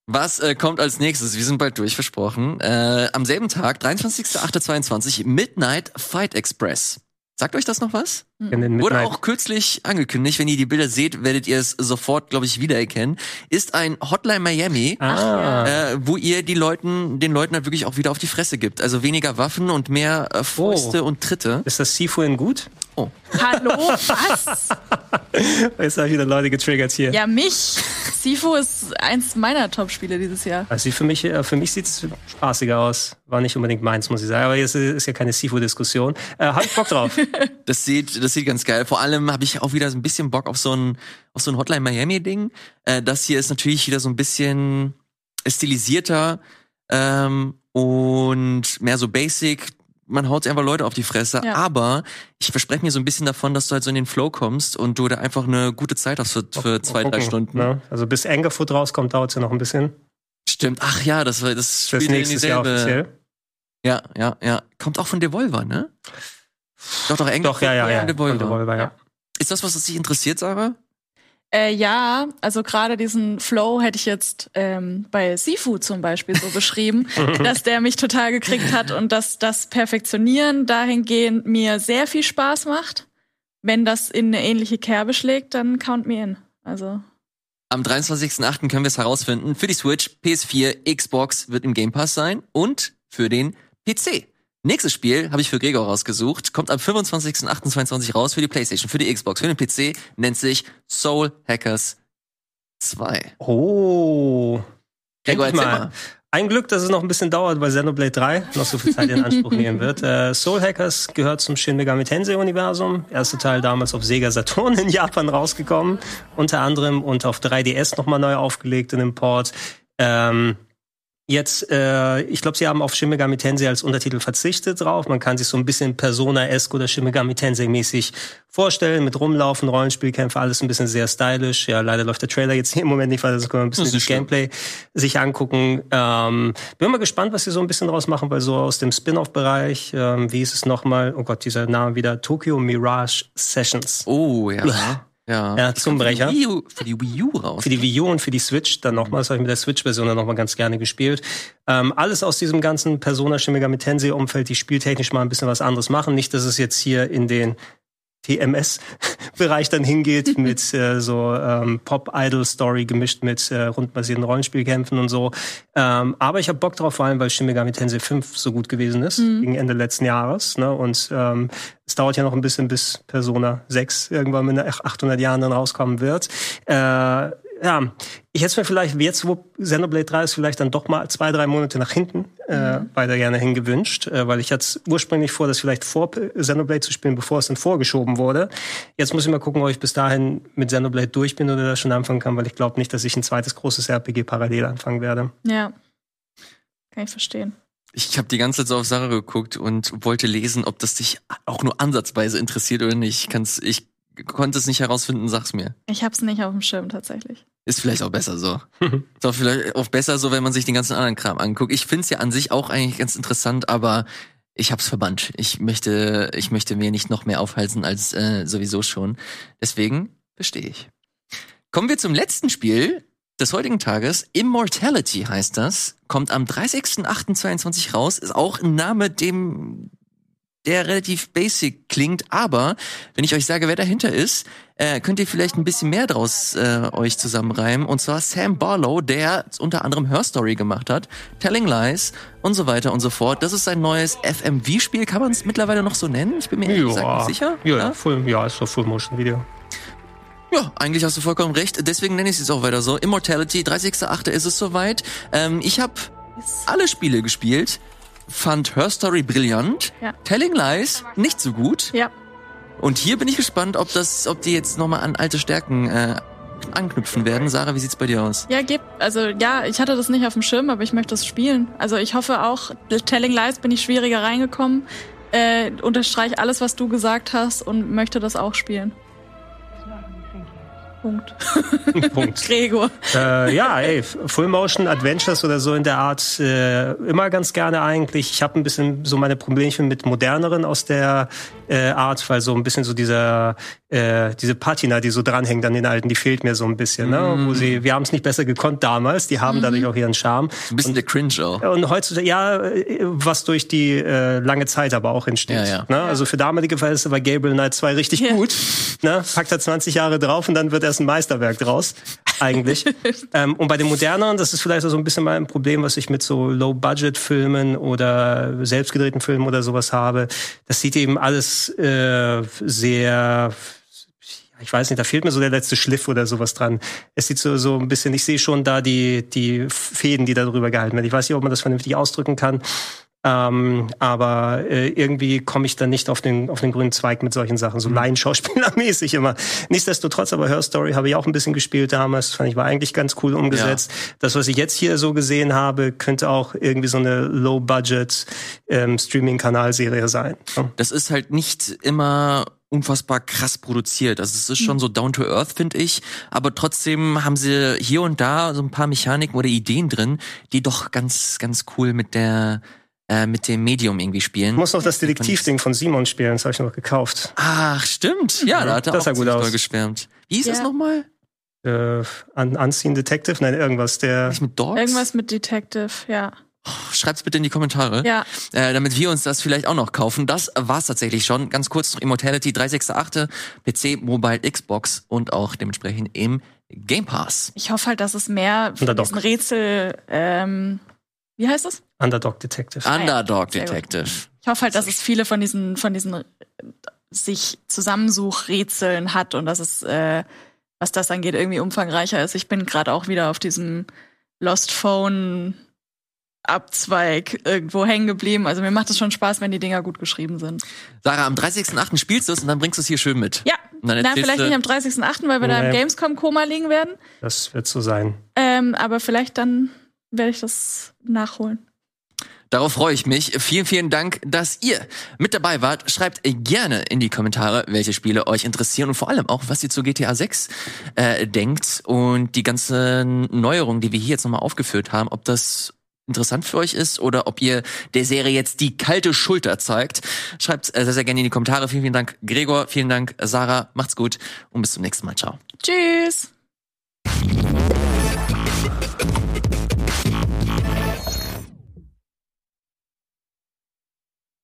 Was äh, kommt als nächstes? Wir sind bald durch, versprochen. Äh, am selben Tag, 23.08.22, Midnight Fight Express. Sagt euch das noch was? Mhm. Wurde auch kürzlich angekündigt. Wenn ihr die Bilder seht, werdet ihr es sofort, glaube ich, wiedererkennen. Ist ein Hotline Miami, ah. äh, wo ihr die Leuten, den Leuten halt wirklich auch wieder auf die Fresse gibt. Also weniger Waffen und mehr äh, Fäuste oh. und Tritte. Ist das Sifu in gut? Oh. Hallo, was? *laughs* Jetzt habe ich wieder Leute getriggert hier. Ja, mich. Sifu ist eins meiner Top-Spiele dieses Jahr. Also für mich, äh, für mich sieht es spaßiger aus. War nicht unbedingt meins, muss ich sagen. Aber jetzt ist ja keine Sifu-Diskussion. Äh, hab ich Bock drauf. *laughs* das sieht, das sieht ganz geil. Vor allem habe ich auch wieder so ein bisschen Bock auf so ein, auf so ein Hotline Miami-Ding. Äh, das hier ist natürlich wieder so ein bisschen stilisierter ähm, und mehr so basic man haut einfach Leute auf die Fresse, ja. aber ich verspreche mir so ein bisschen davon, dass du halt so in den Flow kommst und du da einfach eine gute Zeit hast für, für zwei, drei Stunden. Ja, also bis Angerfoot rauskommt, dauert es ja noch ein bisschen. Stimmt, ach ja, das war das spielt das nächstes in dieselbe. Jahr offiziell. Ja, ja, ja. Kommt auch von Devolver, ne? Doch, doch, Angerfoot. Doch, ja, ja, ja. Devolver ja. Ist das was, was dich interessiert, Sarah? Äh, ja, also gerade diesen Flow hätte ich jetzt ähm, bei Sifu zum Beispiel so beschrieben, *laughs* dass der mich total gekriegt hat und dass das Perfektionieren dahingehend mir sehr viel Spaß macht. Wenn das in eine ähnliche Kerbe schlägt, dann count me in. Also. Am 23.08. können wir es herausfinden. Für die Switch, PS4, Xbox wird im Game Pass sein und für den PC. Nächstes Spiel habe ich für Gregor rausgesucht. Kommt am 25.28. raus für die PlayStation, für die Xbox, für den PC. Nennt sich Soul Hackers 2. Oh. Gregor, erzähl mal. mal. Ein Glück, dass es noch ein bisschen dauert, weil Xenoblade 3 noch so viel Zeit in Anspruch *laughs* nehmen wird. Äh, Soul Hackers gehört zum Shin Megami Tensei Universum. Erster Teil damals auf Sega Saturn in Japan rausgekommen. Unter anderem und auf 3DS nochmal neu aufgelegt in dem Port. Ähm, Jetzt, äh, ich glaube, sie haben auf Shin Megami Tensei als Untertitel verzichtet drauf. Man kann sich so ein bisschen Persona-esque oder Shin Megami Tensei-mäßig vorstellen, mit Rumlaufen, Rollenspielkämpfe, alles ein bisschen sehr stylisch. Ja, leider läuft der Trailer jetzt hier im Moment nicht, weil das können wir ein bisschen das Gameplay sich angucken. Ähm, bin mal gespannt, was sie so ein bisschen draus machen, weil so aus dem Spin-off-Bereich, ähm, wie ist es nochmal? Oh Gott, dieser Name wieder, Tokyo Mirage Sessions. Oh, ja. *laughs* Ja, ja Zungenbrecher. Für die, Wii U, für die Wii U raus. Für die Wii U und für die Switch dann nochmal. Das habe ich mit der Switch-Version dann nochmal ganz gerne gespielt. Ähm, alles aus diesem ganzen Persona Shin Megami Tensei-Umfeld, die spieltechnisch mal ein bisschen was anderes machen. Nicht, dass es jetzt hier in den TMS-Bereich *laughs* dann hingeht *laughs* mit äh, so ähm, Pop-Idol-Story gemischt mit äh, rundbasierten Rollenspielkämpfen und so. Ähm, aber ich habe Bock drauf, vor allem weil Shin Megami Tensei 5 so gut gewesen ist, mhm. gegen Ende letzten Jahres. Ne? Und ähm, es dauert ja noch ein bisschen, bis Persona 6 irgendwann mit 800 Jahren dann rauskommen wird. Äh, ja, ich hätte es mir vielleicht jetzt, wo Xenoblade 3 ist, vielleicht dann doch mal zwei, drei Monate nach hinten äh, mhm. weiter gerne hingewünscht, äh, weil ich hatte ursprünglich vor, das vielleicht vor Xenoblade zu spielen, bevor es dann vorgeschoben wurde. Jetzt muss ich mal gucken, ob ich bis dahin mit Xenoblade durch bin oder das schon anfangen kann, weil ich glaube nicht, dass ich ein zweites großes RPG parallel anfangen werde. Ja, kann ich verstehen. Ich habe die ganze Zeit so auf Sarah geguckt und wollte lesen, ob das dich auch nur ansatzweise interessiert oder nicht. Ich, kann's, ich konnte es nicht herausfinden, sag's mir. Ich hab's nicht auf dem Schirm tatsächlich. Ist vielleicht auch besser so. *laughs* ist auch vielleicht auch besser so, wenn man sich den ganzen anderen Kram anguckt. Ich find's ja an sich auch eigentlich ganz interessant, aber ich hab's verbannt. Ich möchte, ich möchte mir nicht noch mehr aufhalten als äh, sowieso schon. Deswegen verstehe ich. Kommen wir zum letzten Spiel des heutigen Tages. Immortality heißt das. Kommt am 30.08.22 raus. Ist auch ein Name, dem der relativ basic klingt, aber wenn ich euch sage, wer dahinter ist, äh, könnt ihr vielleicht ein bisschen mehr draus äh, euch zusammenreimen. Und zwar Sam Barlow, der unter anderem Her Story gemacht hat, Telling Lies und so weiter und so fort. Das ist sein neues FMV-Spiel. Kann man es mittlerweile noch so nennen? Ich bin mir ehrlich gesagt nicht sicher. Ja, ja, Full, ja ist doch Full-Motion-Video. Ja, eigentlich hast du vollkommen recht. Deswegen nenne ich es jetzt auch weiter so. Immortality, 30.8. ist es soweit. Ähm, ich habe alle Spiele gespielt fand Her Story brillant, ja. Telling Lies nicht so gut. Ja. Und hier bin ich gespannt, ob das, ob die jetzt nochmal an alte Stärken äh, anknüpfen werden. Sarah, wie sieht's bei dir aus? Ja, gib, also ja, ich hatte das nicht auf dem Schirm, aber ich möchte es spielen. Also ich hoffe auch, Telling Lies bin ich schwieriger reingekommen. Äh, unterstreich alles, was du gesagt hast und möchte das auch spielen. Punkt. *laughs* Punkt. Gregor. Äh, ja, ey, Full Motion Adventures oder so in der Art äh, immer ganz gerne eigentlich. Ich habe ein bisschen so meine Problemchen mit moderneren aus der äh, Art, weil so ein bisschen so dieser äh, diese Patina, die so dranhängt an den alten, die fehlt mir so ein bisschen. Ne? Mm. Wo sie, wir haben es nicht besser gekonnt damals. Die haben mm. dadurch auch ihren Charme. Ein bisschen und, der Cringe auch. Und heutzutage, ja, was durch die äh, lange Zeit aber auch entsteht. Ja, ja. Ne? Also für damalige Verhältnisse war Gabriel Knight 2 richtig yeah. gut. Ne? Packt er 20 Jahre drauf und dann wird erst ein Meisterwerk draus. Eigentlich. *laughs* ähm, und bei den moderneren, das ist vielleicht so ein bisschen mal ein Problem, was ich mit so Low-Budget-Filmen oder selbstgedrehten Filmen oder sowas habe. Das sieht eben alles äh, sehr ich weiß nicht, da fehlt mir so der letzte Schliff oder sowas dran. Es sieht so, so ein bisschen, ich sehe schon da die, die Fäden, die da drüber gehalten werden. Ich weiß nicht, ob man das vernünftig ausdrücken kann. Ähm, aber äh, irgendwie komme ich dann nicht auf den, auf den grünen Zweig mit solchen Sachen, so mhm. Laienschauspielermäßig immer. Nichtsdestotrotz, aber Her Story habe ich auch ein bisschen gespielt damals. Fand ich war eigentlich ganz cool umgesetzt. Ja. Das, was ich jetzt hier so gesehen habe, könnte auch irgendwie so eine Low-Budget ähm, Streaming-Kanalserie sein. Das ist halt nicht immer unfassbar krass produziert. Also es ist schon mhm. so down to earth, finde ich. Aber trotzdem haben sie hier und da so ein paar Mechaniken oder Ideen drin, die doch ganz, ganz cool mit der mit dem Medium irgendwie spielen. Ich muss noch das Detektivding von Simon spielen, das habe ich noch gekauft. Ach, stimmt. Ja, da hat er das auch gut aus. geschwärmt. Wie hieß ja. das nochmal? Äh, Unseen Detective? Nein, irgendwas. Der Was mit Dogs? Irgendwas mit Detective, ja. Schreibt's bitte in die Kommentare, ja. äh, damit wir uns das vielleicht auch noch kaufen. Das war's tatsächlich schon. Ganz kurz noch Immortality 368, PC, Mobile, Xbox und auch dementsprechend im Game Pass. Ich hoffe halt, dass es mehr von diesen Rätsel, ähm, wie heißt das? Underdog Detective. Underdog Detective. Ich hoffe halt, dass es viele von diesen, von diesen sich Zusammensuchrätseln hat und dass es, äh, was das angeht, irgendwie umfangreicher ist. Ich bin gerade auch wieder auf diesem Lost Phone Abzweig irgendwo hängen geblieben. Also mir macht es schon Spaß, wenn die Dinger gut geschrieben sind. Sarah, am 30.08. spielst du es und dann bringst du es hier schön mit. Ja. Na, vielleicht nicht am 30.08., weil wir nee. da im Gamescom-Koma liegen werden. Das wird so sein. Ähm, aber vielleicht dann werde ich das nachholen. Darauf freue ich mich. Vielen, vielen Dank, dass ihr mit dabei wart. Schreibt gerne in die Kommentare, welche Spiele euch interessieren und vor allem auch, was ihr zu GTA 6 äh, denkt und die ganzen Neuerungen, die wir hier jetzt nochmal aufgeführt haben, ob das interessant für euch ist oder ob ihr der Serie jetzt die kalte Schulter zeigt. Schreibt äh, sehr, sehr gerne in die Kommentare. Vielen, vielen Dank, Gregor. Vielen Dank, Sarah. Macht's gut und bis zum nächsten Mal. Ciao. Tschüss.